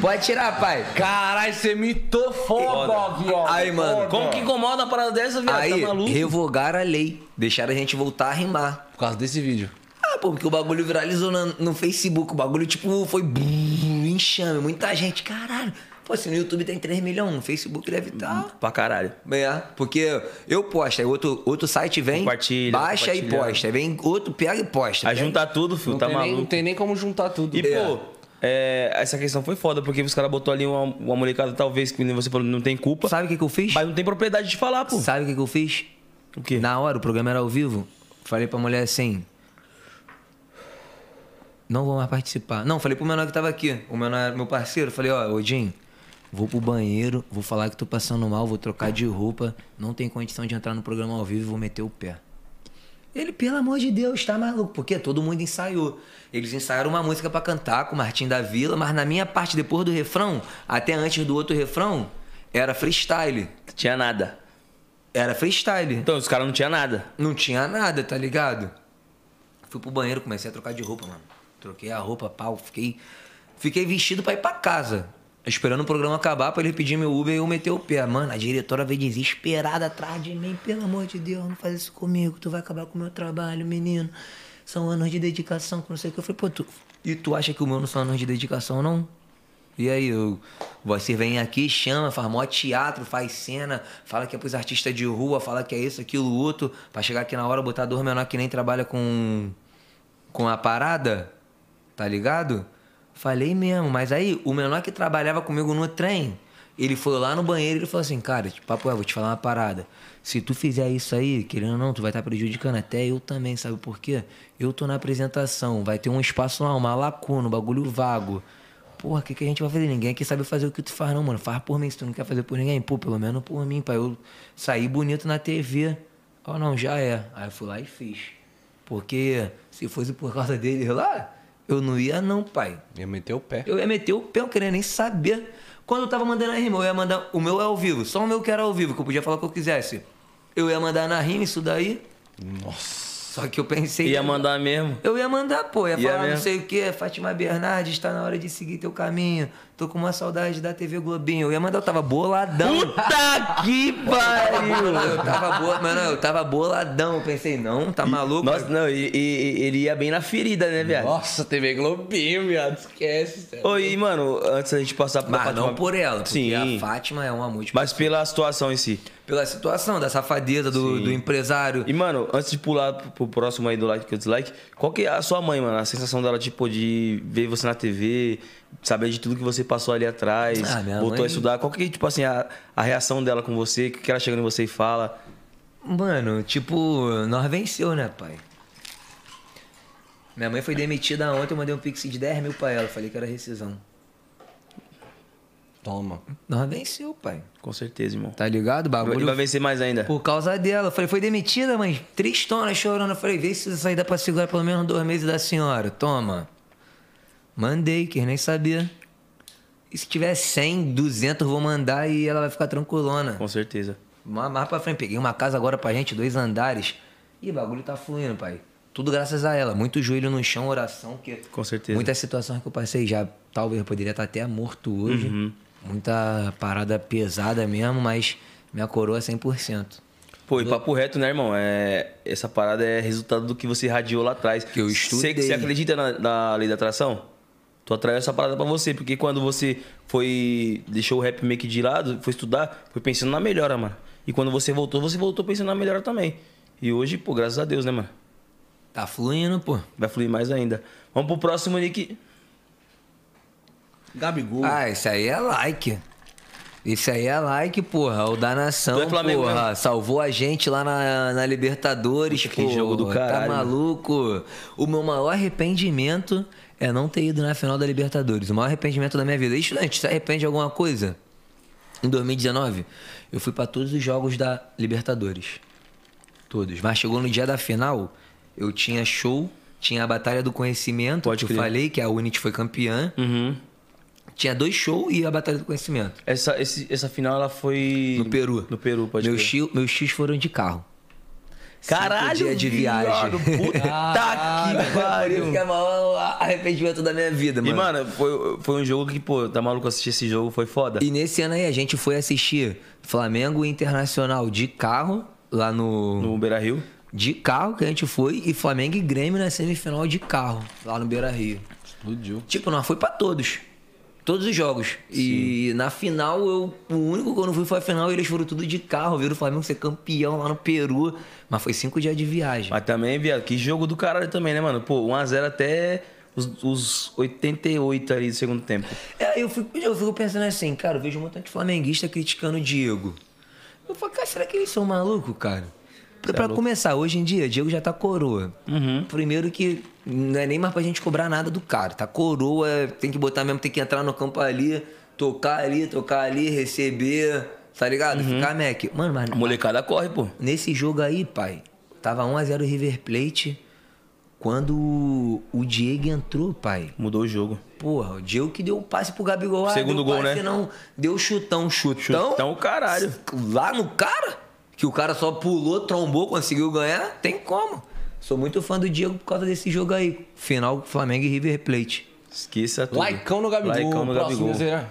Pode tirar, pai. Caralho, você mitou foda, viado. Aí, mano, Como que incomoda uma parada dessa, viado? Aí, tá maluco? revogaram a lei, deixaram a gente voltar a rimar. Por causa desse vídeo. Ah, pô, porque o bagulho viralizou no, no Facebook. O bagulho, tipo, foi enxame. Muita gente, caralho. Pô, se no YouTube tem 3 milhões, no Facebook deve estar. Pra caralho. É, porque eu posto, aí outro, outro site vem, Compartilha, baixa e compartilha. posta. Aí vem outro, pega e posta. Aí juntar tudo, filho, Não, tá tem nem, não maluco. tem nem como juntar tudo. E, pô, é, essa questão foi foda, porque os caras botou ali uma, uma molecada, talvez, que nem você falou, não tem culpa. Sabe o que, que eu fiz? Mas não tem propriedade de falar, pô. Sabe o que, que eu fiz? O quê? Na hora, o programa era ao vivo. Falei pra mulher assim. Não vou mais participar. Não, falei pro menor que tava aqui. O menor era meu parceiro. Falei, ó, Odin, vou pro banheiro, vou falar que tô passando mal, vou trocar de roupa. Não tem condição de entrar no programa ao vivo, vou meter o pé. Ele, pelo amor de Deus, tá maluco? Porque todo mundo ensaiou. Eles ensaiaram uma música pra cantar com o Martim da Vila, mas na minha parte, depois do refrão, até antes do outro refrão, era freestyle. Tinha nada. Era freestyle. Então, os caras não tinha nada. Não tinha nada, tá ligado? Fui pro banheiro, comecei a trocar de roupa, mano. Troquei a roupa, pau, fiquei. Fiquei vestido pra ir pra casa. Esperando o programa acabar pra ele pedir meu Uber e eu meter o pé. Mano, a diretora veio desesperada atrás de mim. Pelo amor de Deus, não faz isso comigo. Tu vai acabar com o meu trabalho, menino. São anos de dedicação, que não sei o que. Eu falei, pô, tu. E tu acha que o meu não são anos de dedicação, não? E aí, eu, você vem aqui, chama, faz mó teatro, faz cena, fala que é pros artistas de rua, fala que é isso, aquilo, outro, pra chegar aqui na hora, botar dois menor que nem trabalha com, com a parada, tá ligado? Falei mesmo, mas aí, o menor que trabalhava comigo no trem, ele foi lá no banheiro e falou assim, cara, tipo, papo é, vou te falar uma parada. Se tu fizer isso aí, querendo ou não, tu vai estar prejudicando até eu também, sabe por quê? Eu tô na apresentação, vai ter um espaço lá, uma lacuna, um bagulho vago. Porra, o que, que a gente vai fazer? Ninguém aqui sabe fazer o que tu faz, não, mano. Faz por mim, se tu não quer fazer por ninguém. Pô, pelo menos por mim, pra eu sair bonito na TV. Ó, não, já é. Aí eu fui lá e fiz. Porque se fosse por causa dele lá, eu não ia não, pai. Ia meter o pé. Eu ia meter o pé, eu queria nem saber. Quando eu tava mandando a rima, eu ia mandar. O meu é ao vivo, só o meu que era ao vivo, que eu podia falar o que eu quisesse. Eu ia mandar na rima isso daí. Nossa. Só que eu pensei. Ia mandar mesmo. Eu ia mandar, pô, ia, Ia falar não mesmo? sei o que, Fátima Bernardes, está na hora de seguir teu caminho. Tô com uma saudade da TV Globinho. Eu ia mandar, eu tava boladão. Puta que pariu! Eu tava boa, mano, eu tava boladão. Eu pensei, não, tá maluco? Nossa, não, e, e- ele ia bem na ferida, né, viado? Nossa, TV Globinho, viado. Esquece. sério. Oi, mano, antes da gente passar pra Mas Fátima- não por ela, porque Sim. a Fátima é um amor de Mas pela situação em si. Pela situação da safadeza do, do empresário. E, mano, antes de pular pro próximo aí do like e o dislike, qual que é a sua mãe, mano? A sensação dela, tipo, de ver você na TV, saber de tudo que você passou ali atrás, Ah, voltou mãe- a estudar. Qual que é, tipo assim, a, a reação dela com você? O que ela chega em você e fala? Mano, tipo, nós venceu, né, pai? Minha mãe foi demitida ontem, eu mandei um pix de 10 mil pra ela. Falei que era rescisão. Toma. Nós venceu, pai. Com certeza, irmão. Tá ligado? O Ele Bagulho vai vencer mais ainda. Por causa dela. Eu falei, foi demitida, mãe. Tristona, chorando. Eu falei, vê se isso aí dá pra segurar pelo menos dois meses da senhora. Toma. Mandei, quis nem saber. E se tiver 100, 200, eu vou mandar e ela vai ficar tranquilona. Com certeza. Mais pra frente, peguei uma casa agora pra gente, dois andares. E o bagulho tá fluindo, pai. Tudo graças a ela. Muito joelho no chão, oração, que Com certeza. muitas situações que eu passei já, talvez eu poderia estar até morto hoje. Uhum. Muita parada pesada mesmo, mas minha coroa é 100%. Pô, e papo reto, né, irmão? É, essa parada é resultado do que você irradiou lá atrás. Que eu Você, estudei. você acredita na, na lei da atração? Tu atraiu essa parada pra você, porque quando você foi. deixou o rap meio que de lado, foi estudar, foi pensando na melhora, mano. E quando você voltou, você voltou pensando na melhora também. E hoje, pô, graças a Deus, né, mano? Tá fluindo, pô. Vai fluir mais ainda. Vamos pro próximo, Nick. Gabigol. Ah, isso aí é like. Isso aí é like, porra. O da nação, é Flamengo porra. mesmo? Salvou a gente lá na, na Libertadores, Puta, que porra. jogo do caralho, Tá maluco? O meu maior arrependimento é não ter ido na final da Libertadores. O maior arrependimento da minha vida. E, Estudante, se arrepende de alguma coisa? Em 2019, eu fui pra todos os jogos da Libertadores. Todos. Mas chegou no dia da final, eu tinha show, tinha a Batalha do Conhecimento, Pode que eu falei, que a Unity foi campeã. Uhum. Tinha dois shows e a Batalha do Conhecimento. Essa, esse- essa final, ela foi. No Peru. No Peru, pode meus, crer. Meus X foram de carro. Caralho, Cinco dias de viado, viagem. Puta que pariu. Isso que é o maior arrependimento da minha vida, mano. E, mano, foi, foi um jogo que, pô, tá maluco assistir esse jogo, foi foda. E nesse ano aí a gente foi assistir Flamengo Internacional de carro, lá no. No Beira Rio. De carro que a gente foi, e Flamengo e Grêmio na semifinal de carro, lá no Beira Rio. Explodiu. Tipo, nós foi pra todos. Todos os jogos. E na final, eu, o único que eu não fui foi a final, eles foram tudo de carro, viram o Flamengo ser campeão lá no Peru. Mas foi cinco dias de viagem. Mas também, viado, que jogo do caralho também, né, mano? Pô, 1x0 até os, os 88 ali do segundo tempo. É, eu fico, eu fico pensando assim, cara, eu vejo um montão de flamenguista criticando o Diego. Eu falo, cara, será que eles são malucos, cara? Pra, pra começar, hoje em dia, Diego já tá coroa. Primeiro que não é nem mais pra gente cobrar nada do cara. Tá coroa, tem que botar mesmo, tem que entrar no campo ali, tocar ali, tocar ali, receber, tá ligado? Ficar Mac. Mano, mas A molecada corre, pô. Nesse jogo aí, pai, tava 1x0 River Plate. Quando o Diego entrou, pai, Mudou o jogo. Porra, o Diego que deu o passe pro Gabigol. Ah, Segundo deu gol, passe, né? Não, deu chutão, chutão. Chutão, caralho. Lá no cara, que o cara só pulou, trombou, conseguiu ganhar, tem como. Sou muito fã do Diego por causa desse jogo aí. Final Flamengo e River Plate. Esqueça tudo. Laicão no Gabigol. Laicão no Próximo, Gabigol. Zé.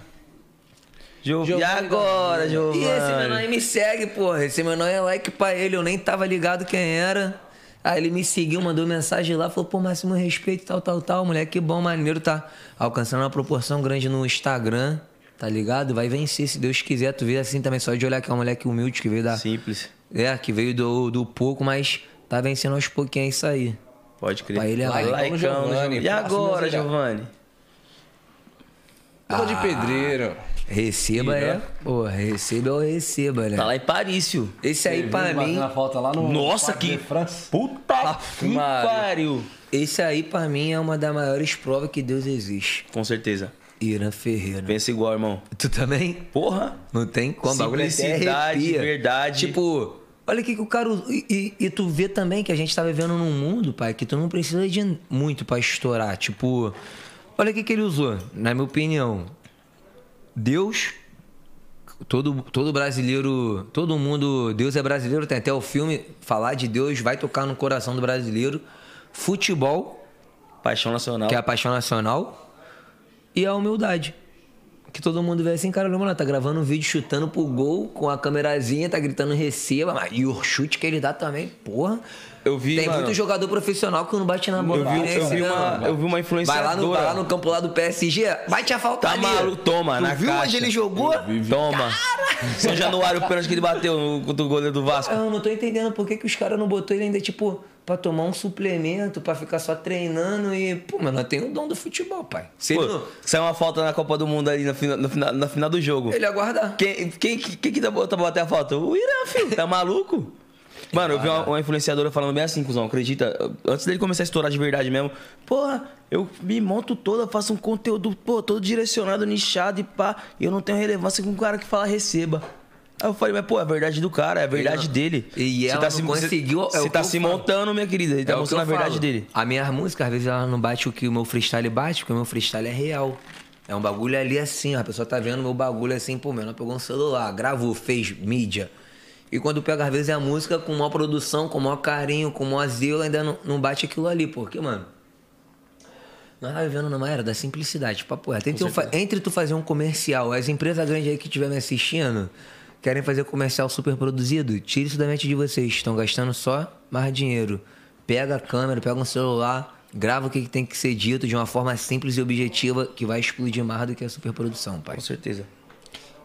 Jo- E Giovanni agora. Giovanni? E esse menor aí me segue, porra. Esse menor é like pra ele. Eu nem tava ligado quem era. Aí ele me seguiu, mandou mensagem lá, falou, pô, máximo respeito, tal, tal, tal. Moleque, que bom, maneiro, tá alcançando uma proporção grande no Instagram, tá ligado? Vai vencer, se Deus quiser. Tu vê assim também, só de olhar que é um moleque humilde que veio da. Simples. É, que veio do, do pouco, mas tá vencendo aos pouquinhos, é isso aí. Pode crer. Pra ele é Laicão, no Giovanni. E agora. Giovanni? Luva de pedreiro. Receba é. né? Pô, receba ou receba, né? Tá lá em Parício. Esse aí pra mim. Falta lá no Nossa, que-. Puta que Maria. pariu. Esse aí pra mim é uma das maiores provas que Deus existe. Com certeza. Irã Ferreira. Pensa igual, irmão. Tu também? Porra. Não tem como. até Simplicidade, verdade. Tipo, olha o que, que o cara. E, e- e tu vê também que a gente tá vivendo num mundo, pai, que tu não precisa de muito pra estourar. Tipo, olha o que, que ele usou, na minha opinião. Deus. Todo, todo brasileiro, todo mundo, Deus é brasileiro, tem até o filme, falar de Deus vai tocar no coração do brasileiro. Futebol, Paixão nacional. que é a paixão nacional, e a humildade. Que todo mundo vê assim, cara, mano, tá gravando um vídeo chutando pro gol com a câmerazinha, tá gritando receba, mas e o chute que ele dá também, porra. Eu vi, Tem mano, muito jogador profissional que não bate na bola. Eu vi, nem eu vi uma, eu vi uma Vai lá, no, influenciadora. vai lá no campo lá do PSG, bate a falta Tá ali. maluco, toma, tu na viu caixa. onde ele jogou? Toma. São Januário, o pênalti que ele bateu no, contra o goleiro do Vasco. Eu não tô entendendo por que, que os caras não botou ele ainda, tipo, pra tomar um suplemento, pra ficar só treinando e. Pô, mas nós temos o dom do futebol, pai. Se Pô, não, saiu uma falta na Copa do Mundo ali na final do jogo. ele ia guardar. Quem, quem, quem que tá bater a falta? O Irã, filho. Tá maluco? Mano, eu vi uma, uma influenciadora falando bem assim, cuzão, acredita? Antes dele começar a estourar de verdade mesmo, porra, eu me monto toda, faço um conteúdo, pô, todo direcionado, nichado e pá, e eu não tenho relevância com o cara que fala receba. Aí eu falei, mas pô, é a verdade do cara, é a verdade dele. E ela não conseguiu, é o Você que tá se falo. montando, minha querida, ele tá É mostrando a verdade falo. dele. A minha música, às vezes, ela não bate o que o meu freestyle bate, porque o meu freestyle é real. É um bagulho ali assim, ó, a pessoa tá vendo meu bagulho assim, pô, meu, ela pegou um celular, gravou, fez mídia. E quando pega, às vezes, é a música com maior produção, com maior carinho, com maior zelo, ainda não, não bate aquilo ali, porque, mano. Nós tá vivendo numa era da simplicidade, papo reto. Entre, entre tu fazer um comercial, as empresas grandes aí que estiver me assistindo, querem fazer comercial super produzido, tire isso da mente de vocês. Estão gastando só mais dinheiro. Pega a câmera, pega um celular, grava o que tem que ser dito de uma forma simples e objetiva que vai explodir mais do que a superprodução, pai. Com certeza.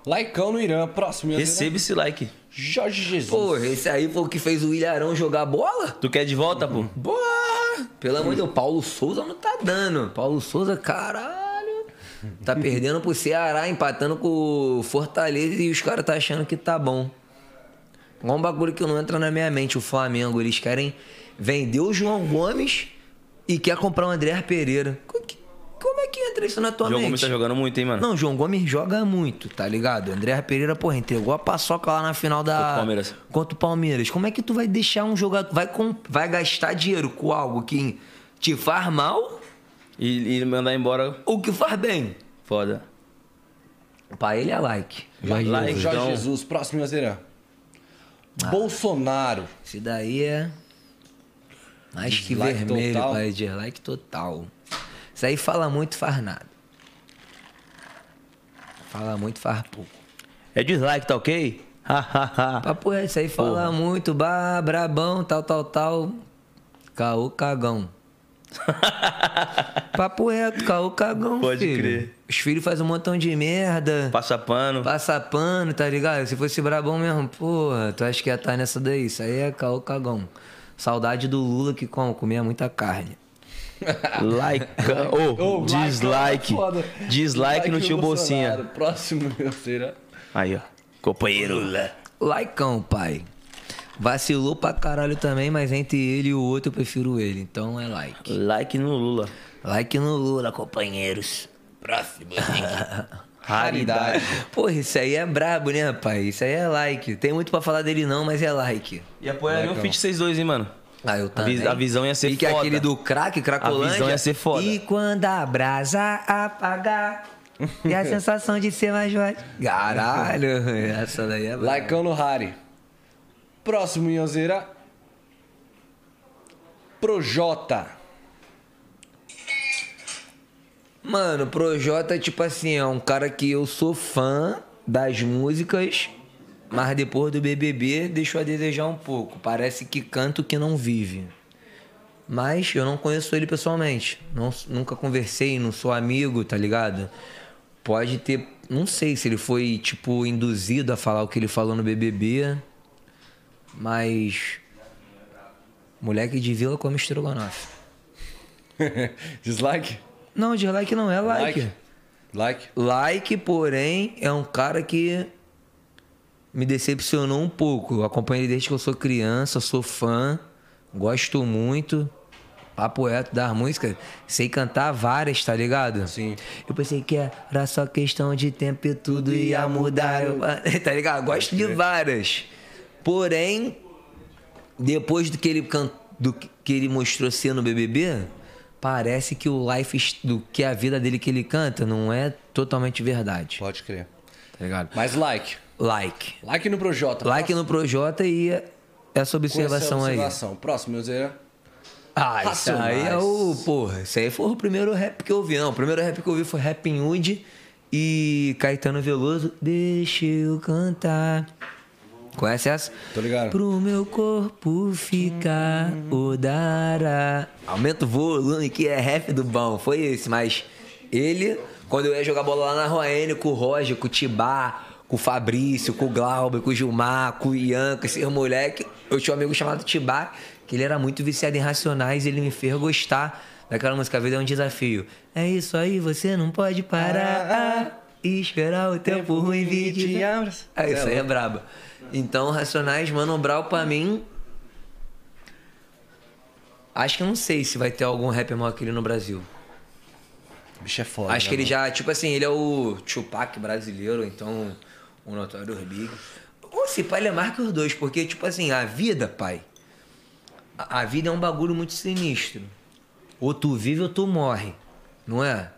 Laicão no Irã, próximo. Receba esse like. Jorge Jesus. Porra, esse aí foi o que fez o Ilharão jogar bola? Tu quer de volta, pô? Boa! Pelo amor de Deus, Paulo Souza não tá dando. Paulo Souza, caralho. Tá perdendo pro Ceará, empatando com o Fortaleza e os caras tá achando que tá bom. Igual um bagulho que não entra na minha mente, o Flamengo. Eles querem vender o João Gomes e quer comprar o André Pereira. Como é que entra isso na tua O João mente? Gomes tá jogando muito, hein, mano? Não, o João Gomes joga muito, tá ligado? André Pereira, porra, entregou a paçoca lá na final da. Contra o Palmeiras. Contra o Palmeiras. Como é que tu vai deixar um jogador. Vai, com... vai gastar dinheiro com algo que te faz mal E, e mandar embora, ou que faz bem? foda. Pra ele é like. Jorge Like. Jesus. Jorge Então- Jesus, próximo, Zerã. Ah. Bolsonaro. Esse daí é. Mais que vermelho, total. pai. Dislike total. Isso aí fala muito, faz nada. Fala muito, faz pouco. É dislike, tá ok? Papo é, isso aí fala muito, bah, brabão, tal, tal, tal. Caô cagão. Papo reto, caô cagão, Pode filho. crer. Os filhos fazem um montão de merda. Passa pano. Passa pano, tá ligado? Se fosse brabão mesmo, porra, tu acha que ia estar nessa daí? Isso aí é caô cagão. Saudade do Lula que como, comia muita carne. Like. Oh, Ô, dislike. laicão é foda. Dislike no tio Bolsinha. Próximo, meu Zerã. Aí, ó. Companheiro. Laicão, pai. Vacilou pra caralho também, mas entre ele e o outro eu prefiro ele. Então é like. Like no Lula. Like no Lula, companheiros. Próximo. Raridade. Porra, isso aí é brabo, né, pai? Isso aí é like. Tem muito pra falar dele não, mas é like. E apoiaria o Fit 62, hein, mano? Ah, eu A, também. vis- a visão ia ser E que é foda. aquele do crack, cracolândia. A visão ia ser foda. E quando a brasa apagar, e a sensação de ser mais forte. Caralho, essa daí é braba. Laicão no Hari. Próximo, Inhozeira. Projota. Mano, Projota, tipo assim, é um cara que eu sou fã das músicas, mas depois do BBB deixou a desejar um pouco. Parece que canta o que não vive. Mas eu não conheço ele pessoalmente. Não- nunca conversei, não sou amigo, tá ligado? Pode ter. Não sei se ele foi, tipo, induzido a falar o que ele falou no BBB. Mas. Moleque de vila come estrogonofe. Dislike? Não, dislike não é like. Like. Like. Like, porém, é um cara que me decepcionou um pouco. Eu acompanho ele desde que eu sou criança, sou fã, gosto muito. Papo reto das músicas, sei cantar várias, tá ligado? Sim. Eu pensei que era só questão de tempo e tudo ia mudar. Eu- tá ligado? Gosto de várias. Porém, depois do que ele can... do que ele mostrou ser no BBB, parece que o life do que a vida dele que ele canta não é totalmente verdade, Pode crer. tá ligado? Mas like. Like. Like no Projota. Like no Projota e essa Com essa observação aí. observação. Próximo, Inhozeira. Ah, isso aí é o. Porra, isso aí foi o primeiro rap que eu vi. Não, o primeiro rap que eu vi foi Rap Hood e Caetano Veloso. Deixa eu cantar. Conhece essa? Tô ligado. Pro meu corpo ficar o dará. Aumenta o volume que é rap do bom. Foi esse, mas ele, quando eu ia jogar bola lá na Roene com o Roger, com o Tibá, com o Fabrício, com o Glauber, com o Gilmar, com o Ian, com esses moleque. Eu tinha um amigo chamado Tibá, que ele era muito viciado em Racionais e ele me fez gostar daquela música. A vida é um desafio. É isso aí, você não pode parar e esperar o tempo ruim vir te. É, isso aí é braba. Então, Racionais, Mano Brown, pra mim. Acho que eu não sei se vai ter algum rapper maior que ele no Brasil. O bicho é foda. Acho né, que ele mano? já, tipo assim, ele é o Tupac brasileiro, então o Notorious Big. Ou se pai, ele é mais que os dois, porque, tipo assim, a vida, pai, a, a vida é um bagulho muito sinistro. Ou tu vive ou tu morre, não é?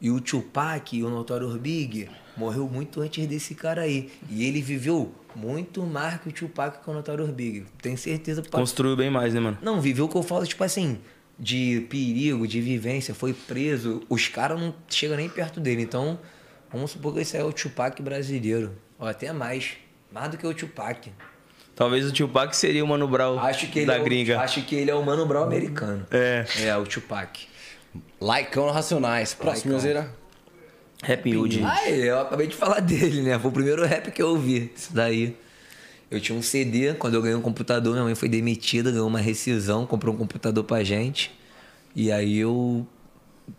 E o Tupac e o Notorious Big morreu muito antes desse cara aí. E ele viveu muito mais que o Tupac e o Notorious Big. Tenho certeza. pra- Construiu bem mais, né, mano? não, viveu o que eu falo, tipo assim, de perigo, de vivência, foi preso. Os caras não chegam nem perto dele. Então, vamos supor que esse é o Tupac brasileiro. Ou até mais. Mais do que o Tupac. Talvez o Tupac seria o Mano Brown Acho que ele, da é, o, gringa. acho que ele é o Mano Brown americano. É. É, o Tupac. Laicão Racionais. Próximo, Laicão. Yozeira. Rap Hood. Ah, eu acabei de falar dele, né? Foi o primeiro rap que eu ouvi. Isso daí. Eu tinha um CD, quando eu ganhei um computador, minha mãe foi demitida, ganhou uma rescisão, comprou um computador pra gente. E aí eu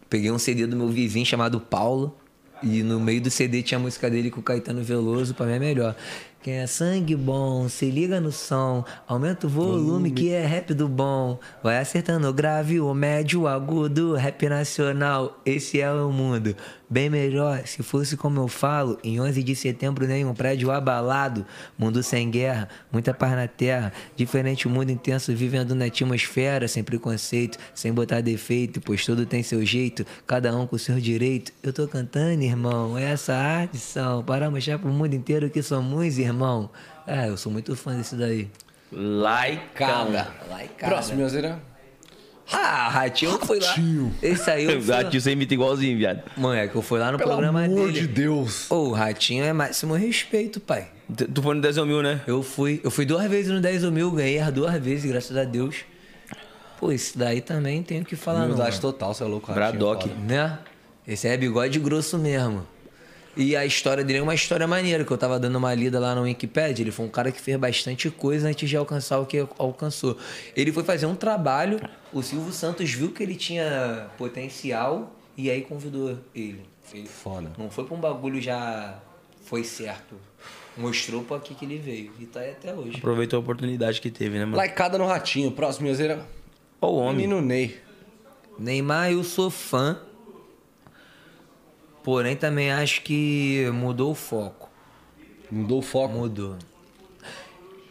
peguei um CD do meu vizinho chamado Paulo. E no meio do CD tinha a música dele com o Caetano Veloso, pra mim é melhor. Quem é sangue bom, se liga no som, aumenta o volume que é rap do bom. Vai acertando o grave, o médio, o agudo, rap nacional, esse é o mundo. Bem melhor, se fosse como eu falo, em 11 de setembro nenhum prédio abalado, mundo sem guerra, muita paz na terra, diferente mundo intenso vivendo na atmosfera, sem preconceito, sem botar defeito, pois tudo tem seu jeito, cada um com seu direito. Eu tô cantando, irmão, essa arte são, para mostrar pro mundo inteiro que somos irmão. É, eu sou muito fã desse daí. Laicão. Laicada. Próximo, Yozeira. Ah, Ratinho foi lá. Esse aí eu O fui lá. gatinho você imita igualzinho, viado. Moleque, eu fui lá no programa dele. Deus. Ô, o Ratinho é máximo respeito, pai. Tu foi no 10 mil, né? Eu fui, eu fui duas vezes no 10 mil, ganhei as duas vezes, graças a Deus. Pô, esse daí também tenho que falar, não. Humildade mano. total, você é louco. Ratinho, Bradock. foda. Né? Esse é bigode grosso mesmo. E a história dele é uma história maneira, que eu tava dando uma lida lá no Wikipedia. Ele foi um cara que fez bastante coisa antes de alcançar o que alcançou. Ele foi fazer um trabalho, o Silvio Santos viu que ele tinha potencial e aí convidou ele. ele Foda. Não foi pra um bagulho já foi certo. Mostrou pra que que ele veio. E tá aí até hoje. Aproveitou a oportunidade que teve, né, mano? Laicada no Ratinho. Próximo, Yozeira. Ó o homem. Menino Ney. Neymar, eu sou fã. Porém, também acho que mudou o foco. Mudou o foco. Mudou.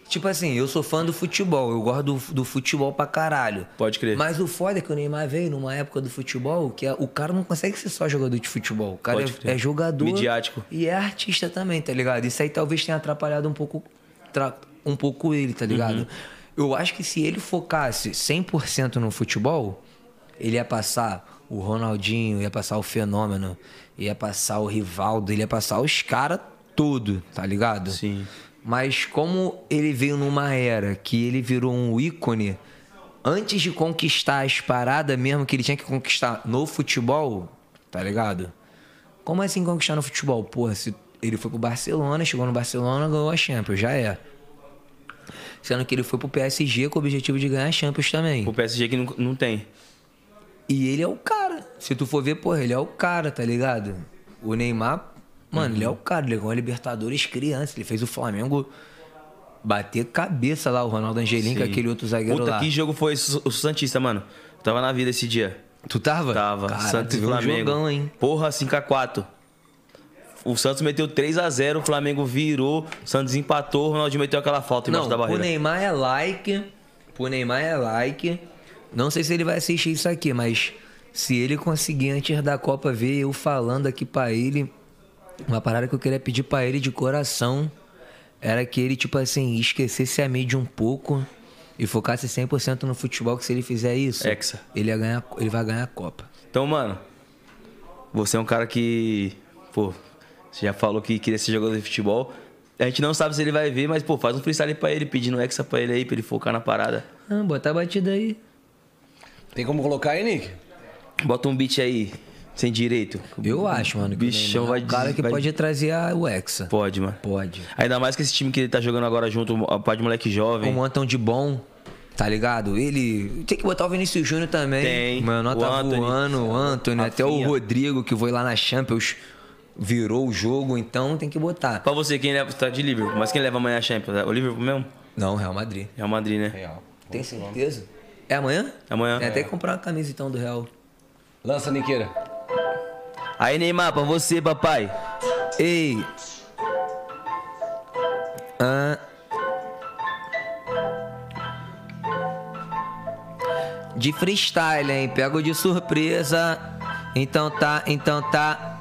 Tipo assim, eu sou fã do futebol, eu gosto do, do futebol pra caralho. Pode crer. Mas o foda é que o Neymar veio numa época do futebol que a- o cara não consegue ser só jogador de futebol. O cara é, é jogador. Midiático. E é artista também, tá ligado? Isso aí talvez tenha atrapalhado um pouco, tra- um pouco ele, tá ligado? Uhum. Eu acho que se ele focasse 100% no futebol, ele ia passar o Ronaldinho, ia passar o Fenômeno, ia passar o Rivaldo, ele ia passar os caras tudo, tá ligado? Sim. Mas como ele veio numa era que ele virou um ícone, antes de conquistar as paradas mesmo que ele tinha que conquistar no futebol, tá ligado? Como assim conquistar no futebol? Porra, se ele foi pro Barcelona, chegou no Barcelona, ganhou a Champions, já é. Sendo que ele foi pro PSG com o objetivo de ganhar a Champions também. O PSG que não, não tem. E ele é o cara. Se tu for ver, porra, ele é o cara, tá ligado? O Neymar, mano, ele é o cara. Ele ganhou a Libertadores criança. Ele fez o Flamengo bater cabeça lá, o Ronaldo Angelim, com aquele outro zagueiro Puta, lá. que jogo foi o Santista, mano? Eu tava na vida esse dia. Tu tava? Tava. Caralho, Santos e viu um Flamengo. jogão, hein? Porra, 5x4. O Santos meteu 3x0, o Flamengo virou, o Santos empatou, o Ronaldinho meteu aquela falta embaixo Não, da barreira. Neymar é like. Pro Neymar é like. Não sei se ele vai assistir isso aqui, mas se ele conseguir antes da Copa ver eu falando aqui pra ele, uma parada que eu queria pedir pra ele de coração era que ele, tipo assim, esquecesse a mídia um pouco e focasse 100% no futebol, que se ele fizer isso, Hexa. ele, ganhar, ele vai ganhar a Copa. Então, mano, você é um cara que, pô, você já falou que queria ser jogador de futebol. A gente não sabe se ele vai ver, mas, pô, faz um freestyle pra ele, pedindo hexa pra ele aí, pra ele focar na parada. Ah, bota a batida aí. Tem como colocar aí, Nick? Bota um beat aí. Sem direito. Eu acho, mano. Que Bichão o vai um cara que vai- pode trazer a, o Hexa. Pode, mano. Pode. Ainda mais que esse time que ele tá jogando agora junto, a parte de moleque jovem. Como o Antão de bom, tá ligado? Ele. Tem que botar o Vinícius Júnior também. Tem. Mano, O tá Anthony, voando, o Anthony, até o. Rodrigo, que foi lá na Champions, virou o jogo, então tem que botar. Pra você, quem leva. Você tá de Liverpool, mas quem leva amanhã a Champions? É O Liverpool mesmo? Não, Real Madrid. Real Madrid, né? Real. Tem certeza? É amanhã? Amanhã. Tem até que comprar uma camisa então do Real. Lança, Niqueira. Aí, Neymar, pra você, papai. Ei! Ah. De freestyle, hein? Pego de surpresa. Então tá, então tá.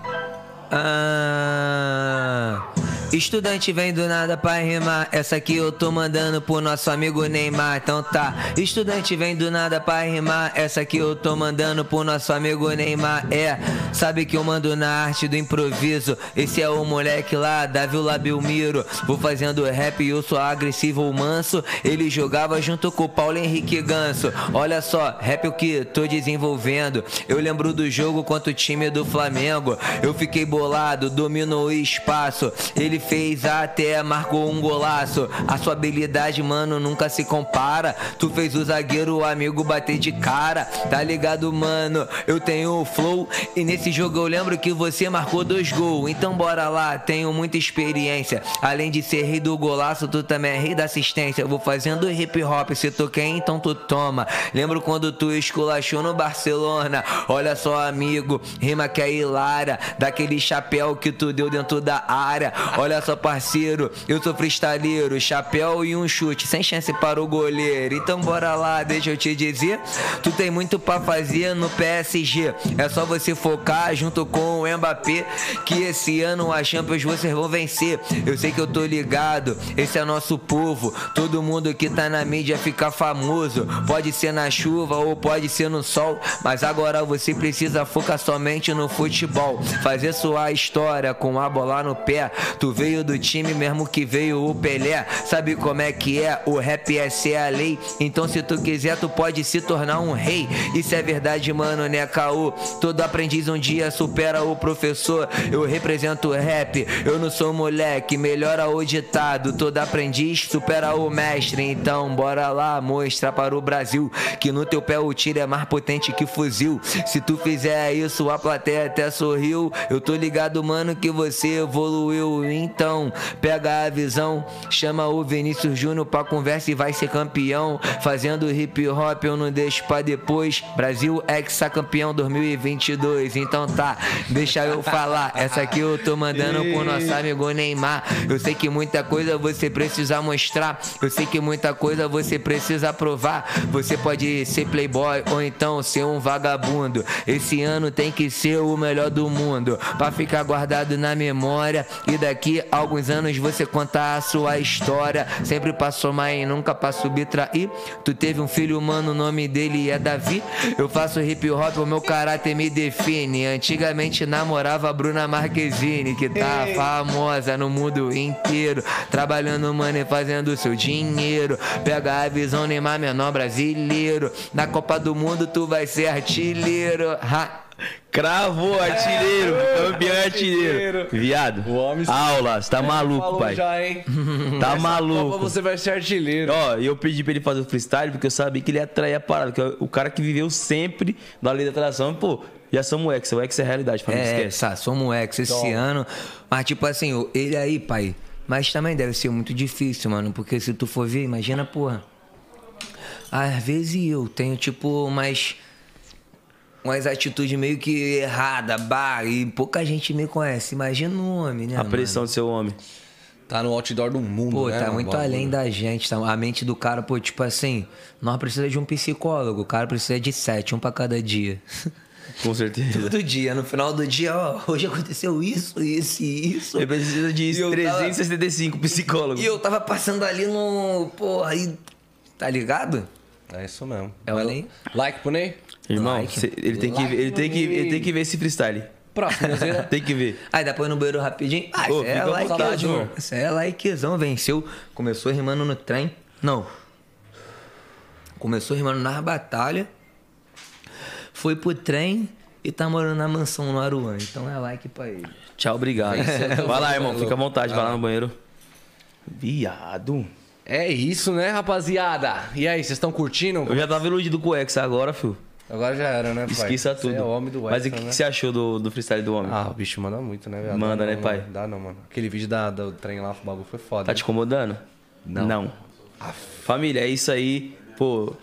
Ah. Estudante vem do nada pra rimar. Essa aqui eu tô mandando pro nosso amigo Neymar. Então tá. Estudante vem do nada pra rimar. Essa aqui eu tô mandando pro nosso amigo Neymar. É, sabe que eu mando na arte do improviso. Esse é o moleque lá, Davi Labilmiro. Vou fazendo rap e eu sou agressivo ou manso. Ele jogava junto com o Paulo Henrique Ganso. Olha só, rap o que tô desenvolvendo. Eu lembro do jogo contra o time do Flamengo. Eu fiquei bolado, dominou o espaço. Ele fez até, marcou um golaço. A sua habilidade, mano, nunca se compara. Tu fez o zagueiro, o amigo, bater de cara. Tá ligado, mano? Eu tenho o flow. E nesse jogo eu lembro que você marcou dois gols. Então bora lá, tenho muita experiência. Além de ser rei do golaço, tu também é rei da assistência. Eu vou fazendo hip hop, se tu quer, então tu toma. Lembro quando tu esculachou no Barcelona. Olha só, amigo, rima que é hilária. Daquele chapéu que tu deu dentro da área. Olha só, parceiro, eu sou freestyleiro. Chapéu e um chute, sem chance para o goleiro. Então bora lá, deixa eu te dizer. Tu tem muito pra fazer no PSG. É só você focar junto com o Mbappé. Que esse ano a Champions vocês vão vencer. Eu sei que eu tô ligado, esse é nosso povo. Todo mundo que tá na mídia fica famoso. Pode ser na chuva ou pode ser no sol. Mas agora você precisa focar somente no futebol. Fazer sua história com a bola no pé. Tu veio do time mesmo que veio o Pelé. Sabe como é que é? O rap é ser a lei. Então se tu quiser, tu pode se tornar um rei. Isso é verdade, mano, né, Caô? Todo aprendiz um dia supera o professor. Eu represento o rap, eu não sou moleque. Melhora o ditado. Todo aprendiz supera o mestre. Então bora lá mostrar para o Brasil que no teu pé o tiro é mais potente que fuzil. Se tu fizer isso, a plateia até sorriu. Eu tô ligado, mano, que você evoluiu. Pega a visão, chama o Vinícius Júnior pra conversa e vai ser campeão. Fazendo hip hop, eu não deixo pra depois. Brasil ex-campeão 2022. Então tá, deixa eu falar. Essa aqui eu tô mandando pro nosso amigo Neymar. Eu sei que muita coisa você precisa mostrar. Eu sei que muita coisa você precisa provar. Você pode ser playboy ou então ser um vagabundo. Esse ano tem que ser o melhor do mundo. Pra ficar guardado na memória. E daqui a alguns anos você contar a sua história. Sempre pra somar e nunca pra subtrair. Tu teve um filho, mano, o nome dele é Davi. Eu faço hip hop, o meu caráter me define. Antigamente namorava a Bruna Marquezine, que tá famosa no mundo inteiro. Trabalhando, mano, e fazendo seu dinheiro. Pega a visão, Neymar menor brasileiro. Na Copa do Mundo tu vai ser artilheiro. Ha. Cravou, artilheiro, campeão artilheiro. Viado, O homem- aula, você tá maluco, pai. já, hein? Tá Essa maluco. Copa você vai ser artilheiro. Ó, eu pedi pra ele fazer o freestyle porque eu sabia que ele ia atrair a parada. Que é o cara que viveu sempre na lei da atração. Pô, já somos ex, o ex é realidade, família. É, esquece. sa, somos ex esse ano. Mas, tipo assim, ele aí, pai. Mas também deve ser muito difícil, mano. Porque se tu for ver, imagina, porra. Às vezes eu tenho, tipo, umas. Umas atitudes meio que errada, bah, e pouca gente me conhece. Imagina um homem, né? A pressão do seu homem. Tá no outdoor do mundo, Pô, né? tá mano? muito Bagulho. além da gente. Tá? A mente do cara, pô, tipo assim, nós precisamos de um psicólogo. O cara precisa de sete, um pra cada dia. Com certeza. Todo dia, no final do dia, ó, hoje aconteceu isso, isso e isso. Ele precisa de E eu tava- 365 psicólogos. E eu tava passando ali no. Porra, aí. Tá ligado? É isso mesmo. É o além. Like pro Ney? Irmão, Like. cê- ele, tem que, Like ele, tem que, ele tem que ver esse freestyle. Próximo. Tem que ver. Aí depois no banheiro rapidinho. Ah, Ô, isso é likezão. Isso é likezão, venceu. Começou rimando no trem. Não. Começou rimando nas batalhas. Foi pro trem. e tá morando na mansão no Aruan. Então é like pra ele. Tchau, obrigado. vai lá, irmão. Fica à vontade, vai lá no banheiro. Viado. É isso, né, rapaziada? E aí, vocês estão curtindo? Eu já tava iludido com o Hexa agora, filho. Agora já era, né, pai? Esqueça Você tudo. é o homem do Mas o que, né? que você achou do, do freestyle do homem? Ah, o bicho manda muito, né, velho? Manda, Dá né, não, pai? mano. Dá não, mano. Aquele vídeo da, do trem lá, o bagulho foi foda. Tá te incomodando? Não. Família, é isso aí. Pô,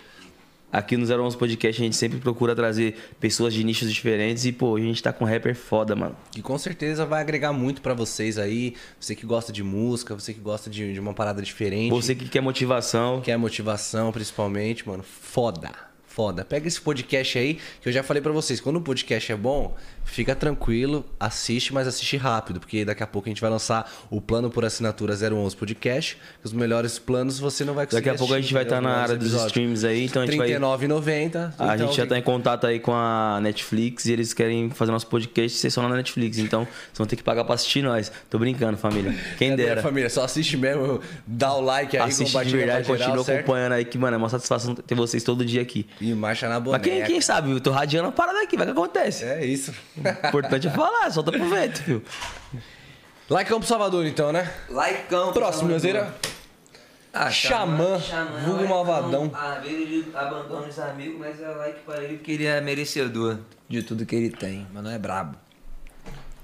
aqui no 011 Podcast a gente sempre procura trazer pessoas de nichos diferentes e, pô, a gente tá com um rapper foda, mano. E com certeza vai agregar muito pra vocês aí. Você que gosta de música, você que gosta de, de uma parada diferente. Você que quer motivação. quer motivação, principalmente, mano. Foda. Foda. Pega esse podcast aí, que eu já falei pra vocês. Quando o podcast é bom, fica tranquilo, assiste, mas assiste rápido, porque daqui a pouco a gente vai lançar o plano por assinatura 011 Podcast. Os melhores planos você não vai conseguir Daqui a pouco a gente vai estar entendeu? na área dos episódios. streams aí, então a gente vai. R$39,90. A então gente já tem- tá em contato aí com a Netflix e eles querem fazer nosso podcast ser só na Netflix. Então, vocês vão ter que pagar pra assistir nós. Tô brincando, família. Quem É, dera. Família, só assiste mesmo, dá o like aí, Assiste de verdade, geral, continua certo? acompanhando aí, que, mano, é uma satisfação ter vocês todo dia aqui. E marcha na boneca. Mas quem, quem sabe, eu tô radiando a parada aqui, vai que acontece. É isso. O importante é falar, solta pro vento, filho. Lá em Campo Salvador, então, né? Likeão. Próximo, Neuzeira. Ah, Xamã, vulgo likeão. malvadão. Às vezes ele abandona os amigos, mas é like pra ele porque ele é merecedor de tudo que ele tem. Mas não é brabo.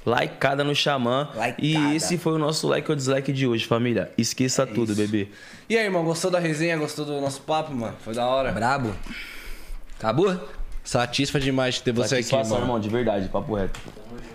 Likeada no Xamã. Likeada. E esse foi o nosso like ou dislike de hoje, família. Esqueça tudo, bebê. E aí, irmão, gostou da resenha? Gostou do nosso papo, mano? Foi da hora. Brabo? Acabou? Satisfa demais de ter você aqui, Satisfação, mano. irmão, de verdade, papo reto.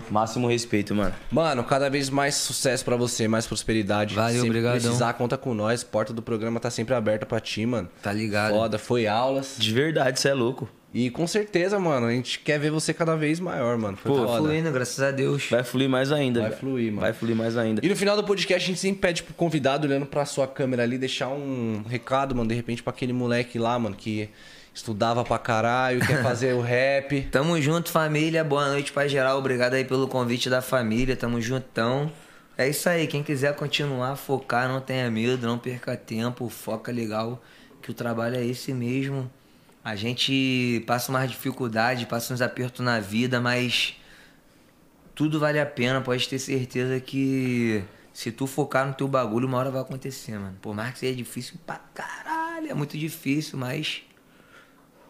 Máximo respeito, mano. Mano, cada vez mais sucesso pra você, mais prosperidade. Valeu, sempre obrigadão. precisar, conta com nós. Porta do programa tá sempre aberta pra ti, mano. Tá ligado. Foda, foi aulas. De verdade, você é louco. E com certeza, mano, a gente quer ver você cada vez maior, mano. Foi Pô, foda. Fluindo, graças a Deus. Vai fluir mais ainda. Vai fluir, mano. Vai fluir mais ainda. E no final do podcast a gente sempre pede pro convidado, olhando pra sua câmera ali, deixar um recado, mano, de repente pra aquele moleque lá, mano, que estudava pra caralho, quer fazer o rap. Tamo junto, família. Boa noite pra geral. Obrigado aí pelo convite da família. Tamo juntão. É isso aí. Quem quiser continuar, focar, não tenha medo, não perca tempo, foca legal, que o trabalho é esse mesmo. A gente passa umas dificuldades, passa uns apertos na vida, mas tudo vale a pena. Pode ter certeza que se tu focar no teu bagulho, uma hora vai acontecer, mano. Por mais que seja difícil pra caralho, é muito difícil, mas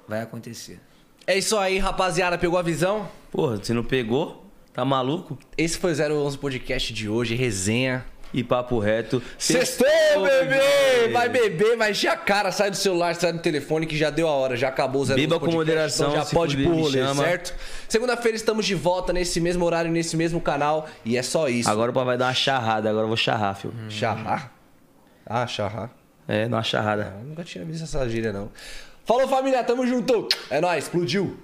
vai acontecer. É isso aí, rapaziada. Pegou a visão? Porra, você não pegou? Tá maluco? Esse foi o 011 Podcast de hoje, resenha. E papo reto. Sextou, bebê! Vai beber, vai encher a cara, sai do celular, sai do telefone que já deu a hora, já acabou o 011 Beba com Podcast, moderação, então já se pode ir fuder, pro me rolê, chama. certo? Segunda-feira estamos de volta nesse mesmo horário, nesse mesmo canal e é só isso. Agora o pai vai dar uma charrada, agora eu vou charrar, filho. Charrar? Ah, charrar. É, dar uma charrada. Eu nunca tinha visto essa gíria, não. Falou, família, tamo junto. É nóis, explodiu.